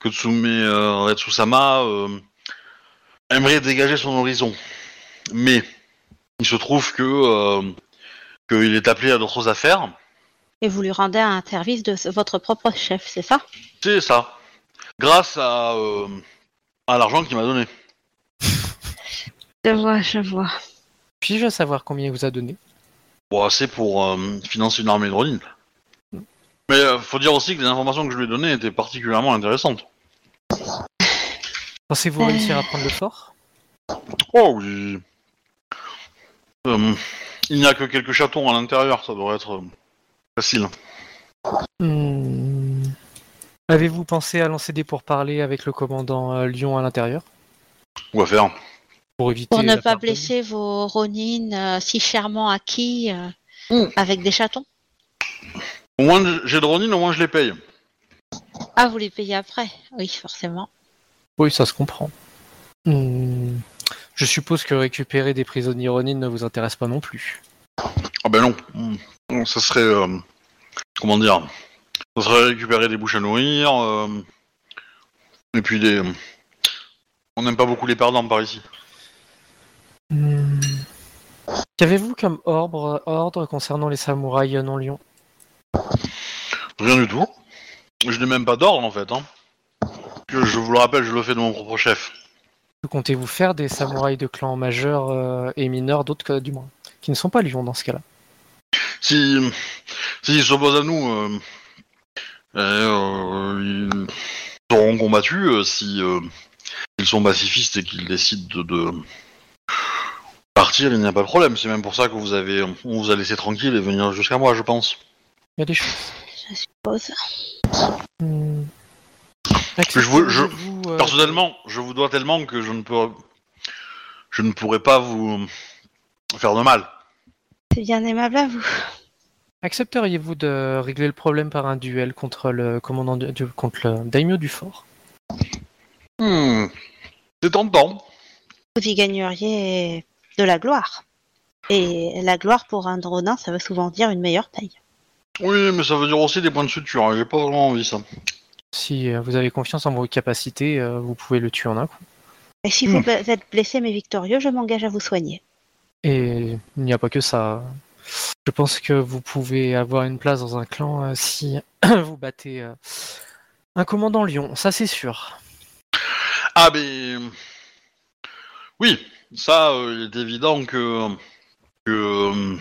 que euh, Retsusama euh, aimerait dégager son horizon. Mais il se trouve que euh, qu'il est appelé à d'autres affaires. Et vous lui rendez un service de votre propre chef, c'est ça? C'est ça. Grâce à, euh, à l'argent qu'il m'a donné. Je vois, je vois. Puis-je savoir combien il vous a donné? Bon, assez pour euh, financer une armée de Ronin. Mais euh, faut dire aussi que les informations que je lui ai données étaient particulièrement intéressantes. Pensez-vous Euh. réussir à prendre le fort? Oh oui. Euh, il n'y a que quelques chatons à l'intérieur, ça devrait être facile. Hmm. Avez-vous pensé à lancer des pourparlers avec le commandant euh, Lyon à l'intérieur? On va faire. pour éviter Pour ne pas blesser vos Ronin euh, si chèrement acquis euh, Mm. avec des chatons? Au moins j'ai de Ronin, au moins je les paye. Ah, vous les payez après Oui, forcément. Oui, ça se comprend. Hmm. Je suppose que récupérer des prisonniers Ronin ne vous intéresse pas non plus. Ah ben non. Hmm. Ça serait. euh, comment dire Ça serait récupérer des bouches à nourrir. euh, et puis des. On n'aime pas beaucoup les perdants par ici. Hmm. Qu'avez-vous comme ordre, ordre concernant les samouraïs non lions? Rien du tout. Je n'ai même pas d'ordre en fait. Hein. Je vous le rappelle, je le fais de mon propre chef. Que comptez-vous faire des samouraïs de clans majeurs euh, et mineurs, d'autres que du moins, qui ne sont pas lions dans ce cas-là? Si s'ils s'opposent à nous, euh, ils seront combattus euh, si euh, ils sont pacifistes et qu'ils décident de, de partir. Il n'y a pas de problème. C'est même pour ça que vous avez, on vous a laissé tranquille et venir jusqu'à moi, je pense. Il y a des choses. Je suppose. Hmm. je vous- je- Accepteriez-vous, euh, Personnellement, je vous dois tellement que je ne peux, je ne pourrais pas vous faire de mal. C'est bien aimable à vous. Accepteriez-vous de régler le problème par un duel contre le commandant du, du- contre le daimyo du fort? Hmm. C'est tentant. Vous y gagneriez de la gloire. Et la gloire pour un dronin, ça veut souvent dire une meilleure paye. Oui, mais ça veut dire aussi des points de suture. hein. J'ai pas vraiment envie ça. Si euh, vous avez confiance en vos capacités, euh, vous pouvez le tuer en un coup. Et si Hmm. vous êtes blessé mais victorieux, je m'engage à vous soigner. Et il n'y a pas que ça. Je pense que vous pouvez avoir une place dans un clan euh, si vous battez euh, un commandant lion, ça c'est sûr. Ah, mais. Oui, ça, euh, il est évident que. que.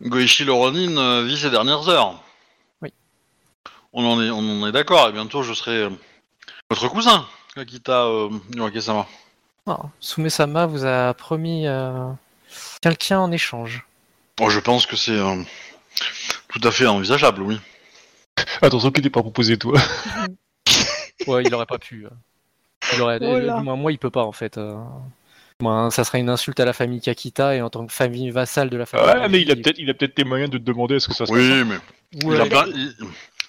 Goichi le Ronin euh, vit ses dernières heures. Oui. On en est, on en est d'accord, et bientôt je serai votre cousin, Akita euh, Iwake-sama. Ah, Sume-sama vous a promis euh, quelqu'un en échange. Oh, je pense que c'est euh, tout à fait envisageable, oui. Attention qu'il t'ait pas proposé toi. Ouais, il aurait pas pu. euh. Il aurait, Oh moins, moi, il peut pas en fait. euh. Moi, ça serait une insulte à la famille Kakita et en tant que famille vassale de la famille. Ouais, mais il a peut-être, il a peut-être les moyens de te demander est-ce que ça se passe. Oui, mais il y a plein, il,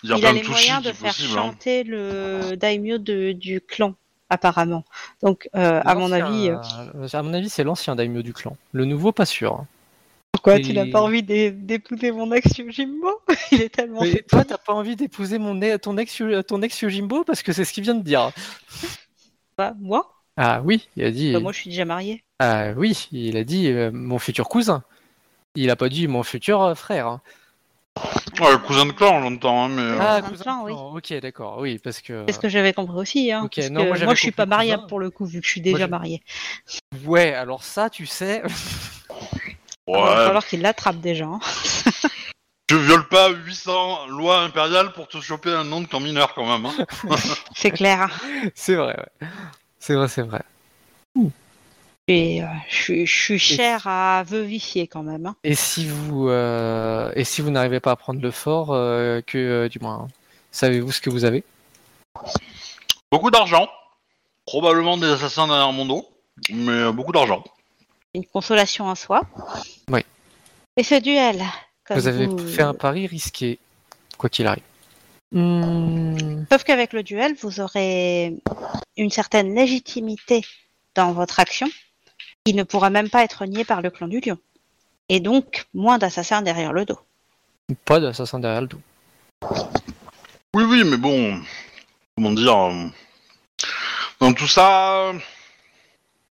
il y a il plein a de les touchis moyens de faire possible. hein. chanter le daimyo de- du clan, apparemment. Donc, euh, à mon avis, euh, euh, à mon avis, c'est l'ancien daimyo du clan. Le nouveau, pas sûr. Pourquoi et- tu n'as pas envie d'é- d'épouser mon ex Yojimbo? Il est tellement. Mais toi, t'as pas envie d'épouser mon e- ton ex ton ex Yojimbo? Parce que c'est ce qu'il vient de dire. Pas moi Ah oui, il a dit. Bah, Moi, je suis déjà mariée. Ah oui, il a dit euh, mon futur cousin. Il a pas dit mon futur euh, frère. hein. Ouais, cousin de clan, j'entends, hein, mais. euh, Ah, cousin de clan, oui. ok, d'accord, oui, parce que. C'est ce que j'avais compris aussi. Hein, Ok, parce non, que moi, je suis pas mariable pour le coup, vu que je suis déjà mariée. Ouais, alors ça, tu sais. Il va falloir qu'il l'attrape déjà. hein. Tu violes pas 800 lois impériales pour te choper un nom de camp mineur quand même. Hein. C'est clair. c'est vrai, ouais. C'est vrai, c'est vrai. Et, euh, je, suis- je suis chère à veuvifier quand même. hein. Et si vous euh, et si vous n'arrivez pas à prendre le fort, euh, que euh, du moins, savez-vous ce que vous avez? Beaucoup d'argent. Probablement des assassins derrière mon dos. Mais euh, beaucoup d'argent. Une consolation en soi. Oui. Et ce duel. comme Vous avez vous- fait un pari risqué, quoi qu'il arrive. Hmm, Sauf qu'avec le duel, vous aurez une certaine légitimité dans votre action qui ne pourra même pas être niée par le clan du lion. Et donc, moins d'assassins derrière le dos. pas d'assassin derrière le dos. Oui, oui, mais bon. Comment dire. euh, Dans tout ça.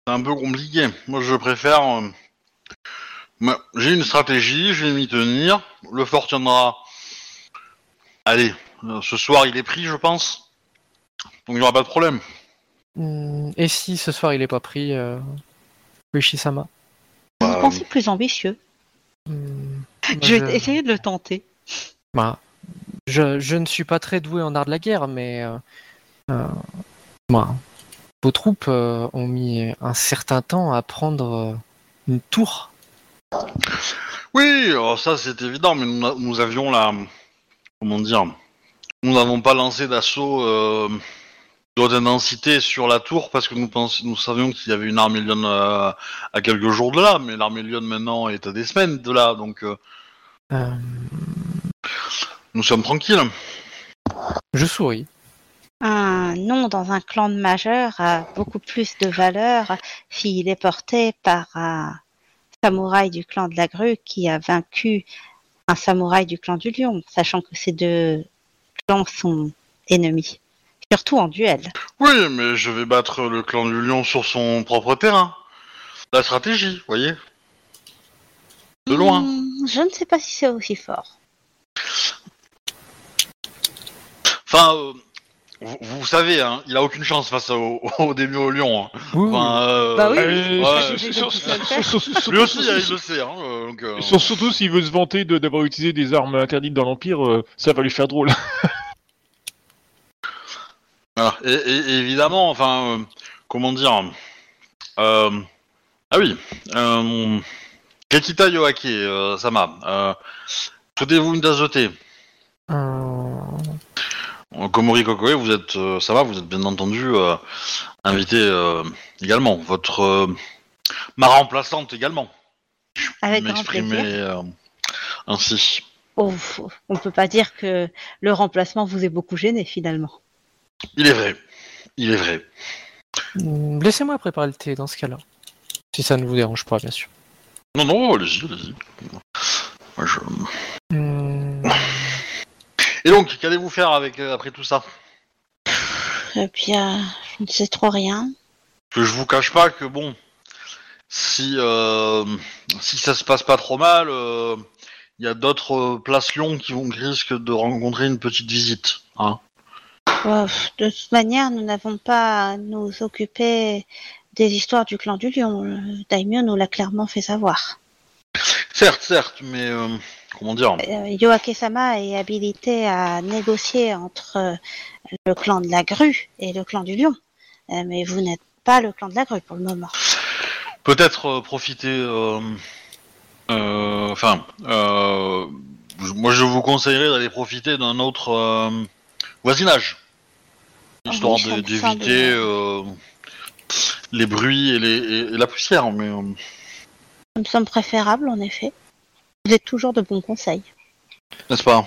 C'est un peu compliqué. Moi, je préfère. euh, moi, J'ai une stratégie, je vais m'y tenir. Le fort tiendra. Allez, euh, ce soir, il est pris, je pense. Donc, il n'y aura pas de problème. Hmm, Et si ce soir il est pas pris, euh... Ueshi-sama Vous Bah, pensez plus ambitieux. Hmm, Je vais essayer de le tenter. Bah, je, je ne suis pas très doué en art de la guerre, mais euh, euh, moi, vos troupes euh, ont mis un certain temps à prendre euh, une tour. Oui, ça c'est évident, mais nous, nous avions la. Comment dire Nous n'avons pas lancé d'assaut euh, sur la tour parce que nous, nous savions qu'il y avait une armée lionne euh, à quelques jours de là, mais l'armée lionne maintenant est à des semaines de là, donc euh, Euh, nous sommes tranquilles. je souris. Un nom dans un clan de majeur a beaucoup plus de valeur s'il est porté par un samouraï du clan de la grue qui a vaincu un samouraï du clan du lion, sachant que ces deux clans sont ennemis. Surtout en duel. Oui, mais je vais battre le clan du lion sur son propre terrain. La stratégie, voyez De loin. Hmm, je ne sais pas si c'est aussi fort. Enfin, euh, vous, vous savez, hein, il a aucune chance face au, au début au lion. hein. Oui, Enfin, euh, Bah oui, Lui aussi, hein, il le sait. Hein, euh, donc, euh, sur- Surtout s'il veut se vanter de- d'avoir utilisé des armes interdites dans l'Empire, euh, ça va lui faire drôle. voilà. Et, évidemment, enfin, euh, comment dire euh, Ah oui, euh, Kakita Yoake, euh, Sama, euh, souhaitez-vous une tasse de thé Komori Kokoe, vous êtes, euh, ça va, vous êtes bien entendu euh, invité euh, également. Votre euh, ma remplaçante également. Avec grand plaisir. euh, ainsi. Oh, on peut pas dire que le remplacement vous ait beaucoup gêné finalement. Il est vrai. Il est vrai. hmm, Laissez-moi préparer le thé dans ce cas-là. Si ça ne vous dérange pas, bien sûr. Non, non, allez-y, allez-y. Moi, je- Et donc, qu'allez-vous faire avec euh, après tout ça? Eh bien, je ne sais trop rien. Que je vous cache pas que bon, si euh, si ça se passe pas trop mal, euh, il y a d'autres euh, places Lyon qui vont qui risquent de rencontrer une petite visite. Hein. Oh, de toute manière, nous n'avons pas à nous occuper des histoires du clan du lion. Le Daimyo nous l'a clairement fait savoir. Certes, certes, mais euh, comment dire Euh, Yoake-sama est habilité à négocier entre euh, le clan de la grue et le clan du lion. Euh, mais vous n'êtes pas le clan de la grue pour le moment. Peut-être profiter. Enfin, moi je vous conseillerais d'aller profiter d'un autre voisinage, Ah histoire oui, d'éviter les bruits et, les, et- la poussière. Mais Ça me semble préférable, en effet. Vous êtes toujours de bons conseils. n'est-ce pas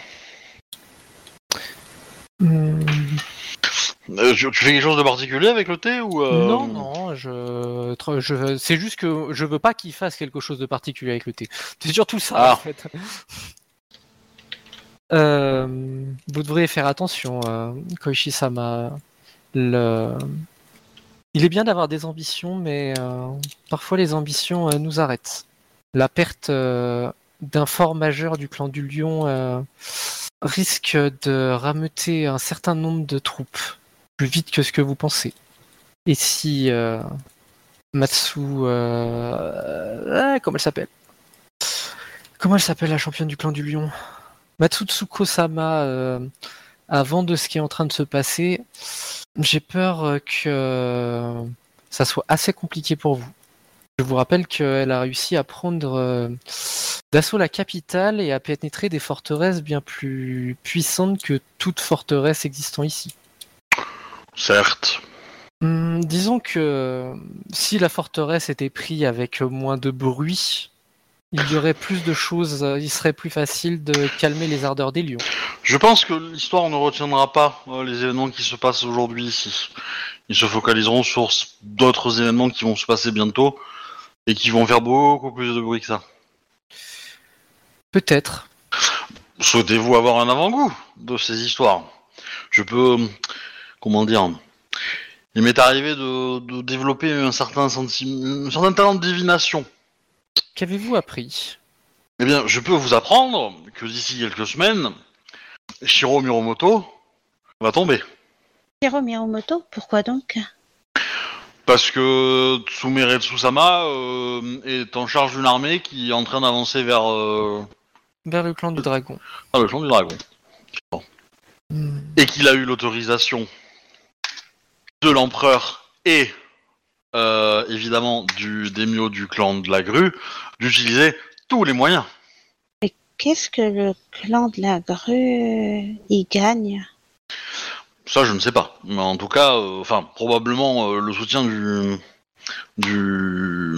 Euh, tu, tu fais quelque chose de particulier avec le thé ou euh, Non, non, je, je c'est juste que je veux pas qu'il fasse quelque chose de particulier avec le thé. C'est surtout ça Ah. en fait. Euh, vous devriez faire attention, euh, Koichi-sama. Le... Il est bien d'avoir des ambitions, mais euh, parfois les ambitions euh, nous arrêtent. La perte euh, d'un fort majeur du clan du Lion risque de rameuter un certain nombre de troupes plus vite que ce que vous pensez. Et si Matsu, ah, comment elle s'appelle? Comment elle s'appelle la championne du clan du lion? Matsutsuko-sama, avant de ce qui est en train de se passer, j'ai peur euh, que ça soit assez compliqué pour vous. Je vous rappelle qu'elle a réussi à prendre euh, d'assaut la capitale et à pénétrer des forteresses bien plus puissantes que toute forteresse existant ici. Certes. Hmm, disons que si la forteresse était prise avec moins de bruit, il y aurait plus de choses, euh, il serait plus facile de calmer les ardeurs des lions. Je pense que l'histoire ne retiendra pas euh, les événements qui se passent aujourd'hui ici. Ils se focaliseront sur d'autres événements qui vont se passer bientôt et qui vont faire beaucoup plus de bruit que ça. Peut-être. Souhaitez-vous avoir un avant-goût de ces histoires? Je peux, euh, comment dire, il m'est arrivé de, de développer un certain sentiment, un certain talent de divination. Qu'avez-vous appris? Eh bien, je peux vous apprendre que d'ici quelques semaines, Shiro Miromoto va tomber. Hiro Miyamoto, pourquoi donc? Parce que Tsumere Tsusama euh, est en charge d'une armée qui est en train d'avancer vers euh, Vers le clan du dragon. ah, le clan du dragon. Hmm. Et qu'il a eu l'autorisation de l'empereur et euh, évidemment du daimyo du clan de la grue d'utiliser tous les moyens. Qu'est-ce que le clan de la grue y gagne? Ça, je ne sais pas. Mais en tout cas, euh, enfin, probablement euh, le soutien du, du,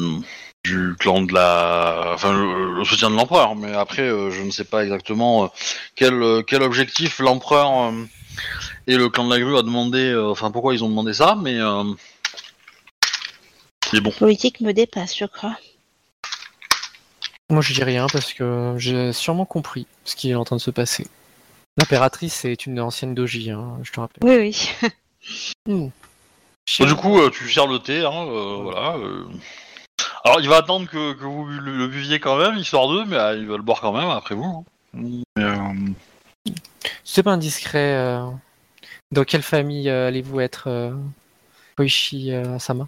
du clan de la, enfin, le, le soutien de l'empereur. Mais après, je ne sais pas exactement quel, quel objectif l'empereur et le clan de la grue a demandé, enfin, pourquoi ils ont demandé ça, mais. Mais bon. Politique me dépasse, je crois. Moi je dis rien parce que j'ai sûrement compris ce qui est en train de se passer. L'impératrice est une ancienne doji, hein, je te rappelle. Oui, oui. Bon, du coup, euh, tu sers le thé, hein, euh, voilà. euh. Alors, il va attendre que, que vous le, le buviez quand même, histoire d'eux, mais euh, il va le boire quand même après vous. hein. Euh, C'est pas indiscret. euh, Dans quelle famille euh, allez-vous être, euh, Koichi euh, Sama?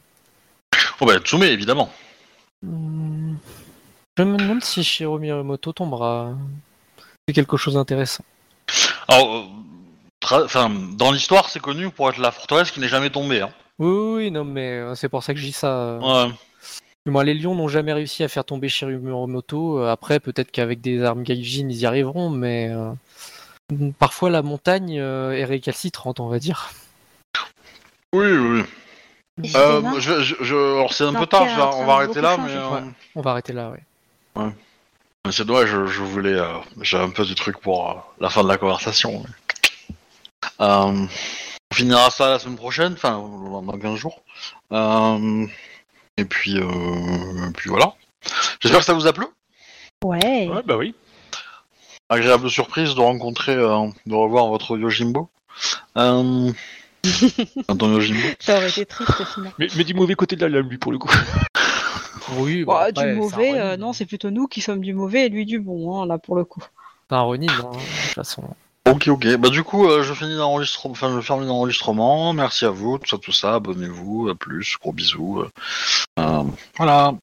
Oh bah, Tsume, évidemment. Hmm. Je me demande si Shiro Miyamoto tombera. C'est quelque chose d'intéressant. Alors, euh, tra- dans l'histoire, c'est connu pour être la forteresse qui n'est jamais tombée. Hein. Oui, oui, oui, non, mais euh, c'est pour ça que je dis ça. euh. Ouais. Les lions n'ont jamais réussi à faire tomber Shiro Miyamoto. Euh, Après, peut-être qu'avec des armes gaijin, ils y arriveront, mais euh, parfois la montagne euh, est récalcitrante, on va dire. Oui, oui. oui. Et c'est Euh, demain je, je- je- alors, c'est un peu tard, on va arrêter là, mais... euh, On va arrêter là, ouais. mais C'est dommage, je, je voulais... euh, J'ai un peu de truc pour euh, la fin de la conversation. mais- Euh, on finira ça la semaine prochaine, enfin, dans dans 15 jours. Euh, et puis, euh, puis voilà. J'espère que ça vous a plu. Ouais. Ouais, bah oui. Agréable surprise de rencontrer, euh, de revoir votre Yojimbo. Euh... Ça aurait été triste sinon. Mais, mais du mauvais côté de la lame, lui, pour le coup. Oui, Bah, après, du mauvais, euh, non, c'est plutôt nous qui sommes du mauvais et lui du bon, hein, là pour le coup. C'est un hein, de toute façon. Ok, ok. Bah du coup, euh, je finis l'enregistrement. Enfin, je ferme l'enregistrement. Merci à vous, tout ça, tout ça. Abonnez-vous. À plus. Gros bisous. Euh, voilà.